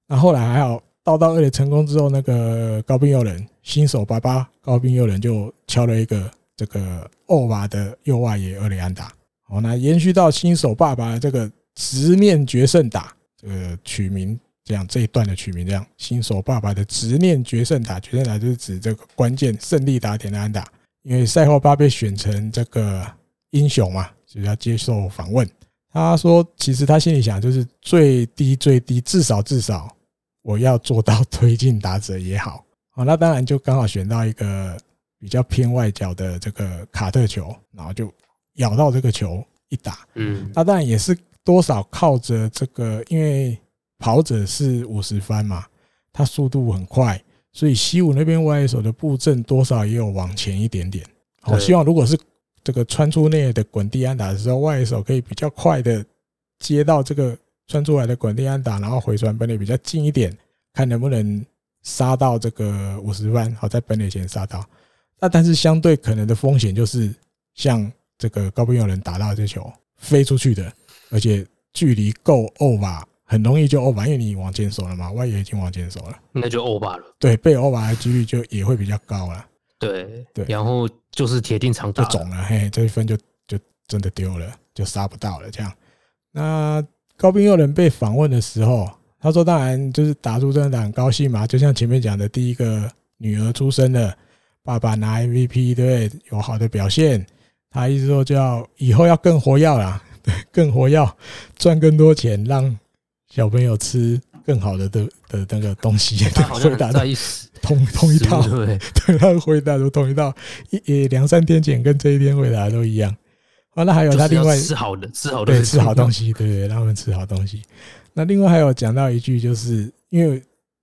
那后来还好，盗到二垒成功之后，那个高滨佑人新手爸爸高滨佑人就敲了一个这个欧巴的右外野二垒安打。哦，那延续到新手爸爸的这个执念决胜打，这个取名这样这一段的取名这样，新手爸爸的执念决胜打，决胜打就是指这个关键胜利打点的安打。因为赛后他被选成这个英雄嘛，所以要接受访问。他说：“其实他心里想，就是最低最低，至少至少，我要做到推进打者也好。好，那当然就刚好选到一个比较偏外角的这个卡特球，然后就咬到这个球一打。嗯，那当然也是多少靠着这个，因为跑者是五十番嘛，他速度很快。”所以西武那边外野手的布阵多少也有往前一点点。我希望如果是这个穿出内的滚地安打的时候，外野手可以比较快的接到这个穿出来的滚地安打，然后回传本垒比较近一点，看能不能杀到这个五十番，好在本垒前杀到。那但是相对可能的风险就是像这个高滨祐人打到这球飞出去的，而且距离够 over。很容易就 over，因为你往前守了嘛，外野已经往前守了，那就 over 了。对，被 over 的几率就也会比较高了。对对，然后就是铁定长打，就肿了，嘿，这一分就就真的丢了，就杀不到了。这样，那高滨祐人被访问的时候，他说：“当然就是打出真的很高兴嘛，就像前面讲的，第一个女儿出生了，爸爸拿 MVP，对，有好的表现。他意思说叫以后要更活跃啦，对，*laughs* 更活跃，赚更多钱，让小朋友吃更好的的的那个东西。他回答的同同一套，*laughs* 对，他的回答都同一套，一呃两三天前跟这一天回答都一样。啊，那还有他另外吃好的，吃好的，对，吃好东西，对对，让他们吃好东西。那另外还有讲到一句，就是因为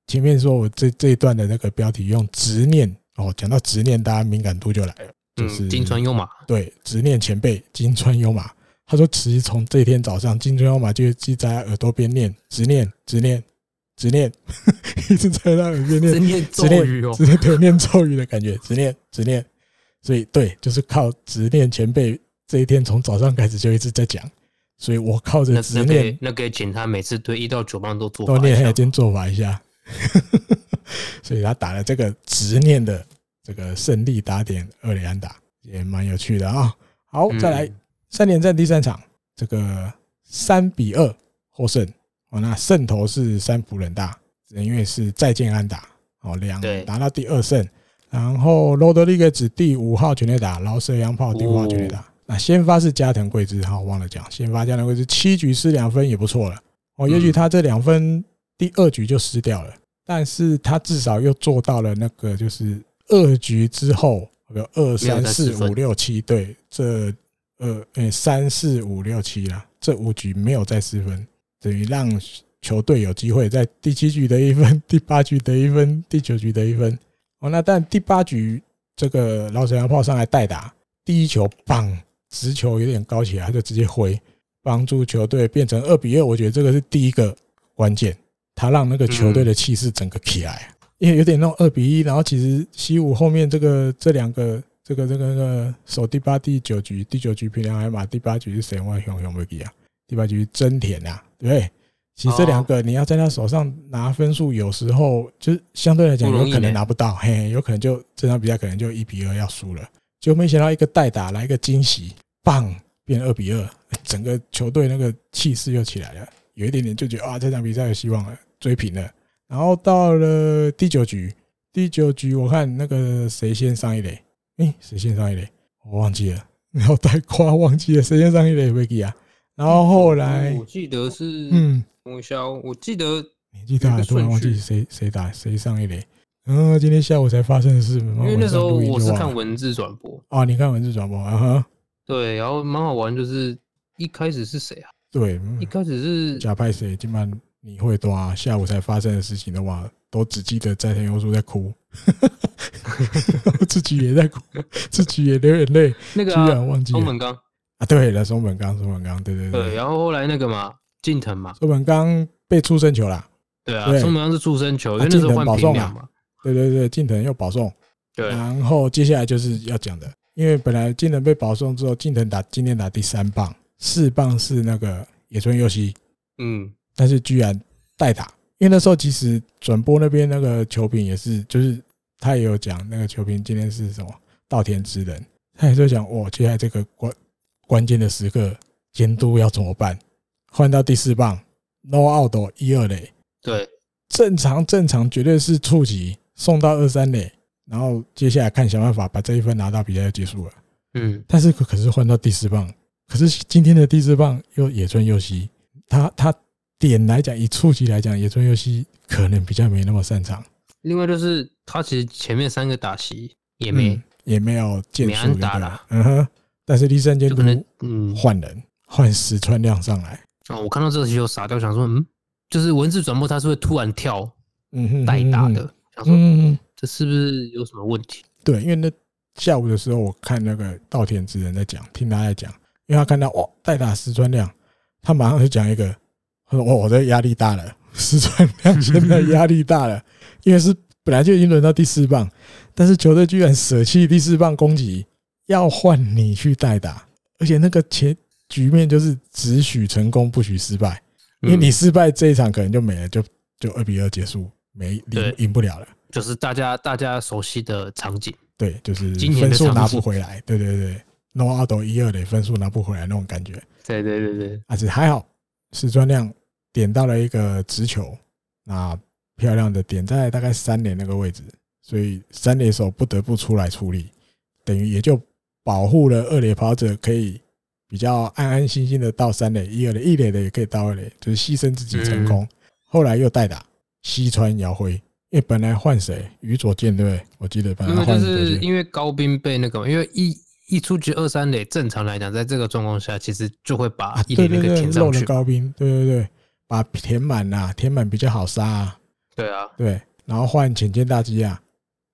前面说我这这一段的那个标题用执念哦，讲到执念，大家敏感度就来了，就是金川优马，对，执念前辈金川优马，他说其实从这天早上，金川优马就记在耳朵边念执念，执念，执念，*laughs* 一直在他耳边念，执念咒语哦，对念咒语的感觉，执念，执念，所以对，就是靠执念前辈。这一天从早上开始就一直在讲，所以我靠着执念，那可以请他每次对一到九棒都做都念一下，先做法一下，*laughs* 所以他打了这个执念的这个胜利打点二连安打，也蛮有趣的啊。好，再来三连战第三场，这个三比二获胜哦。那胜投是三浦人大，因为是再见安打哦，两拿到第二胜。然后罗德里格子第五号全垒打，饶舌洋炮第五号全垒打。那先发是加藤贵之，哈，忘了讲，先发加藤贵之七局失两分也不错了哦。也许他这两分第二局就失掉了，但是他至少又做到了那个，就是二局之后有二三四五六七，对，这二诶三四五六七啦，这五局没有再失分，等于让球队有机会在第七局得一分，第八局得一分，第九局得一分哦。那但第八局这个老沈阳炮上来代打，第一球棒。直球有点高起来，他就直接挥，帮助球队变成二比二。我觉得这个是第一个关键，他让那个球队的气势整个起来。因为有点那种二比一，然后其实西武后面这个这两个这个这个那个守第八、第九局，第九局平良海马，第八局是谁？我想想不记啊。第八局真田啊，对不对？其实这两个你要在他手上拿分数，有时候就是相对来讲有可能拿不到，嘿，有可能就这场比赛可能就一比二要输了。就没想到一个代打来一个惊喜，棒变二比二，整个球队那个气势又起来了，有一点点就觉得啊，这场比赛有希望了，追平了。然后到了第九局，第九局我看那个谁先上一垒，诶，谁先上一垒？我忘记了，然后带夸忘记了谁先上一垒，维基啊。然后后来我记得是嗯，我想我记得年纪大了突然忘记谁谁打谁上一垒。嗯，今天下午才发生的事。因为那时候我是看文字转播啊，你看文字转播啊哈。对，然后蛮好玩，就是一开始是谁啊？对，一开始是假派谁？今晚你会多啊？下午才发生的事情的话，都只记得斋藤优树在哭，*laughs* 自己也在哭，自己也流眼泪。那个居然忘记松本刚啊？对了，松本刚，松本刚，对对对。对，然后后来那个嘛，近藤嘛，松本刚被出生球了。对啊，松本刚是出生球，因为那时候换平良嘛。对对对，近藤又保送，对，然后接下来就是要讲的，因为本来近藤被保送之后，近藤打今天打第三棒，四棒是那个野村佑希，嗯，但是居然代打，因为那时候其实转播那边那个球评也是，就是他也有讲那个球评今天是什么稻田之人，他也在讲哇，接下来这个关关键的时刻监督要怎么办？换到第四棒，no out 一二垒，对，正常正常绝对是触及。送到二三垒，然后接下来看想办法把这一分拿到，比赛就结束了。嗯，但是可是换到第四棒，可是今天的第四棒又野村佑希，他他点来讲，以触及来讲，野村佑希可能比较没那么擅长。另外就是他其实前面三个打席也没、嗯、也没有见数打了，嗯哼。但是第三节可能嗯换人换石川亮上来啊，我看到这个就傻掉，想说嗯，就是文字转播他是会突然跳嗯哼代打的。嗯，这是不是有什么问题？对，因为那下午的时候，我看那个稻田之人在讲，听他在讲，因为他看到哦，代打石川亮，他马上就讲一个，我我的压力大了，石川亮现在压力大了，因为是本来就已经轮到第四棒，但是球队居然舍弃第四棒攻击，要换你去代打，而且那个前局面就是只许成功不许失败，因为你失败这一场可能就没了，就就二比二结束。没赢赢不了了，就是大家大家熟悉的场景，对，就是分数拿不回来，对对对，no out 一二的分数拿不回来那种感觉，对对对对，而且还好，石川亮点到了一个直球，那漂亮的点在大概三垒那个位置，所以三垒手不得不出来处理，等于也就保护了二垒跑者可以比较安安心心的到三垒，一垒的一垒的也可以到二垒，就是牺牲自己成功。后来又代打西川遥辉，因为本来换谁宇佐健对不对？我记得本来换就是因为高兵被那个，因为一一出局二三垒，正常来讲，在这个状况下，其实就会把一垒那个填上去。高兵，对对对，把填满呐，填满比较好杀啊。对啊，对，然后换浅见大基啊。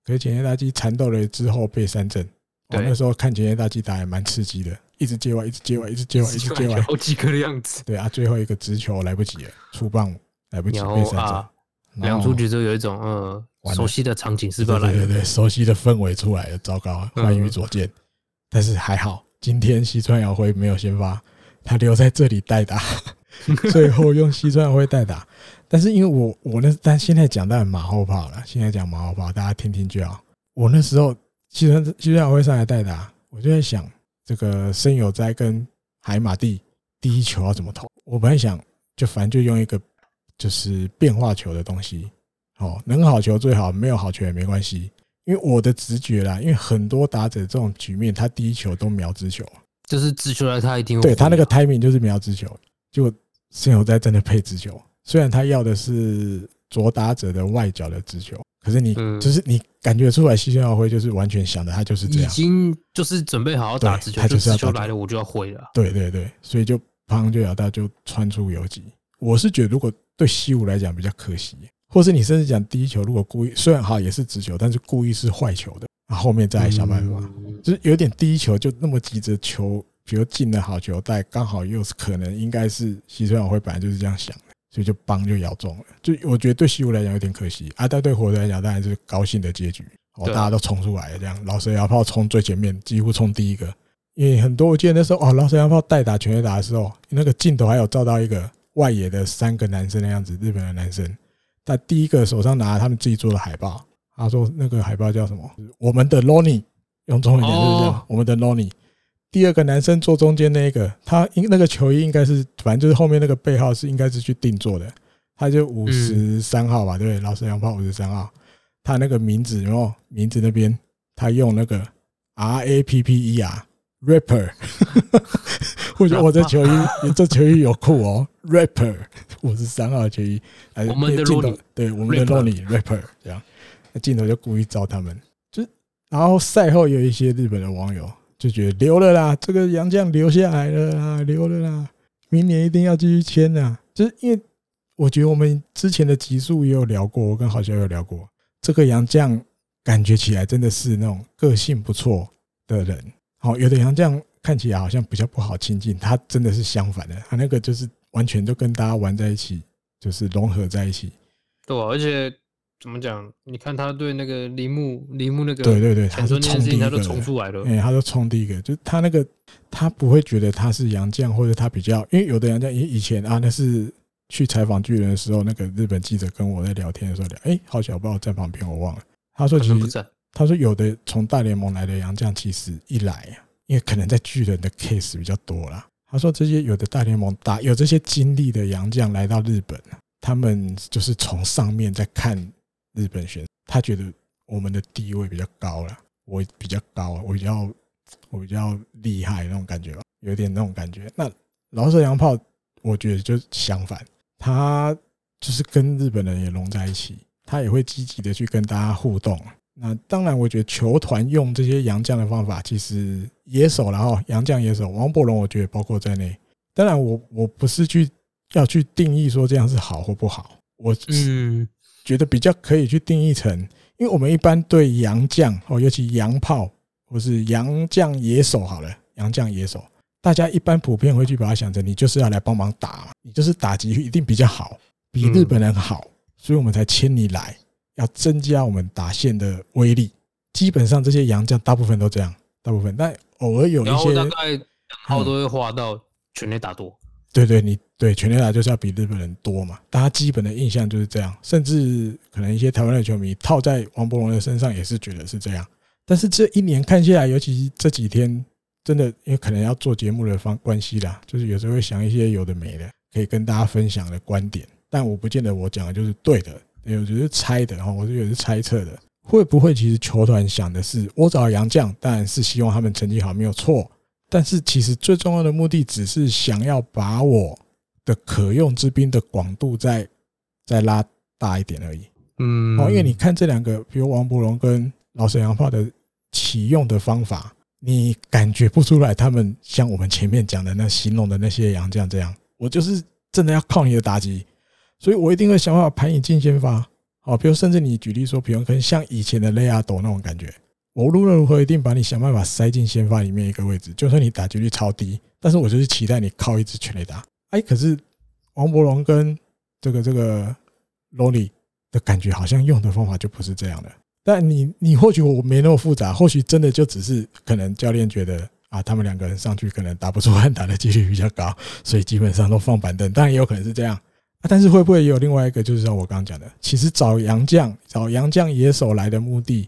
可是浅见大基缠斗了之后被三振，我那时候看浅见大基打也蛮刺激的，一直接外，一直接外，一直接外，一直接外，好几个的样子。对啊，最后一个直球来不及了，出棒来不及被三振。两出局之后有一种嗯熟悉的场景是不是？对对对，熟悉的氛围出来了，糟糕，换宇佐见。但是还好，今天西川遥辉没有先发，他留在这里代打，*laughs* 最后用西川遥辉代打。但是因为我我那但现在讲到马后炮了，现在讲马后炮，大家听听就好。我那时候西川西川遥辉上来代打，我就在想这个申有哉跟海马蒂第一球要怎么投。我本来想就反正就用一个就是变化球的东西，哦，能好球最好，没有好球也没关系。因为我的直觉啦，因为很多打者这种局面，他第一球都瞄直球，就是直球来他一定会对他那个 timing 就是瞄直球，就森友哉真的配直球。虽然他要的是左打者的外角的直球，可是你就是你感觉出来，西川遥辉就是完全想的，他就是这样，已经就是准备好好打直球，他就是要球来了，我就要挥了。对对对，所以就砰就咬到，就穿出游击。我是觉得，如果对西武来讲比较可惜，或是你甚至讲第一球如果故意，虽然好也是直球，但是故意是坏球的，然后后面再来想办法，就是有点第一球就那么急着球，比如进了好球带，刚好又是可能应该是西川遥辉本来就是这样想的。所以就帮就咬中了，就我觉得对西武来讲有点可惜啊，但对火腿来讲当然是高兴的结局哦，大家都冲出来了，这样老蛇洋炮冲最前面，几乎冲第一个，因为很多我记得那时候哦，老蛇洋炮代打全垒打的时候，那个镜头还有照到一个外野的三个男生的样子，日本的男生，他第一个手上拿他们自己做的海报，他说那个海报叫什么？我们的 Lonnie，用中文讲就是这样，我们的 Lonnie。第二个男生坐中间那个，他应那个球衣应该是，反正就是后面那个背号是应该是去定做的，他就五十三号吧，对？老蛇洋炮五十三号，他那个名字，然后名字那边他用那个 R A P P E R rapper，*laughs* 我觉得我这球衣，这球衣有酷哦，rapper 五十三号球衣，我们的镜头对我们的 Lonnie rapper 这样，那镜头就故意照他们，就然后赛后有一些日本的网友。就觉得留了啦，这个杨将留下来了啦，留了啦，明年一定要继续签呐。就是因为我觉得我们之前的集数也有聊过，我跟郝小有聊过，这个杨将感觉起来真的是那种个性不错的人。好，有的杨将看起来好像比较不好亲近，他真的是相反的，他那个就是完全都跟大家玩在一起，就是融合在一起。对，而且。怎么讲？你看他对那个铃木，铃木那个，对对对，他是冲第一个，他都冲出来了。哎，他都冲第一个，就是他那个，他不会觉得他是杨绛，或者他比较，因为有的洋将以以前啊，那是去采访巨人的时候，那个日本记者跟我在聊天的时候聊，哎，好巧不知道在旁边，我忘了。他说其实，他说有的从大联盟来的杨绛，其实一来啊，因为可能在巨人的 case 比较多啦。他说这些有的大联盟打有这些经历的杨绛来到日本，他们就是从上面在看。日本选手，他觉得我们的地位比较高了，我比较高，我比较我比较厉害那种感觉吧，有点那种感觉。那老舍洋炮，我觉得就相反，他就是跟日本人也融在一起，他也会积极的去跟大家互动。那当然，我觉得球团用这些洋将的方法，其实野手然后洋将野手，王柏融我觉得包括在内。当然，我我不是去要去定义说这样是好或不好，我嗯。觉得比较可以去定义成，因为我们一般对洋将哦，尤其洋炮或是洋将野手好了，洋将野手，大家一般普遍会去把它想成，你就是要来帮忙打，你就是打击一定比较好，比日本人好，所以我们才签你来，要增加我们打线的威力。基本上这些洋将大部分都这样，大部分，但偶尔有一些，大概两号都会画到全垒打多。对对，你对全垒打就是要比日本人多嘛，大家基本的印象就是这样，甚至可能一些台湾的球迷套在王柏融的身上也是觉得是这样。但是这一年看下来，尤其这几天，真的因为可能要做节目的方关系啦，就是有时候会想一些有的没的，可以跟大家分享的观点。但我不见得我讲的就是对的，有就是猜的哈，我是有是猜测的，会不会其实球团想的是，我找杨将，当然是希望他们成绩好，没有错。但是其实最重要的目的，只是想要把我的可用之兵的广度再再拉大一点而已。嗯，哦，因为你看这两个，比如王伯龙跟老沈阳炮的启用的方法，你感觉不出来他们像我们前面讲的那形容的那些洋将这样。我就是真的要靠你的打击，所以我一定会想办法盘你进先发。哦，比如甚至你举例说，比如可能像以前的雷亚斗那种感觉。我无论如何一定把你想办法塞进先发里面一个位置，就算你打击率超低，但是我就是期待你靠一支全垒打。哎，可是王柏融跟这个这个罗里的感觉好像用的方法就不是这样的。但你你或许我没那么复杂，或许真的就只是可能教练觉得啊，他们两个人上去可能打不出安打的几率比较高，所以基本上都放板凳。当然也有可能是这样啊，但是会不会也有另外一个，就是像我刚刚讲的，其实找洋将找洋将野手来的目的。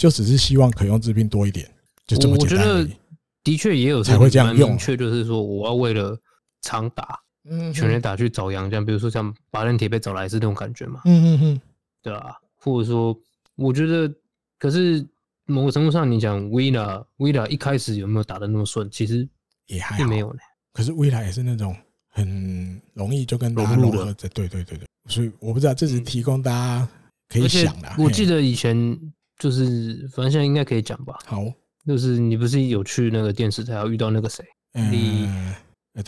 就只是希望可用之病多一点，就这么简单。我觉得的确也有才会这样用，明确就是说我要为了常打，嗯，全力打去找洋将，比如说像巴伦铁被找来是那种感觉嘛，嗯嗯嗯，对啊，或者说我觉得，可是某个程度上，你讲维拉，维拉一开始有没有打的那么顺？其实也还没有呢。可是维拉也是那种很容易就跟大家融合的，对对对对。所以我不知道，这是提供大家可以想的。我记得以前。就是，反正现在应该可以讲吧。好，就是你不是有去那个电视台要遇到那个谁？你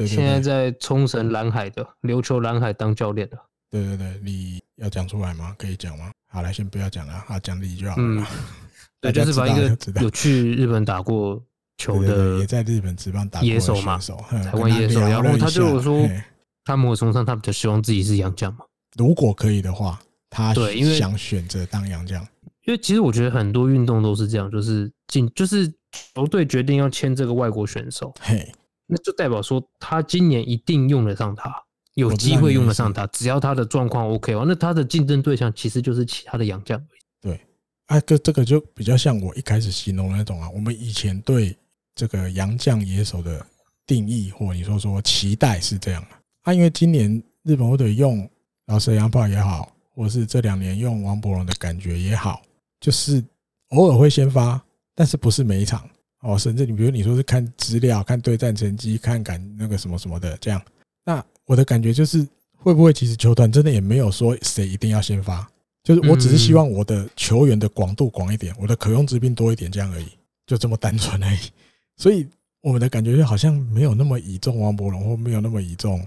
现在在冲绳蓝海的琉球蓝海当教练的。对对对，你要讲出来吗？可以讲吗？好，来先不要讲了，啊，讲你就好了。嗯，*laughs* 对，就是把一个有去日本打过球的，也在日本职棒打野手嘛，台湾野手。然后他就有说，他某种上他比较希望自己是洋将嘛。如果可以的话，他对，因为想选择当洋将。因为其实我觉得很多运动都是这样，就是进就是球队决定要签这个外国选手，嘿，那就代表说他今年一定用得上他，有机会用得上他，只要他的状况 OK 哦，那他的竞争对象其实就是其他的洋将。对，啊，这这个就比较像我一开始形容的那种啊，我们以前对这个洋将野手的定义，或你说说期待是这样的啊，因为今年日本队用老蛇洋炮也好，或是这两年用王柏融的感觉也好。就是偶尔会先发，但是不是每一场哦。甚至你比如你说是看资料、看对战成绩、看感那个什么什么的这样。那我的感觉就是，会不会其实球团真的也没有说谁一定要先发，就是我只是希望我的球员的广度广一点，我的可用之兵多一点这样而已，就这么单纯而已。*laughs* 所以我们的感觉就好像没有那么倚重王柏融，或没有那么倚重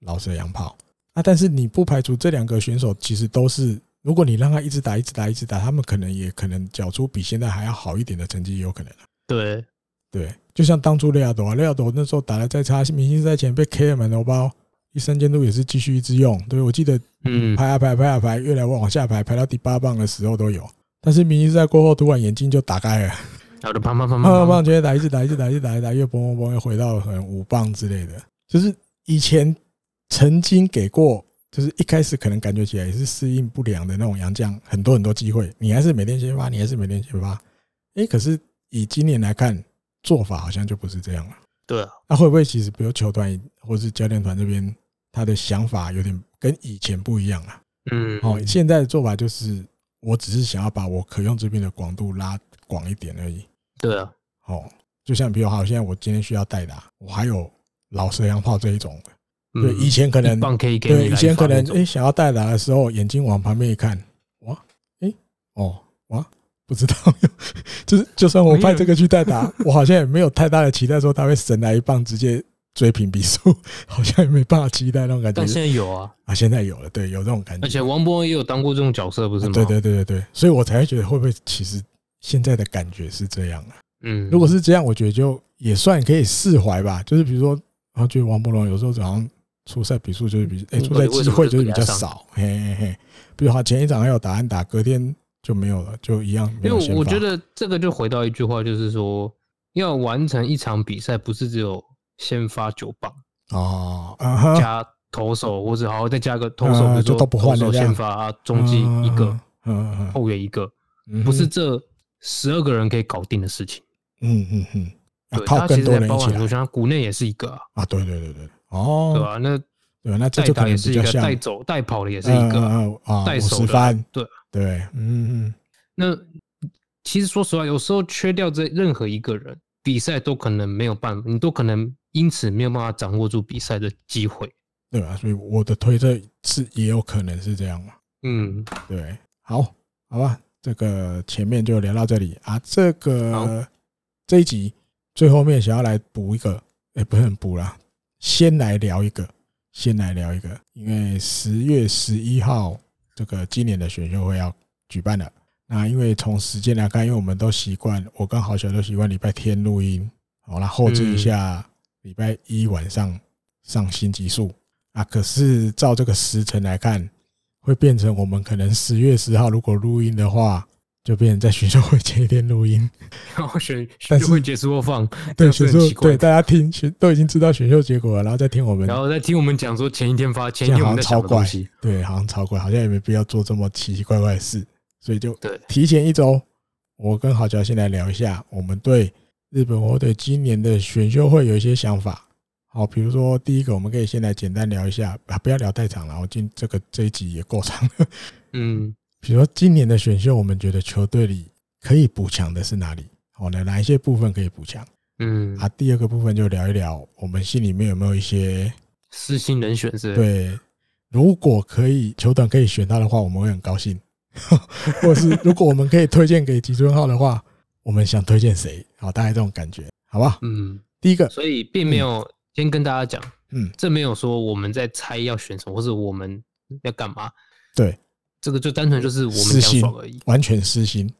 老舍洋炮啊。但是你不排除这两个选手其实都是。如果你让他一直打，一直打，一直打，他们可能也可能缴出比现在还要好一点的成绩，也有可能。对，对，就像当初雷亚斗啊，雷亚斗那时候打的再差，明星赛前被 K 了满头包，一三监督也是继续一直用。对，我记得，嗯，排啊排，排啊排，越来越往下排，排到第八棒的时候都有。但是明星赛过后，突然眼睛就打开了，然后就砰砰砰砰砰砰，接着打，一直打，一直打，一直打，一直打，又砰砰砰，又回到可能五棒之类的。就是以前曾经给过。就是一开始可能感觉起来也是适应不良的那种洋将，很多很多机会，你还是每天先发，你还是每天先发。哎，可是以今年来看，做法好像就不是这样了。对啊，那会不会其实比如球团或是教练团这边，他的想法有点跟以前不一样了？嗯，哦，现在的做法就是，我只是想要把我可用之兵的广度拉广一点而已。对啊，哦，就像比如好，现在我今天需要代打，我还有老蛇洋炮这一种。对，以前可能对，以前可能哎，想要代打的时候，眼睛往旁边一看，哇，哎，哦，哇，不知道，*laughs* 就是就算我派这个去代打，*laughs* 我好像也没有太大的期待说他会神来一棒直接追平比数，*laughs* 好像也没办法期待那种感觉。但现在有啊，啊，现在有了，对，有这种感觉。而且王柏融也有当过这种角色，不是吗？对对对对对，所以我才会觉得会不会其实现在的感觉是这样啊？嗯，如果是这样，我觉得就也算可以释怀吧。就是比如说，然后觉得王博龙有时候好像。出赛比数就是比哎，出赛机会就是比较少，嘿嘿嘿。比如他前一场还有打安打，隔天就没有了，就一样。因为我觉得这个就回到一句话，就是说要完成一场比赛，不是只有先发九棒哦，加投手，或者好好再加个投手，就都不换了，先发中继一个，后援一个，不是这十二个人可以搞定的事情。嗯嗯嗯，对，他其实包含说像国内也是一个啊，对对对对。哦，对吧？那对，那这就可能比较像带走带跑的也是一个啊，带手的，对对，嗯嗯。那其实说实话，有时候缺掉这任何一个人，比赛都可能没有办法，你都可能因此没有办法掌握住比赛的机会，对吧？所以我的推测是也有可能是这样嘛。嗯，对，好，好吧，这个前面就聊到这里啊。这个这一集最后面想要来补一个，哎，不是很补啦，先来聊一个，先来聊一个，因为十月十一号这个今年的选秀会要举办了。那因为从时间来看，因为我们都习惯，我跟豪小都习惯礼拜天录音，好，了后置一下，礼拜一晚上上新集数啊。可是照这个时辰来看，会变成我们可能十月十号如果录音的话，就变成在选秀会前一天录音，然后选选秀会结束后放。对，选秀对大家听选都已经知道选秀结果了，然后再听我们，然后再听我们讲说前一天发，前一天我们超怪，对，好像超怪，好像也没必要做这么奇奇怪怪的事。所以就提前一周，我跟郝乔先来聊一下，我们对日本火腿今年的选秀会有一些想法。好，比如说第一个，我们可以先来简单聊一下，啊，不要聊太长了，我今这个这一集也够长了。嗯，比如说今年的选秀，我们觉得球队里可以补强的是哪里？好，那哪一些部分可以补强？嗯，啊，第二个部分就聊一聊，我们心里面有没有一些私心人选是？对，如果可以，球团可以选他的话，我们会很高兴。*laughs* 或是如果我们可以推荐给吉村浩的话，我们想推荐谁？好，大概这种感觉，好吧？嗯，第一个，所以并没有先跟大家讲，嗯，这没有说我们在猜要选什么，或是我们要干嘛。对，这个就单纯就是我们想爽而已，完全私心。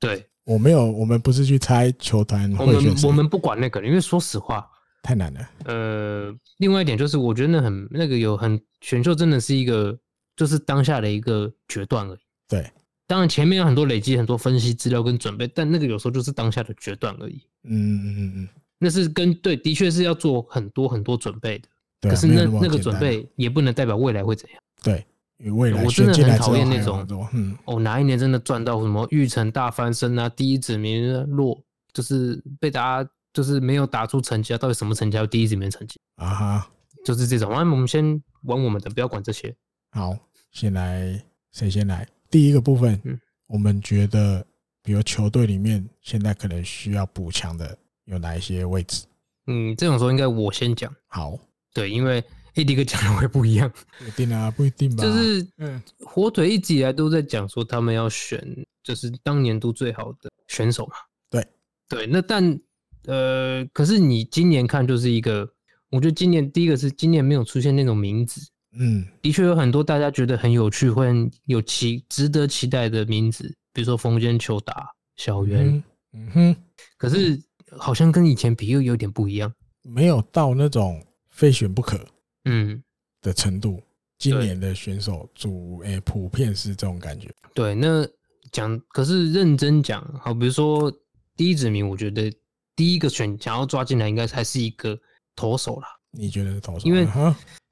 对，我没有，我们不是去猜球团，我们我们不管那个，因为说实话太难了。呃，另外一点就是，我觉得那很那个有很选秀，真的是一个就是当下的一个决断而已。对，当然前面有很多累积、很多分析资料跟准备，但那个有时候就是当下的决断而已。嗯嗯嗯嗯，那是跟对，的确是要做很多很多准备的。对，可是那那个准备也不能代表未来会怎样。对，我真的很讨厌那种，嗯，哦，哪一年真的赚到什么玉成大翻身啊，第一指名落，就是被大家就是没有打出成绩啊，到底什么成绩？有第一指名成绩啊哈，就是这种。那我们先玩我们的，不要管这些。好，先来，谁先来？第一个部分，嗯，我们觉得，比如球队里面现在可能需要补强的有哪一些位置？嗯，这种时候应该我先讲。好，对，因为 AD 哥讲的会不一样。不一定啊，不一定吧。就是，嗯，火腿一直以来都在讲说他们要选，就是当年度最好的选手嘛。对，对，那但呃，可是你今年看就是一个，我觉得今年第一个是今年没有出现那种名字。嗯，的确有很多大家觉得很有趣、会很有期、值得期待的名字，比如说丰间球打、小圆，嗯哼。可是好像跟以前比又有点不一样，没有到那种非选不可，嗯的程度。今年的选手组，诶，普遍是这种感觉。对，那讲可是认真讲，好，比如说第一指名，我觉得第一个选想要抓进来，应该还是一个投手啦。你觉得是投手？因为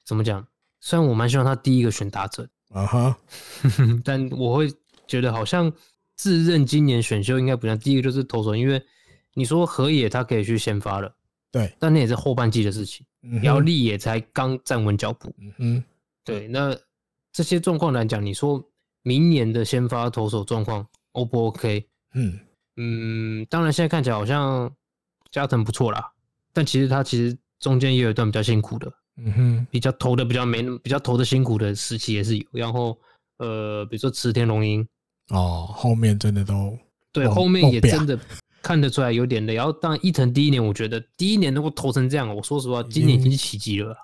怎么讲？虽然我蛮希望他第一个选打者，啊哈，*laughs* 但我会觉得好像自认今年选秀应该不像第一个就是投手，因为你说河野他可以去先发了，对，但那也是后半季的事情，姚立也才刚站稳脚步，嗯哼，对，那这些状况来讲，你说明年的先发投手状况 O 不 OK？嗯。嗯，当然现在看起来好像加藤不错啦，但其实他其实中间也有一段比较辛苦的。嗯哼，比较投的比较没比较投的辛苦的时期也是有，然后呃，比如说池田龙英哦，后面真的都对，后面也真的看得出来有点累。然后当然伊藤第一年，我觉得第一年能够投成这样，我说实话，今年已经是奇迹了，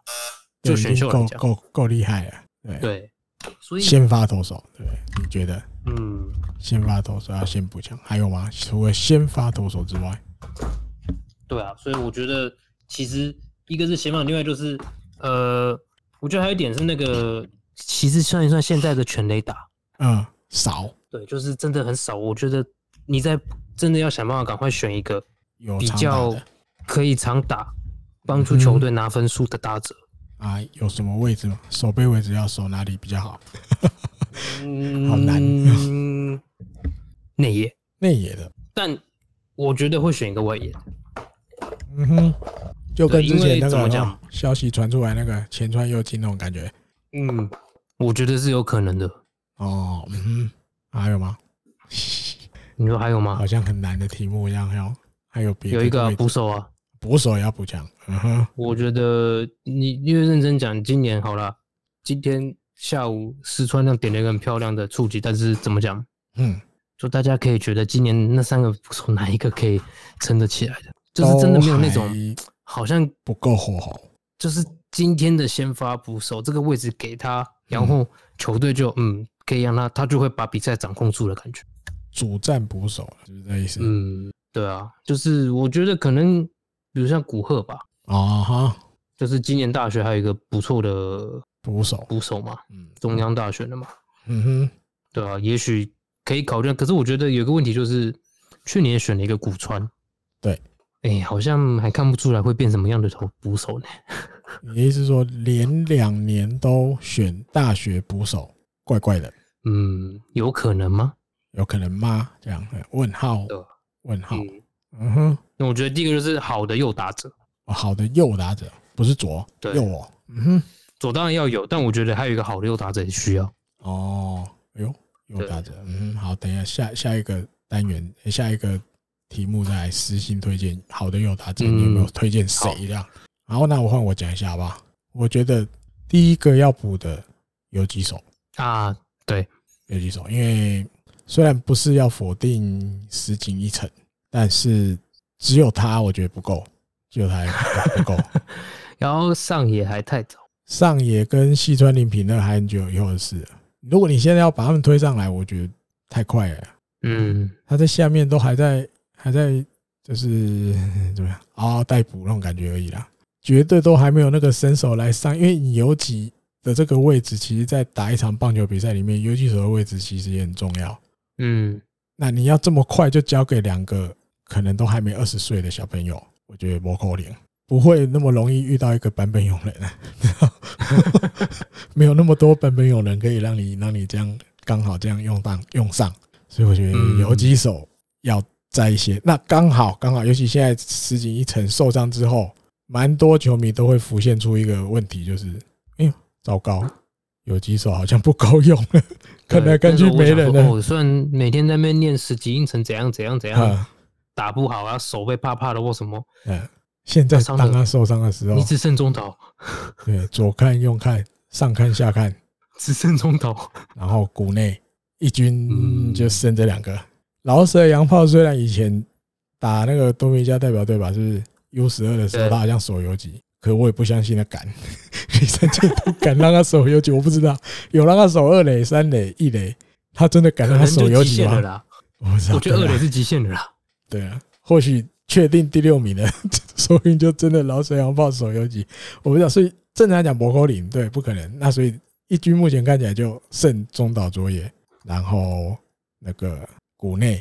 就选秀来讲，够够厉害了。对对，所以先发投手，对，你觉得？嗯，先发投手要先补强，还有吗？除了先发投手之外，对啊，所以我觉得其实一个是先发，另外就是。呃，我觉得还有一点是那个，其实算一算现在的全垒打，嗯，少，对，就是真的很少。我觉得你在真的要想办法赶快选一个比较可以常打，帮助球队拿分数的打者啊。有什么位置吗？守备位置要守哪里比较好？嗯，*laughs* 好难。内野，内野的，但我觉得会选一个外野。嗯哼。就跟之前那个消息传出来，那个前川佑金那种感觉，嗯，我觉得是有可能的。哦，嗯哼，还有吗？你说还有吗？好像很难的题目一样，还有还有别的。有一个捕手啊，捕手也要补强。嗯哼，我觉得你因为认真讲，今年好了，今天下午四川亮点了一个很漂亮的触及，但是怎么讲？嗯，就大家可以觉得今年那三个捕手哪一个可以撑得起来的？就是真的没有那种好像不够火候。就是今天的先发捕手这个位置给他，然后球队就嗯可以让他，他就会把比赛掌控住的感觉。主战捕手就是这意思。嗯，对啊，就是我觉得可能比如像古贺吧，啊哈，就是今年大学还有一个不错的捕手，捕手嘛，嗯，中央大学的嘛，嗯哼，对啊，也许可以考虑。可是我觉得有个问题就是，去年选了一个古川，对。哎、欸，好像还看不出来会变什么样的投捕手呢？*laughs* 你的意思是说连两年都选大学捕手，怪怪的？嗯，有可能吗？有可能吗？这样问号？问号？嗯，嗯哼。那我觉得第一个就是好的右打者，哦、好的右打者不是左，对右哦。嗯哼，左当然要有，但我觉得还有一个好的右打者也需要。哦，哎呦，右打者，嗯，好，等一下下下一个单元，下一个。题目再来私信推荐好的右打者，你有没有推荐谁这样？然后那我换我讲一下好不好。我觉得第一个要补的有几手啊，对，有几手，因为虽然不是要否定石井一成，但是只有他我觉得不够，只有他还不够。*laughs* 然后上野还太早，上野跟细川林平那还很久以后的事。如果你现在要把他们推上来，我觉得太快了。嗯，他在下面都还在。还在就是 *laughs* 怎么样嗷嗷待哺那种感觉而已啦，绝对都还没有那个身手来上，因为你游击的这个位置，其实，在打一场棒球比赛里面，游击手的位置其实也很重要。嗯，那你要这么快就交给两个可能都还没二十岁的小朋友，我觉得不可能，不会那么容易遇到一个版本勇人，*laughs* 没有那么多版本勇人可以让你让你这样刚好这样用上用上，所以我觉得有几手要。在一些，那刚好刚好，尤其现在石井一成受伤之后，蛮多球迷都会浮现出一个问题，就是，哎呦，糟糕，游击手好像不够用了，看来看去没人了。我虽然每天在那边念石井一成怎样怎样怎样，打不好啊，手被怕怕的或什么。嗯，现在当他受伤的时候，你只剩中岛，对，左看右看，上看下看，*laughs* 只剩中岛，然后谷内一军就剩这两个。老舍洋炮虽然以前打那个多米加代表队吧，就是 U 十二的时候，他好像手游击，可我也不相信他敢，*laughs* 李三健都敢让他守游击，我不知道有让他守二垒、三垒、一垒，他真的敢让他守游击吗？我不知道，我觉得二垒是极限的啦。对啊，或许确定第六名的，说不定就真的老水洋炮守游击，我不知道。所以正常来讲，博扣林对不可能。那所以一军目前看起来就剩中岛卓也，然后那个。谷内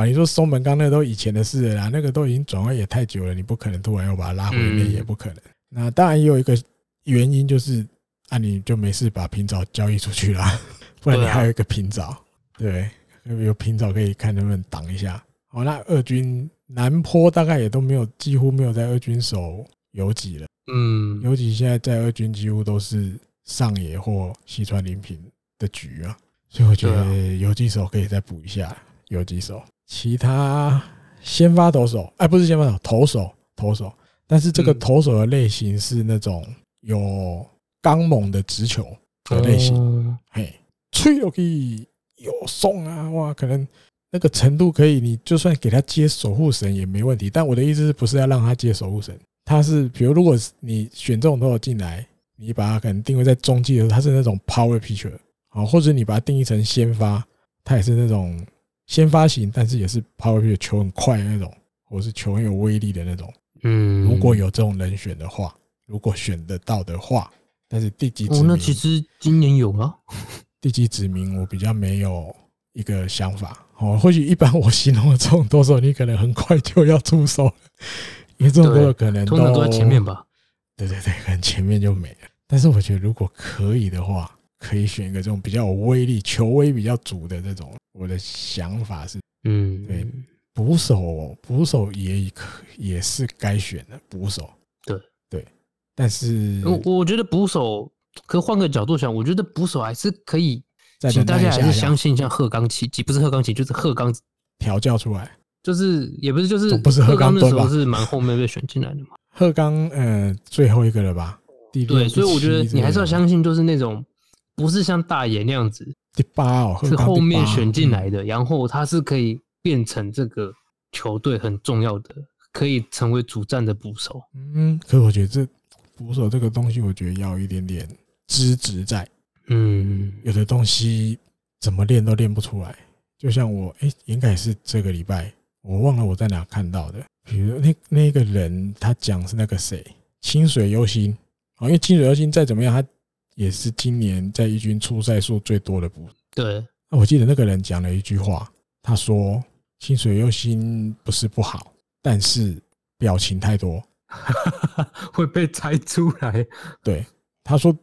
啊，你说松本刚那都以前的事了啦，那个都已经转换也太久了，你不可能突然又把它拉回来，也不可能。那当然也有一个原因，就是啊，你就没事把平沼交易出去啦，*laughs* 不然你还有一个平沼，对，有平沼可以看能不能挡一下。好，那二军南坡大概也都没有，几乎没有在二军守游击了。嗯，游击现在在二军几乎都是上野或西川林平的局啊。所以我觉得游击手可以再补一下游击手，其他先发投手，哎，不是先发投投手，投手，但是这个投手的类型是那种有刚猛的直球的类型，嘿，吹都可以有送啊，哇，可能那个程度可以，你就算给他接守护神也没问题。但我的意思是不是要让他接守护神？他是比如如果你选这种投手进来，你把他可能定位在中继的时候，他是那种 power pitcher。好，或者你把它定义成先发，他也是那种先发型，但是也是 power pitch 球很快的那种，或是球很有威力的那种。嗯，如果有这种人选的话，如果选得到的话，但是第几指名？哦，那其实今年有啊。*laughs* 第几指名我比较没有一个想法。哦，或许一般我形容的这种投手，你可能很快就要出手了，因为这种多手可能通常都在前面吧。对对对，可能前面就没了。但是我觉得如果可以的话。可以选一个这种比较有威力、球威比较足的这种。我的想法是，嗯，对，捕手，捕手也可也是该选的捕手。对对，但是我我觉得捕手，可换个角度想，我觉得捕手还是可以，请大家还是相信像鹤冈奇迹，不是鹤冈奇，就是鹤冈调教出来，就是也不是，就是不是鹤冈那时候是蛮后面被选进来的嘛。鹤冈，呃，最后一个了吧？第对，所以我觉得你还是要相信，就是那种不是像大爷那样子，第八哦，是后面选进来的，然后他是可以变成这个球队很重要的，可以成为主战的捕手。嗯，可是我觉得这捕手这个东西，我觉得要一点点资质在。嗯，有的东西怎么练都练不出来。就像我，哎，应该是这个礼拜，我忘了我在哪看到的。比如那那个人，他讲是那个谁，清水优心。哦因为清水优心再怎么样，他也是今年在一军出赛数最多的捕。对，那我记得那个人讲了一句话，他说清水优心不是不好，但是表情太多，*laughs* 会被猜出来。*laughs* 对，他说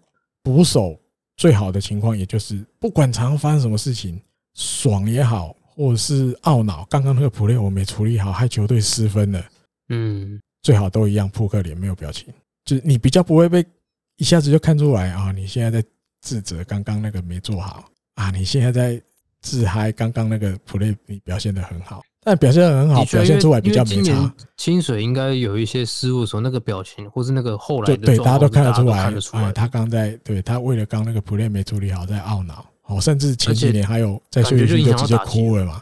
捕手。最好的情况，也就是不管常常发生什么事情，爽也好，或者是懊恼，刚刚那个 play 我没处理好，害球队失分了。嗯，最好都一样，扑克脸，没有表情，就是你比较不会被一下子就看出来啊，你现在在自责刚刚那个没做好啊，你现在在自嗨刚刚那个 play 你表现的很好。但表现的很好，表现出来比较没差。清水应该有一些失误的时候，那个表情或是那个后来的对，大家都看得出来。哎，他刚在对他为了刚那个 play 没处理好，在懊恼。哦，甚至前几年还有在休息区就直接哭了嘛。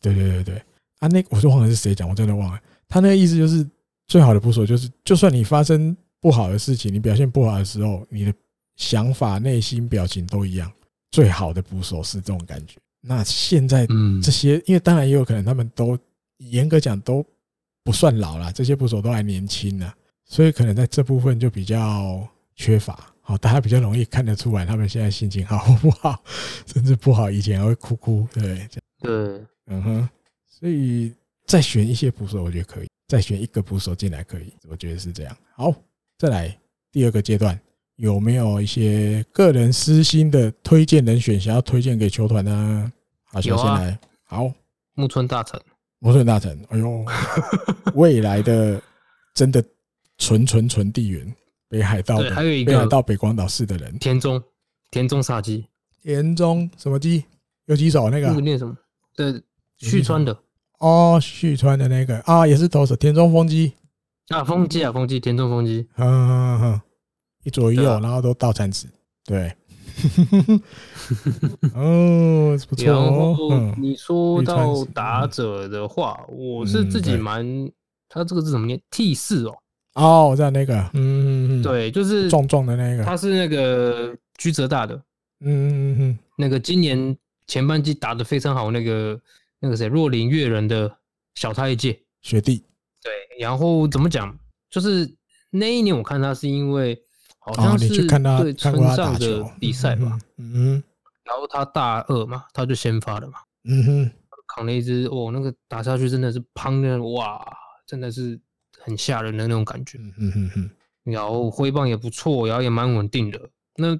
对对对对，啊，那我说忘了是谁讲，我真的忘了。他那个意思就是，最好的捕手就是，就算你发生不好的事情，你表现不好的时候，你的想法、内心表情都一样。最好的捕手是这种感觉。那现在这些，因为当然也有可能他们都严格讲都不算老了，这些捕手都还年轻呢，所以可能在这部分就比较缺乏。好，大家比较容易看得出来他们现在心情好不好，甚至不好，以前还会哭哭，对，对，嗯哼，所以再选一些捕手，我觉得可以，再选一个捕手进来可以，我觉得是这样。好，再来第二个阶段。有没有一些个人私心的推荐人选，想要推荐给球团呢？好，先来。好，木村大臣，木村大臣，哎呦，*laughs* 未来的真的纯纯纯地缘，北海道的，还有一个北海道北广岛市的人，田中，田中杀鸡，田中什么鸡？有几手那个？那个念什么？对，旭川的。哦，旭川的那个啊，也是投手，田中丰基啊，风机啊，风机，田中风机，嗯嗯嗯。一左一右，然后都倒铲子，对，哦，不错。然后你说到打者的话，我是自己蛮，他这个字怎么念？T 四哦，哦，我知道那个，嗯，对，就是壮壮的那个，他是那个居泽大的，嗯嗯嗯，那个今年前半季打得非常好，那个那个谁，若林月人的小他一届学弟，对，然后怎么讲？就是那一年我看他是因为。好像是对村上的比赛吧，嗯，然后他大二嘛，他就先发了嘛，嗯哼，扛了一支，哦，那个打下去真的是砰的，哇，真的是很吓人的那种感觉，嗯哼哼，然后挥棒也不错，然后也蛮稳定的。那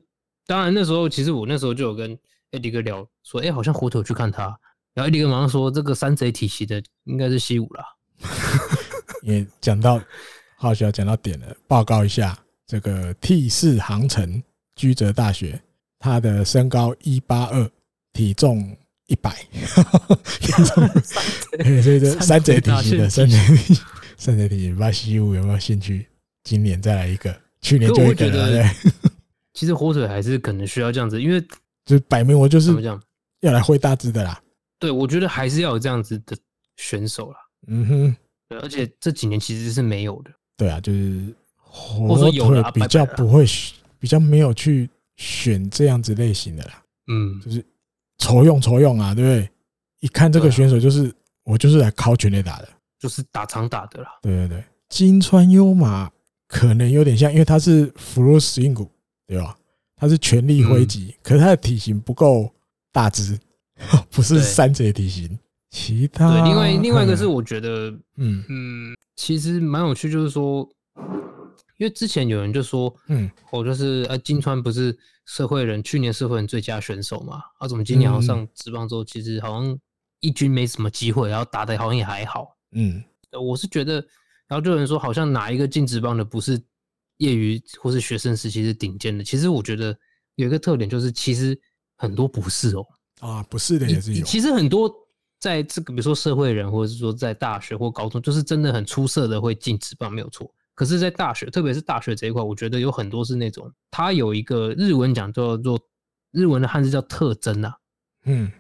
当然那时候其实我那时候就有跟艾迪哥聊说，哎，好像火腿去看他，然后艾迪哥马上说这个山贼体系的应该是西武啦，*laughs* 也讲到好像讲到点了，报告一下。这个 T 四航程居泽大学，他的身高一八二，体重一百，*laughs* 所以这山贼体型的山贼山贼体型，不知道西武有没有兴趣？今年再来一个，去年就一个了。对，*laughs* 其实火腿还是可能需要这样子，因为就摆明我就是要来挥大字的啦。对，我觉得还是要有这样子的选手啦。嗯哼，对，而且这几年其实是没有的。对啊，就是。火腿比较不会，比较没有去选这样子类型的啦。嗯，就是酬用酬用啊，对不对？一看这个选手就是我就是来靠全垒打的，就是打长打的啦。对对对，金川优马可能有点像，因为他是フルスイング，对吧？他是全力挥击，可是他的体型不够大只，*laughs* 不是山贼体型。 其他对，另外另外一个是我觉得，嗯。嗯，其实蛮有趣，就是说。因为之前有人就说，嗯，我就是呃，金川不是社会人，去年社会人最佳选手嘛，啊，怎么今年好像上职棒之后，其实好像一军没什么机会，然后打的好像也还好，嗯，我是觉得，然后就有人说，好像哪一个进职棒的不是业余或是学生时期是顶尖的，其实我觉得有一个特点就是，其实很多不是哦，啊，不是的也是有，其实很多在这个比如说社会人，或者是说在大学或高中，就是真的很出色的会进职棒没有错。可是，在大学，特别是大学这一块，我觉得有很多是那种，他有一个日文讲叫做日文的汉字叫特征啊，嗯，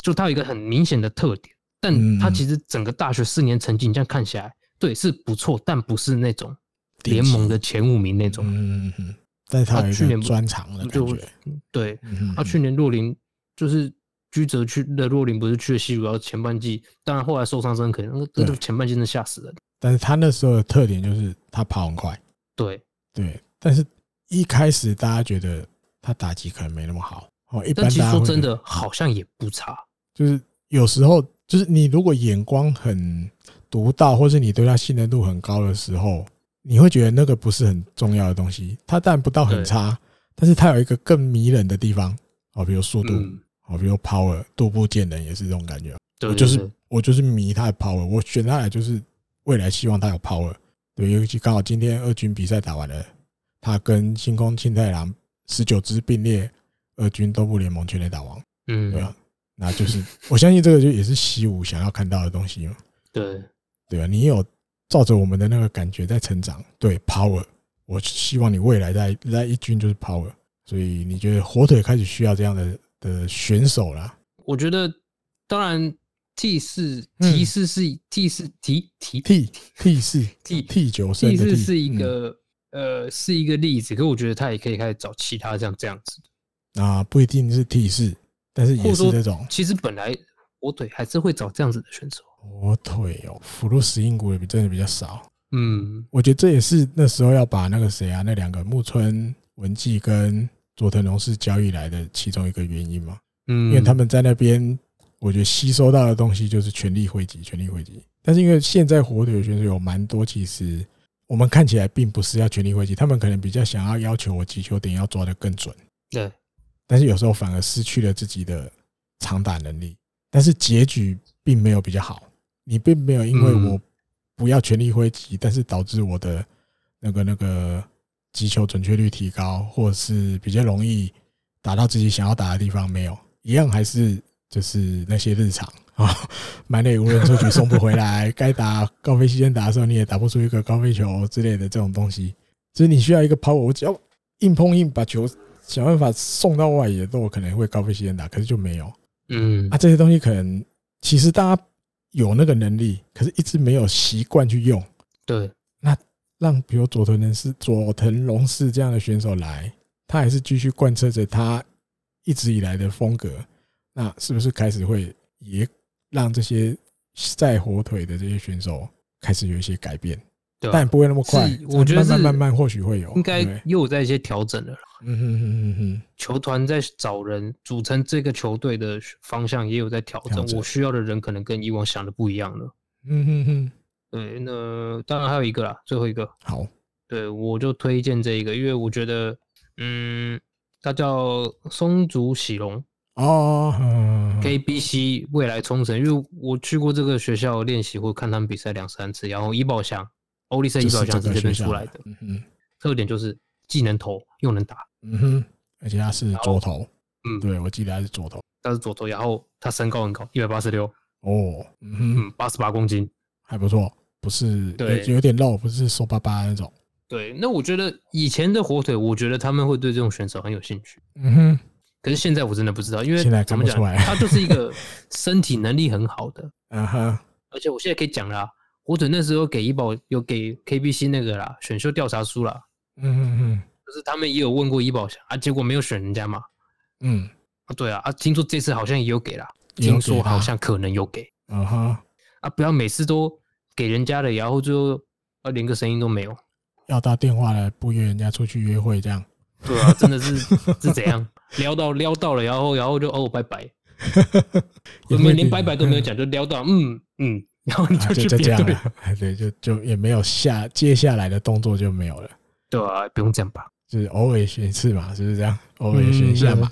就他有一个很明显的特点，但他其实整个大学四年成绩，你这样看起来，对，是不错，但不是那种联盟的前五名那种，嗯嗯，但是他去年专长的感觉，对，他去年洛林就是居泽去的若林，不是去了西武，然后前半季，当然后来受伤真可能，那个前半季真的吓死人。但是他那时候的特点就是他跑很快，对对。但是一开始大家觉得他打击可能没那么好哦，一般。但其实说真的，好像也不差。就是有时候，就是你如果眼光很独到，或是你对他信任度很高的时候，你会觉得那个不是很重要的东西。他但不到很差，但是他有一个更迷人的地方哦，比如速度哦，比如 power，渡部建人也是这种感觉。我就是我就是迷他的 power，我选他来就是。未来希望他有 power，对，尤其刚好今天二军比赛打完了，他跟星空庆太郎十九支并列二军东部联盟全垒打王，嗯，对啊，那就是我相信这个就也是西武想要看到的东西嘛，对，对啊，你有照着我们的那个感觉在成长，对 power，我希望你未来在在一军就是 power，所以你觉得火腿开始需要这样的的选手啦？我觉得当然。T 四 T 四是 T 四 T T T T 四 T T 九 T 四是一个呃是一个例子，可是我觉得他也可以开始找其他像这样子的啊，不一定是 T 四，但是也是这种。其实本来火腿还是会找这样子的选手。火腿哦，福禄史荫谷也比真的比较少。嗯，我觉得这也是那时候要把那个谁啊，那两个木村文纪跟佐藤龙是交易来的其中一个原因嘛。嗯，因为他们在那边。我觉得吸收到的东西就是全力汇集，全力汇集。但是因为现在火腿的选手有蛮多，其实我们看起来并不是要全力汇集，他们可能比较想要要求我击球点要抓得更准。对。但是有时候反而失去了自己的长打能力，但是结局并没有比较好。你并没有因为我不要全力挥击，但是导致我的那个那个击球准确率提高，或者是比较容易打到自己想要打的地方，没有，一样还是。就是那些日常啊，*laughs* 满垒无人出局送不回来，*laughs* 该打高飞期间打的时候你也打不出一个高飞球之类的这种东西，就是你需要一个 power，我只要硬碰硬把球想办法送到外野，都有可能会高飞期间打，可是就没有。嗯，啊，这些东西可能其实大家有那个能力，可是一直没有习惯去用。对，那让比如佐藤人是佐藤龙士这样的选手来，他还是继续贯彻着他一直以来的风格。那是不是开始会也让这些在火腿的这些选手开始有一些改变？对，但不会那么快。我觉得慢慢慢慢或许会有，应该又有在一些调整了。嗯哼哼哼哼，球团在找人组成这个球队的方向也有在调整。我需要的人可能跟以往想的不一样了。嗯哼哼，对，那当然还有一个啦，最后一个。好，对，我就推荐这一个，因为我觉得，嗯，他叫松竹喜隆。哦，KBC 未来冲绳，因为我去过这个学校练习或看他们比赛两三次，然后伊保祥，欧力森伊保祥是这边出来的，嗯哼，特点就是既能投又能打，嗯哼，而且他是左投，嗯，对，我记得他是左投，他是左投，然后他身高很高，一百八十六，哦，嗯哼，八十八公斤，还不错，不是，对，有点肉，不是瘦巴巴那种，对，那我觉得以前的火腿，我觉得他们会对这种选手很有兴趣，嗯哼。可是现在我真的不知道，因为现在看不出来，他就是一个身体能力很好的，*laughs* 嗯哼。而且我现在可以讲啦，火腿那时候给医保有给 KBC 那个啦选秀调查书啦，嗯嗯嗯，就是他们也有问过医保啊，结果没有选人家嘛，嗯。啊对啊啊，听说这次好像也有给啦，听说好像可能有给，嗯哼，啊不要每次都给人家的，然后最后啊连个声音都没有，要打电话来不约人家出去约会这样，对啊，*laughs* 真的是是怎样？撩到撩到了，然后然后就哦拜拜，有没有连拜拜都没有讲就撩到，嗯嗯，然后你就去别队，对，就就也没有下接下来的动作就没有了，对啊，不用这样吧，就是偶尔选一次嘛，是不是这样？偶尔选一下嘛，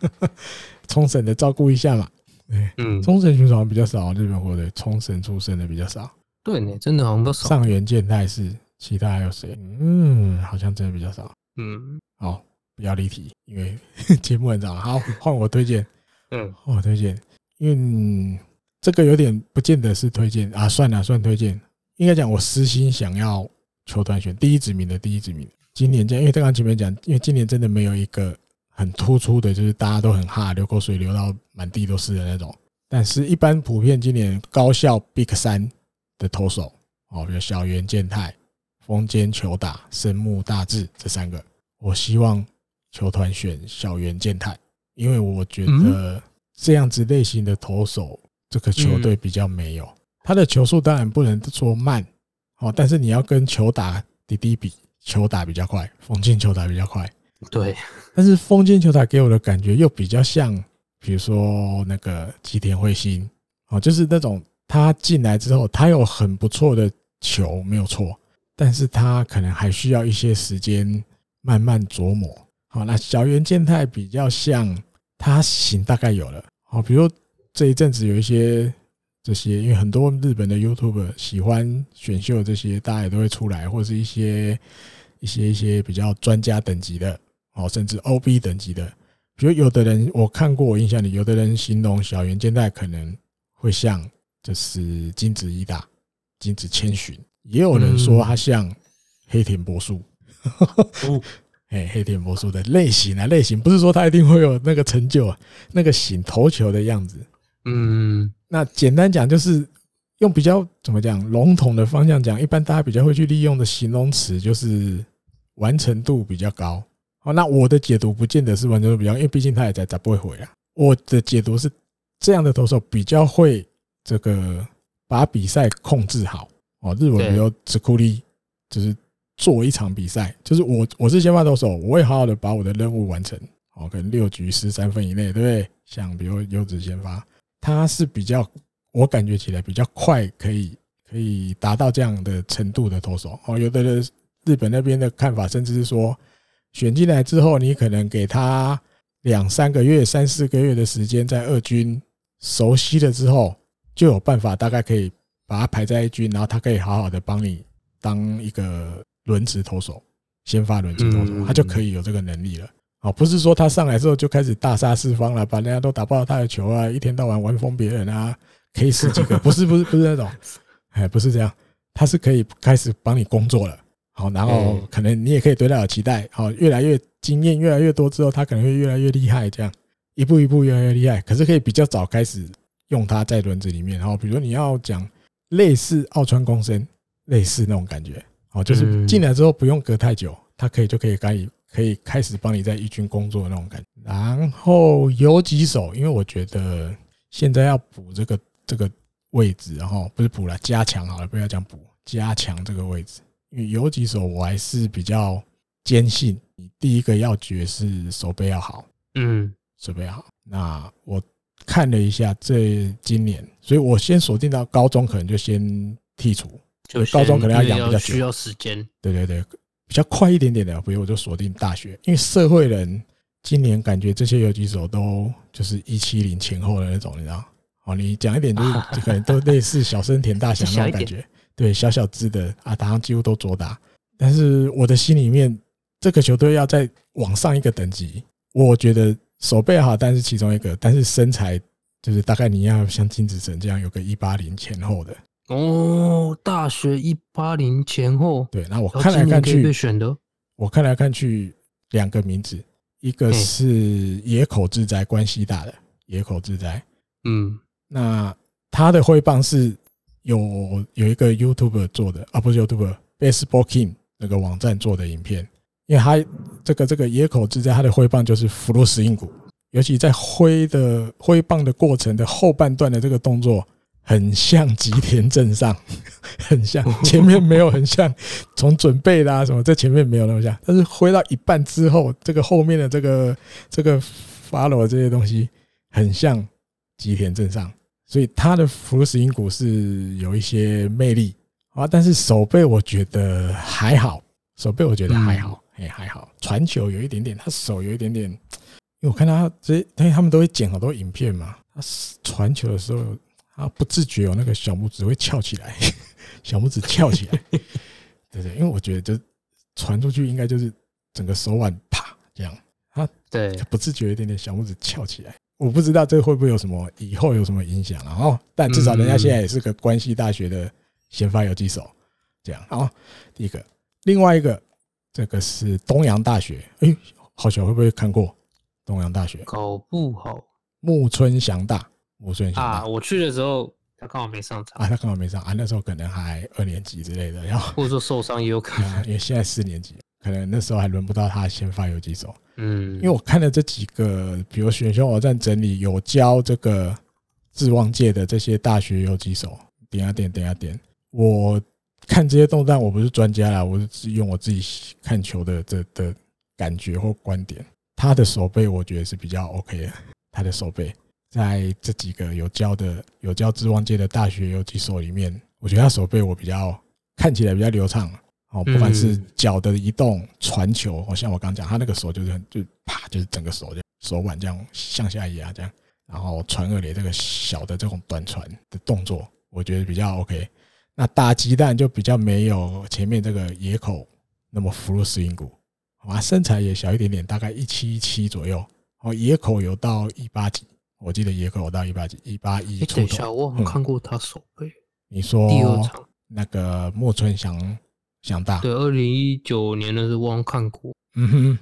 *laughs* 冲绳的照顾一下嘛，对，嗯，冲绳选手比较少，日本或者冲绳出身的比较少，对呢，真的好像都少。上元健太是，其他还有谁？嗯，好像真的比较少，嗯，好。不要离题，因为 *laughs* 节目很长。好，换我推荐。嗯，*laughs* 换我推荐，因为这个有点不见得是推荐啊，算了算推荐，应该讲我私心想要球团选第一指名的第一指名。今年这样，因为刚刚前面讲，因为今年真的没有一个很突出的，就是大家都很哈流口水流到满地都是的那种。但是，一般普遍今年高校 Big 三的投手哦，比如小原健太、丰间球打、生木大志这三个，我希望球团选小原健太，因为我觉得这样子类型的投手，这个球队比较没有。他的球速当然不能说慢哦，但是你要跟球打滴滴比，球打比较快，风间球打比较快。对，但是风间球打给我的感觉又比较像。比如说那个吉田彗星，哦，就是那种他进来之后，他有很不错的球，没有错，但是他可能还需要一些时间慢慢琢磨。好，那小圆健太比较像他型大概有了，好，比如这一阵子有一些这些，因为很多日本的 YouTube 喜欢选秀这些，大家也都会出来，或者是一些一些一些比较专家等级的，哦，甚至 OB 等级的。比如有的人我看过，我印象里有的人形容小圆健太可能会像就是金子一大、金子千寻，也有人说他像黑田博树，*laughs* 哎，黑田博树的类型啊，类型不是说他一定会有那个成就啊，那个型投球的样子，嗯，那简单讲就是用比较怎么讲笼统的方向讲，一般大家比较会去利用的形容词就是完成度比较高。哦，那我的解读不见得是完成度比较，因为毕竟他也在，他不会回啊。我的解读是这样的投手比较会这个把比赛控制好哦。日本比如只库力，就是做一场比赛，就是我我是先发投手，我会好好的把我的任务完成。哦，可能六局十三分以内，对不对？像比如优子先发，他是比较我感觉起来比较快，可以可以达到这样的程度的投手。哦，有的人日本那边的看法，甚至是说。选进来之后，你可能给他两三个月、三四个月的时间，在二军熟悉了之后，就有办法大概可以把他排在一军，然后他可以好好的帮你当一个轮值投手，先发轮值投手，他就可以有这个能力了。哦，不是说他上来之后就开始大杀四方了，把人家都打爆他的球啊，一天到晚玩疯别人啊，K 十几个，*laughs* 不是不是不是那种，哎，不是这样，他是可以开始帮你工作了。好，然后可能你也可以对他有期待。好，越来越经验越来越多之后，他可能会越来越厉害。这样一步一步越来越厉害，可是可以比较早开始用它在轮子里面。然后，比如说你要讲类似奥川公生，类似那种感觉。哦，就是进来之后不用隔太久，他可以就可以可以可以开始帮你在一军工作的那种感觉。然后有几手，因为我觉得现在要补这个这个位置，然后不是补了，加强好了，不要讲补，加强这个位置。因为有几手，我还是比较坚信，你第一个要诀是手背要好，嗯，手背好。那我看了一下这今年，所以我先锁定到高中，可能就先剔除，就高中可能要养比较需要时间。对对对，比较快一点点的，比如我就锁定大学，因为社会人今年感觉这些游击手都就是一七零前后的那种，你知道？哦，你讲一点就是 *laughs* 可能都类似小森田大翔那种感觉。对，小小只的啊，打上几乎都左打，但是我的心里面，这个球队要再往上一个等级，我觉得手背好，但是其中一个，但是身材就是大概你要像金子成这样有个一八零前后的。哦，大学一八零前后，对，那我看来看去，我看来看去两个名字，一个是野口智哉，关西大的野口智哉，嗯，那他的挥棒是。有有一个 YouTuber 做的啊，不是 YouTuber，Baseball King 那个网站做的影片，因为他这个这个野口智哉他的挥棒就是フルスイング，尤其在挥的挥棒的过程的后半段的这个动作，很像吉田正尚，*laughs* 很像前面没有很像，从准备啦什么，在前面没有那么像，但是挥到一半之后，这个后面的这个这个 follow 这些东西，很像吉田正尚。所以他的福斯因谷是有一些魅力啊，但是手背我觉得还好，手背我觉得还好， 哎还好，传球有一点点，他手有一点点，因为我看他这些，因为他们都会剪好多影片嘛，他传球的时候，他不自觉有那个小拇指会翘起来，*laughs* 小拇指翘起来，对对，因为我觉得就传出去应该就是整个手腕啪这样，他对不自觉有一点点小拇指翘起来。我不知道这会不会有什么以后有什么影响，啊。哦但至少人家现在也是个关西大学的先发游击手，这样好。第一个，另外一个，这个是东洋大学，哎，好巧会不会看过东洋大学？搞不好木村祥大，木村祥大啊，我去的时候他刚好没上场啊，他刚好没上啊，那时候可能还二年级之类的，然后 *laughs* 或者说受伤也有可能，*laughs* 因为现在四年级。可能那时候还轮不到他先发游击手，嗯，因为我看了这几个，比如选秀网站整理有教这个志望界的这些大学游击手，点啊点，点啊点。我看这些动态，我不是专家啦，我是用我自己看球的这的感觉或观点。他的手背我觉得是比较 OK 的，他的手背在这几个有教的有教志望界的大学有几所里面，我觉得他手背我比较看起来比较流畅。哦，不管是脚的移动、传球，哦，像我刚讲，他那个手就是很就啪，就是整个手就手腕这样向下压这样，然后传二垒这个小的这种短传的动作，我觉得比较 OK。那打鸡蛋就比较没有前面这个野口那么福禄斯因谷，好吧，身材也小一点点，大概一七一七左右。哦，野口有到一八几，我记得野口有到一八几，一八一出头。等一下，我好像看过他手背。你说第二场那个莫村翔。想大对，二零一九年的时候我看过，嗯哼，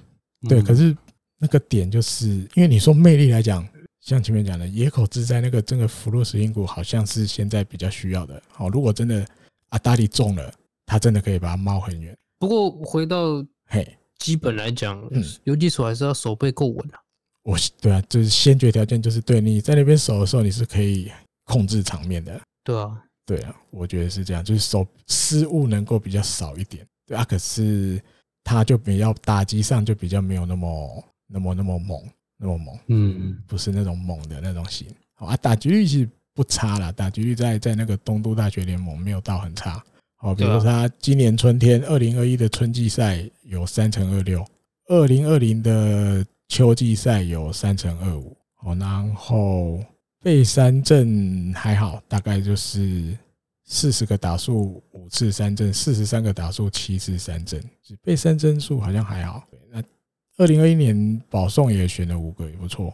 对，可是那个点就是因为你说魅力来讲，像前面讲的野口自在那个真的福禄斯音谷好像是现在比较需要的。好，如果真的阿达力中了，他真的可以把它猫很远。不过回到嘿，基本来讲，嗯，游击手还是要手背够稳啊。我对啊，就是先决条件就是对你在那边守的时候，你是可以控制场面的。对啊。对啊，我觉得是这样，就是手失误能够比较少一点，对啊，可是他就比较打击上就比较没有那么那么那么猛，那么猛，嗯，不是那种猛的那种型。好啊，打击率其实不差啦，打击率在在那个东都大学联盟没有到很差。好，比如说他今年春天二零二一的春季赛有三成二六，二零二零的秋季赛有三成二五，好，然后。被三振还好，大概就是四十个打数五次三振，四十三个打数七次三振，被三振数好像还好。那二零二一年保送也选了五个，也不错。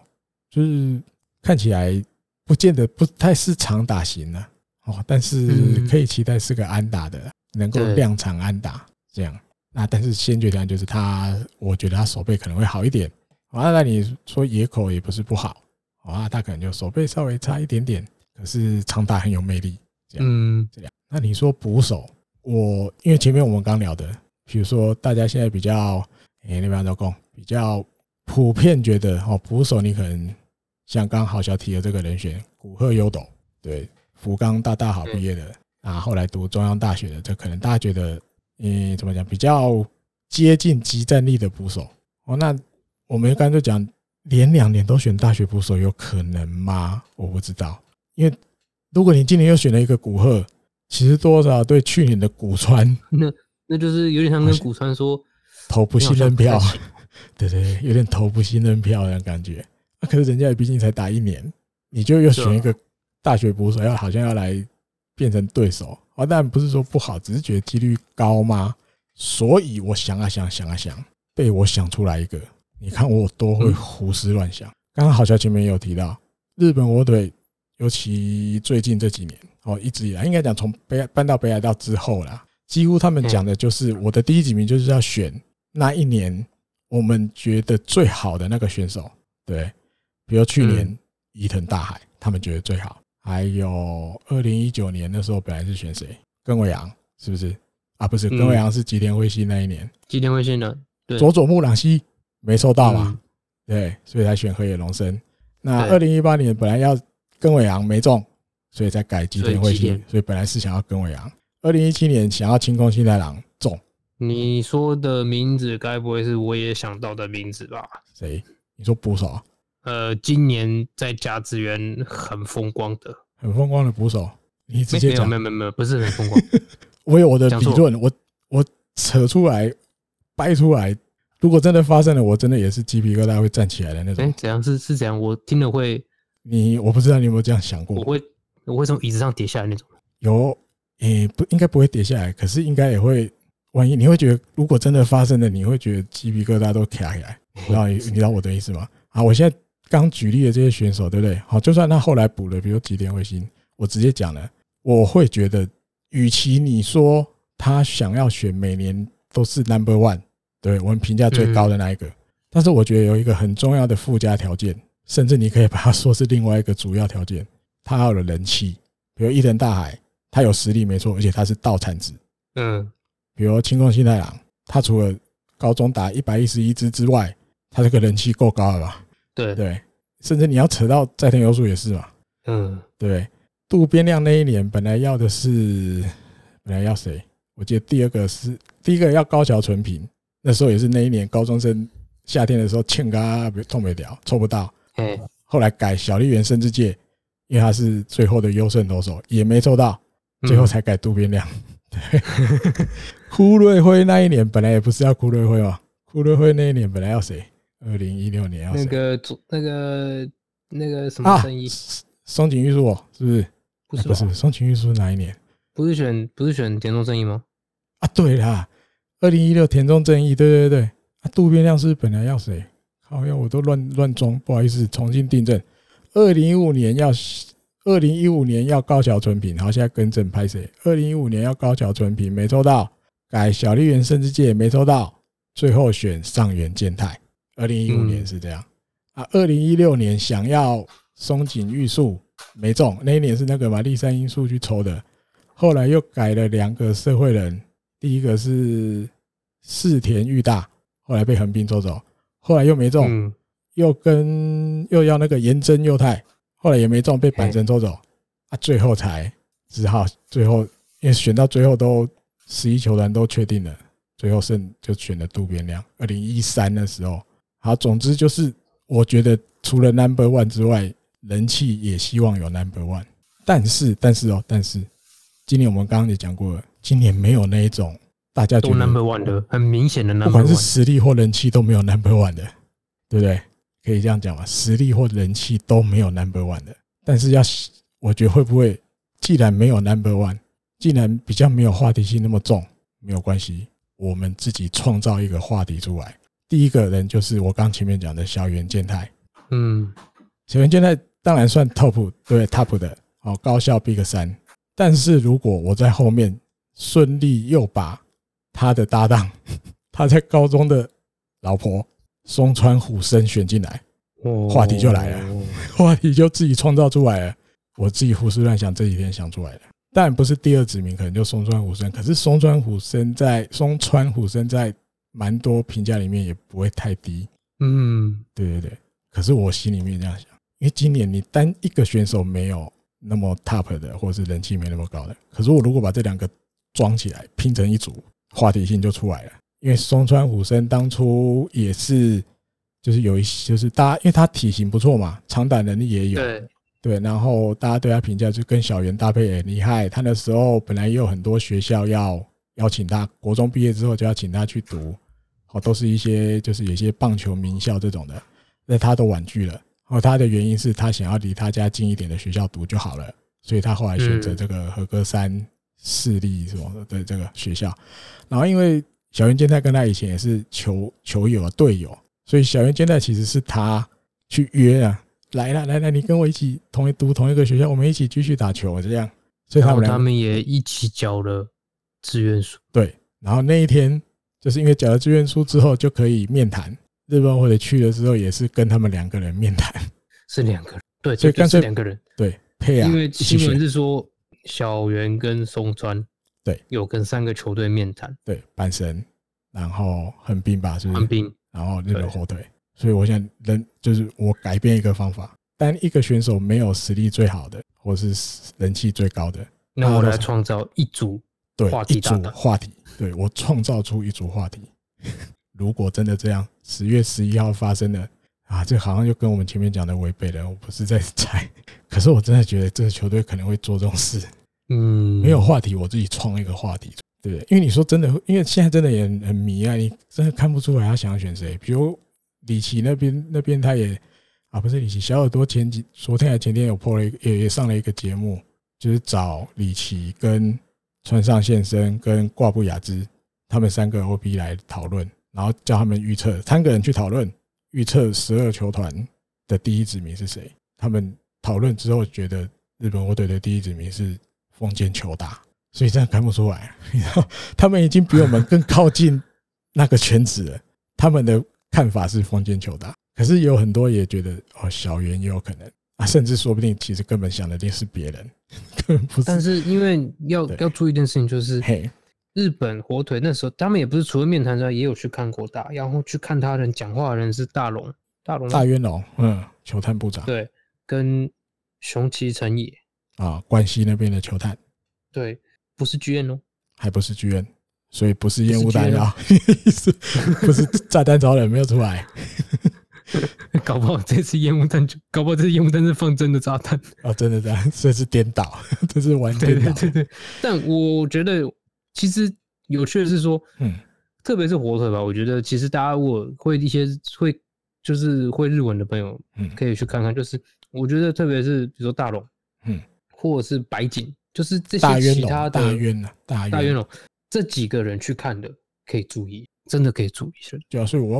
就是看起来不见得不太是长打型的哦，但是可以期待是个安打的，能够量产安打这样。那但是先决条件就是他，我觉得他手背可能会好一点。啊，那你说野口也不是不好。啊，他可能就手背稍微差一点点，可是长打很有魅力，这样，嗯，这样。那你说捕手，我因为前面我们刚聊的，比如说大家现在比较，哎，那边老公比较普遍觉得，哦，捕手你可能像刚好小提的这个人选古贺优斗，对，福冈大大好毕业的，啊，后来读中央大学的，这可能大家觉得，嗯，怎么讲，比较接近即战力的捕手。哦，那我们刚才就讲。连两年都选大学捕手有可能吗？我不知道，因为如果你今年又选了一个古贺，其实多少对去年的古川，*laughs* 那那就是有点像跟古川说投不信任票，对对，有点投不信任票的感觉。那可是人家也毕竟才打一年，你就又选一个大学捕手，要好像要来变成对手啊？但不是说不好，只是觉得几率高吗？所以我想啊想，想啊想，被我想出来一个。你看我多会胡思乱想。刚刚好像前面也有提到，日本火腿，尤其最近这几年哦，一直以来应该讲从北搬到北海道之后啦，几乎他们讲的就是我的第一几名就是要选那一年我们觉得最好的那个选手。对，比如去年伊藤大海，他们觉得最好。还有二零一九年那时候本来是选谁？根尾阳是不是？啊，不是，根尾阳是吉田辉星那一年。吉田辉星的佐佐木朗希。没抽到嘛？对，所以才选河野龙生。那二零一八年本来要根尾阳没中，所以才改吉田辉星。所以本来是想要根尾阳。二零一七年想要清空新太郎中。你说的名字该不会是我也想到的名字吧？谁？你说捕手？呃，今年在甲子园很风光的，很风光的捕手。你直接讲，没有没有没有，不是很风光。*laughs* 我有我的理论，我我扯出来掰出来。如果真的发生了，我真的也是鸡皮疙瘩会站起来的那种。哎，怎样是是怎样？我听了会，你我不知道你有没有这样想过？我会我会从椅子上跌下来那种。有，诶，不应该不会跌下来，可是应该也会。万一你会觉得，如果真的发生了，你会觉得鸡皮疙瘩都起来。你知道你知道我的意思吗？好，我现在刚举例的这些选手，对不对？好，就算他后来补了，比如吉田彗星，我直接讲了，我会觉得，与其你说他想要选每年都是 number one，对我们评价最高的那一个，但是我觉得有一个很重要的附加条件，甚至你可以把它说是另外一个主要条件，他要有人气，比如伊藤大海，他有实力没错，而且他是道产子，嗯，比如青宫新太郎，他除了高中打一百一十一支之外，他这个人气够高了吧？对对，甚至你要扯到斋藤优树也是嘛，嗯，对。渡边亮那一年本来要的是，本来要谁？我记得第二个是第一个要高桥纯平，那时候也是那一年高中生夏天的时候，欠嘎痛没掉，抽不到。嗯，后来改小笠原慎之介，因为他是最后的优胜投手，也没抽到，最后才改渡边亮。*laughs* *laughs* *laughs* 对，堀瑞辉那一年本来也不是要枯瑞辉嘛，枯瑞辉那一年本来要谁？二零一六年要那个那个那个什么生意？松井玉树是不是？不是，不是松井玉树哪一年？不是选不是选田中正义吗？啊，对啦，二零一六田中正义，对对对。啊，渡边亮是本来要谁？好像我都乱乱装，不好意思，重新订正。二零一五年要二零一五年要高桥纯平，好，现在更正拍谁？二零一五年要高桥纯平没抽到，改小笠原慎之介没抽到，最后选上原健太。二零一五年是这样。啊，二零一六年想要松井玉树没中，那一年是那个嘛立山因素去抽的，后来又改了两个社会人，第一个是四田裕大，后来被横滨抽走，后来又没中，又跟又要那个岩真佑太，后来也没中，被板神抽走啊，最后才只好最后因为选到最后都十一球团都确定了，最后剩就选了渡边亮，二零一三的时候。好，总之就是，我觉得除了 Number One 之外，人气也希望有 Number One。但是，但是哦，但是，今年我们刚刚也讲过了，今年没有那一种大家觉得 Number One 的很明显的 Number One，不管是实力或人气都没有 Number One 的，对不对？可以这样讲吧？实力或人气都没有 Number One 的。但是要，我觉得会不会，既然没有 Number One，既然比较没有话题性那么重，没有关系，我们自己创造一个话题出来。第一个人就是我刚前面讲的小原健太，嗯，小原健太当然算 top 对 top 的哦，高校 Big 三。但是如果我在后面顺利又把他的搭档，*laughs* 他在高中的老婆松川虎生选进来，话题就来了，话题就自己创造出来了。我自己胡思乱想这几天想出来的，当然不是第二指名，可能就松川虎生。可是松川虎生在松川虎生在。蛮多评价里面也不会太低，嗯，对对对。可是我心里面这样想，因为今年你单一个选手没有那么 top 的，或者是人气没那么高的。可是我如果把这两个装起来拼成一组，话题性就出来了。因为松川虎生当初也是，就是有一些，就是大家因为他体型不错嘛，长短能力也有，对。然后大家对他评价就跟小圆搭配也厉害。他那时候本来也有很多学校要邀请他，国中毕业之后就要请他去读。哦，都是一些就是有些棒球名校这种的，那他都婉拒了。哦，他的原因是他想要离他家近一点的学校读就好了，所以他后来选择这个和歌山市立什么的这个学校。然后因为小原健太跟他以前也是球球友啊队友，所以小原健太其实是他去约啊，来了来来，你跟我一起同一读同一个学校，我们一起继续打球这样。所以他们他们也一起交了志愿书。对，然后那一天。就是因为交了志愿书之后就可以面谈，日本或者去的时候也是跟他们两个人面谈，是两个人，对，所以干脆两个人，对，配啊。因为新闻是说小圆跟松川对有跟三个球队面谈，对，阪神，然后横滨吧，是不是？横滨，然后日本火腿，所以我想人就是我改变一个方法，当一个选手没有实力最好的，或是人气最高的，那我来创造一组对话题一组话题。对，我创造出一组话题。*laughs* 如果真的这样，十月十一号发生的啊，这好像就跟我们前面讲的违背了。我不是在猜，*laughs* 可是我真的觉得这个球队可能会做这种事。嗯，没有话题，我自己创一个话题，对不对？因为你说真的，因为现在真的也很迷啊，你真的看不出来他想要选谁。比如里奇那边，那边他也啊，不是里奇，小耳朵前几昨天还前天有 po 了一，也也上了一个节目，就是找里奇跟。川上宪生跟挂布雅之，他们三个 OB 来讨论，然后叫他们预测，三个人去讨论预测十二球团的第一指名是谁？他们讨论之后觉得日本火腿的第一指名是丰间球打，所以这样看不出来。*laughs* 他们已经比我们更靠近那个圈子了。他们的看法是封建球打，可是有很多也觉得哦，小圆也有可能。啊，甚至说不定其实根本想的定是别人，*laughs* 根本不是。但是因为要要注意一件事情，就是日本火腿那时候他们也不是除了面谈之外，也有去看过大，然后去看他人讲话的人是大龙。大龙。大渊龙，嗯，球探部长，对，跟熊崎成也。啊，关西那边的球探，对，不是剧院哦，还不是 GM，所以不是烟雾弹药，*laughs* 不是炸弹超人没有出来，*laughs* 搞不好这次烟雾弹就，搞不好这次烟雾弹是放真的炸弹。哦，真的这样，这是颠倒，*laughs* 这是完全颠倒，对对对，但我觉得其实有趣的是说，嗯，特别是火腿吧，我觉得其实大家我会一些会。就是会日文的朋友，嗯，可以去看看。就是我觉得，特别是比如说大龙，嗯，或者是白井，就是这些其他的大渊啊，大大渊龙这几个人去看的，可以注意，真的可以注意一下。主要是我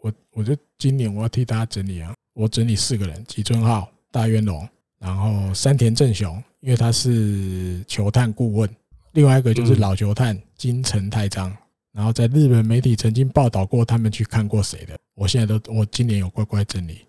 我我觉得今年我要替大家整理啊，我整理四个人：吉村浩、大渊龙，然后山田正雄，因为他是球探顾问；另外一个就是老球探金城太章。然后在日本媒体曾经报道过他们去看过谁的，我现在都我今年有乖乖整理，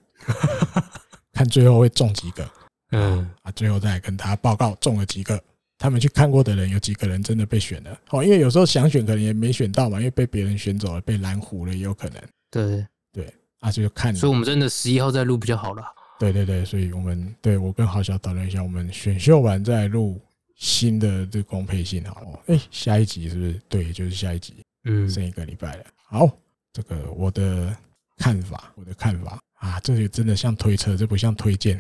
*laughs* 看最后会中几个，嗯啊，最后再跟大家报告中了几个，他们去看过的人有几个人真的被选了，哦，因为有时候想选可能也没选到嘛，因为被别人选走了，被拦胡了也有可能，对对，啊就看，所以我们真的十一号再录比较好了，对对对，所以我们对我跟豪小讨论一下，我们选秀完再录新的这公配信好了，哎，下一集是不是？对，就是下一集。嗯，剩一个礼拜了。好，这个我的看法，我的看法啊，这个真的像推测，这不像推荐，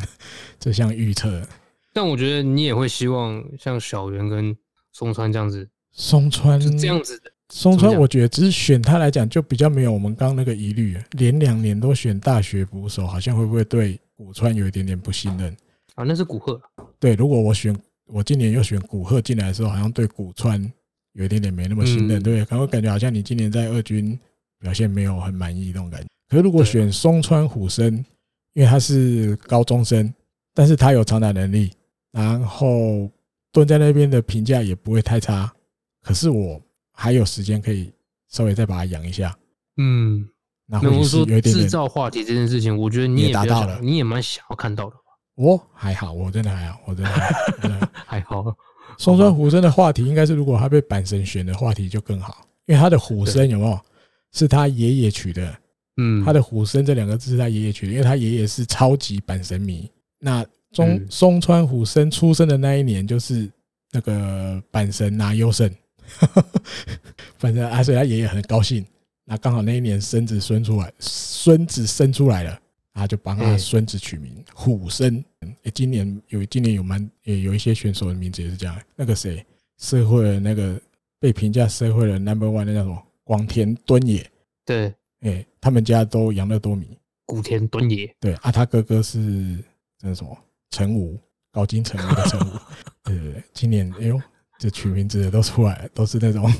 这像预测。但我觉得你也会希望像小圆跟松川这样子，松川是这样子的。松川，我觉得只是选他来讲，就比较没有我们刚刚那个疑虑。连两年都选大学捕手，好像会不会对古川有一点点不信任啊？那是古贺。对，如果我选我今年又选古贺进来的时候，好像对古川。有一点点没那么信任，对，可能会感觉好像你今年在二军表现没有很满意那种感觉。可是如果选松川虎生，因为他是高中生，但是他有长打能力，然后蹲在那边的评价也不会太差。可是我还有时间可以稍微再把它养一下。嗯，那或者说制造话题这件事情，我觉得你也达到了，你也蛮想要看到的吧。我还好，我真的还好，我真的 *laughs* 还好。松川虎生的话题应该是，如果他被板神选的话题就更好，因为他的虎生有没有是他爷爷取的？嗯，他的虎生这两个字是他爷爷取的，因为他爷爷是超级板神迷。那中松川虎生出生的那一年就是那个阪神拿优胜，*laughs* 反正啊，所以他爷爷很高兴。那刚好那一年孙子生出来，孙子生出来了。他就帮他孙子取名虎生。诶，今年有今年有蛮也有一些选手的名字也是这样。那个谁，社会的那个被评价社会的 number one 那叫什么？广田敦也。对，哎，他们家都养乐多米。古田敦也。对啊，他哥哥是那什么？成武，高金成武的成武。对 *laughs* 对对，今年哎呦，这取名字的都出来了，都是那种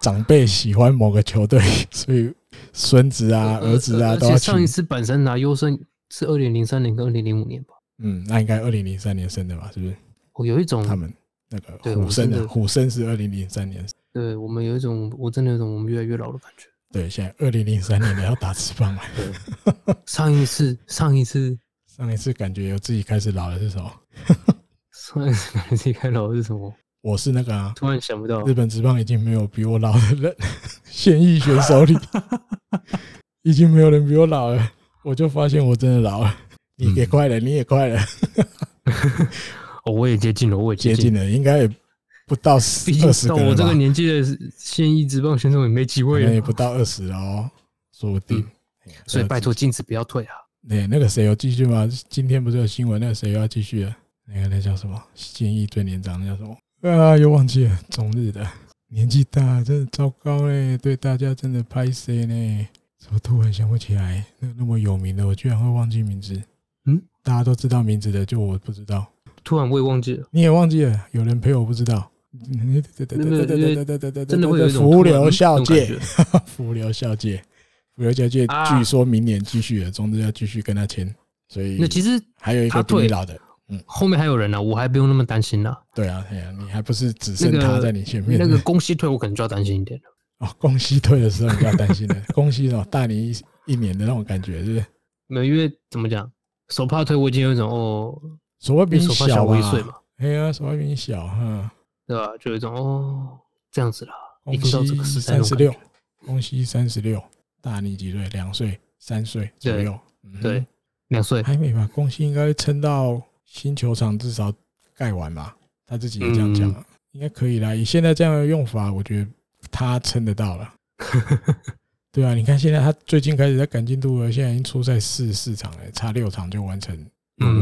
长辈喜欢某个球队，所以。孙子啊，儿子啊，都要上一次本身拿优胜是二零零三年跟二零零五年吧？嗯，那应该二零零三年生的吧？是不是？我有一种他们那个虎生的虎生是二零零三年。对我们有一种，我真的有一种我们越来越老的感觉。对，现在二零零三年你要打职棒了。上一次，上一次，上一次感觉有自己开始老了是什么？上一次感觉自己开始老了是什么？我是那个啊，突然想不到，日本职棒已经没有比我老的人，*laughs* 现役选手里 *laughs* 已经没有人比我老了，我就发现我真的老了。你也快了，你也快了，*laughs* 哦，我也接近了，我也接近了，应该也不到二十。到我这个年纪的现役职棒选手也没几位，也不到二十哦，说不定。所以拜托禁止不要退啊！那那个谁有继续吗？今天不是有新闻，那个谁要继续了？那个那叫什么？现役最年长那叫什么？啊，又忘记了，中日的年纪大，真的糟糕嘞！对大家真的拍谁呢？怎么突然想不起来？那那么有名的，我居然会忘记名字。嗯，大家都知道名字的，就我不知道。突然我也忘记了，你也忘记了？有人陪我不知道？对对对对对对对对对对对，真的会有福流孝介，福流孝介，福流孝介，据说明年继续了，中日要继续跟他签。所以那其实还有一个最老的，嗯，后面还有人呢，我还不用那么担心了。对啊，对啊，你还不是只剩他在你前面？那个宫西退，我可能就要担心一点了。哦，宫西退的时候你就要担心了，宫西哦，大你一一年的那种感觉，是不是？没有，因为怎么讲，手帕退我已经有一种哦，手帕比你小一岁嘛。哎呀，手帕比你小，哈，对吧？就有一种哦，这样子了。宫西三十六，宫西三十六，大你几岁？两岁、三岁左右。对，两岁还没吧？宫西应该撑到新球场至少盖完吧？他自己也这样讲，应该可以啦。以现在这样的用法，我觉得他撑得到了。*laughs* 对啊，你看现在他最近开始在赶进度了，现在已经出赛四十四场了，差六场就完成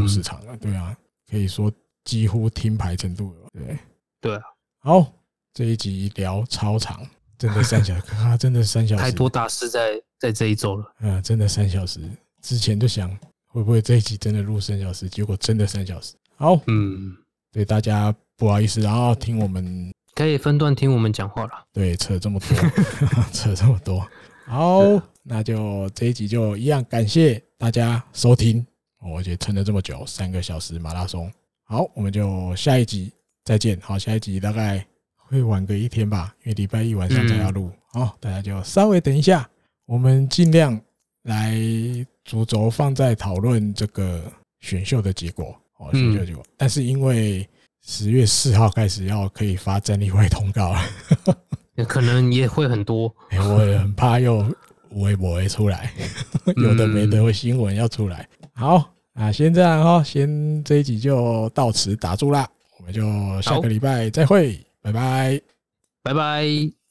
五十场了。对啊，可以说几乎听牌程度了。对，对啊，好。这一集聊超长，真的三小时，啊，真的三小时，太多大事在在这一周了。嗯，真的三小时。之前就想会不会这一集真的录三小时，结果真的三小时。好，嗯，对大家不好意思，然后听我们可以分段听我们讲话了。对，扯这么多，*laughs* 扯这么多。好，那就这一集就一样，感谢大家收听。我觉得撑了这么久，三个小时马拉松。好，我们就下一集再见。好，下一集大概。会晚个一天吧，因为礼拜一晚上才要录。好，大家就稍微等一下，我们尽量来主轴放在讨论这个选秀的结果。哦，选秀结果，但是因为十月四号开始要可以发战力外通告了，*laughs* 可能也会很多。*laughs* 我也很怕又微博会出来，*laughs* 有的没的会新闻要出来。好，啊，先这样哈，先这一集就到此打住啦，我们就下个礼拜再会。拜拜，拜拜。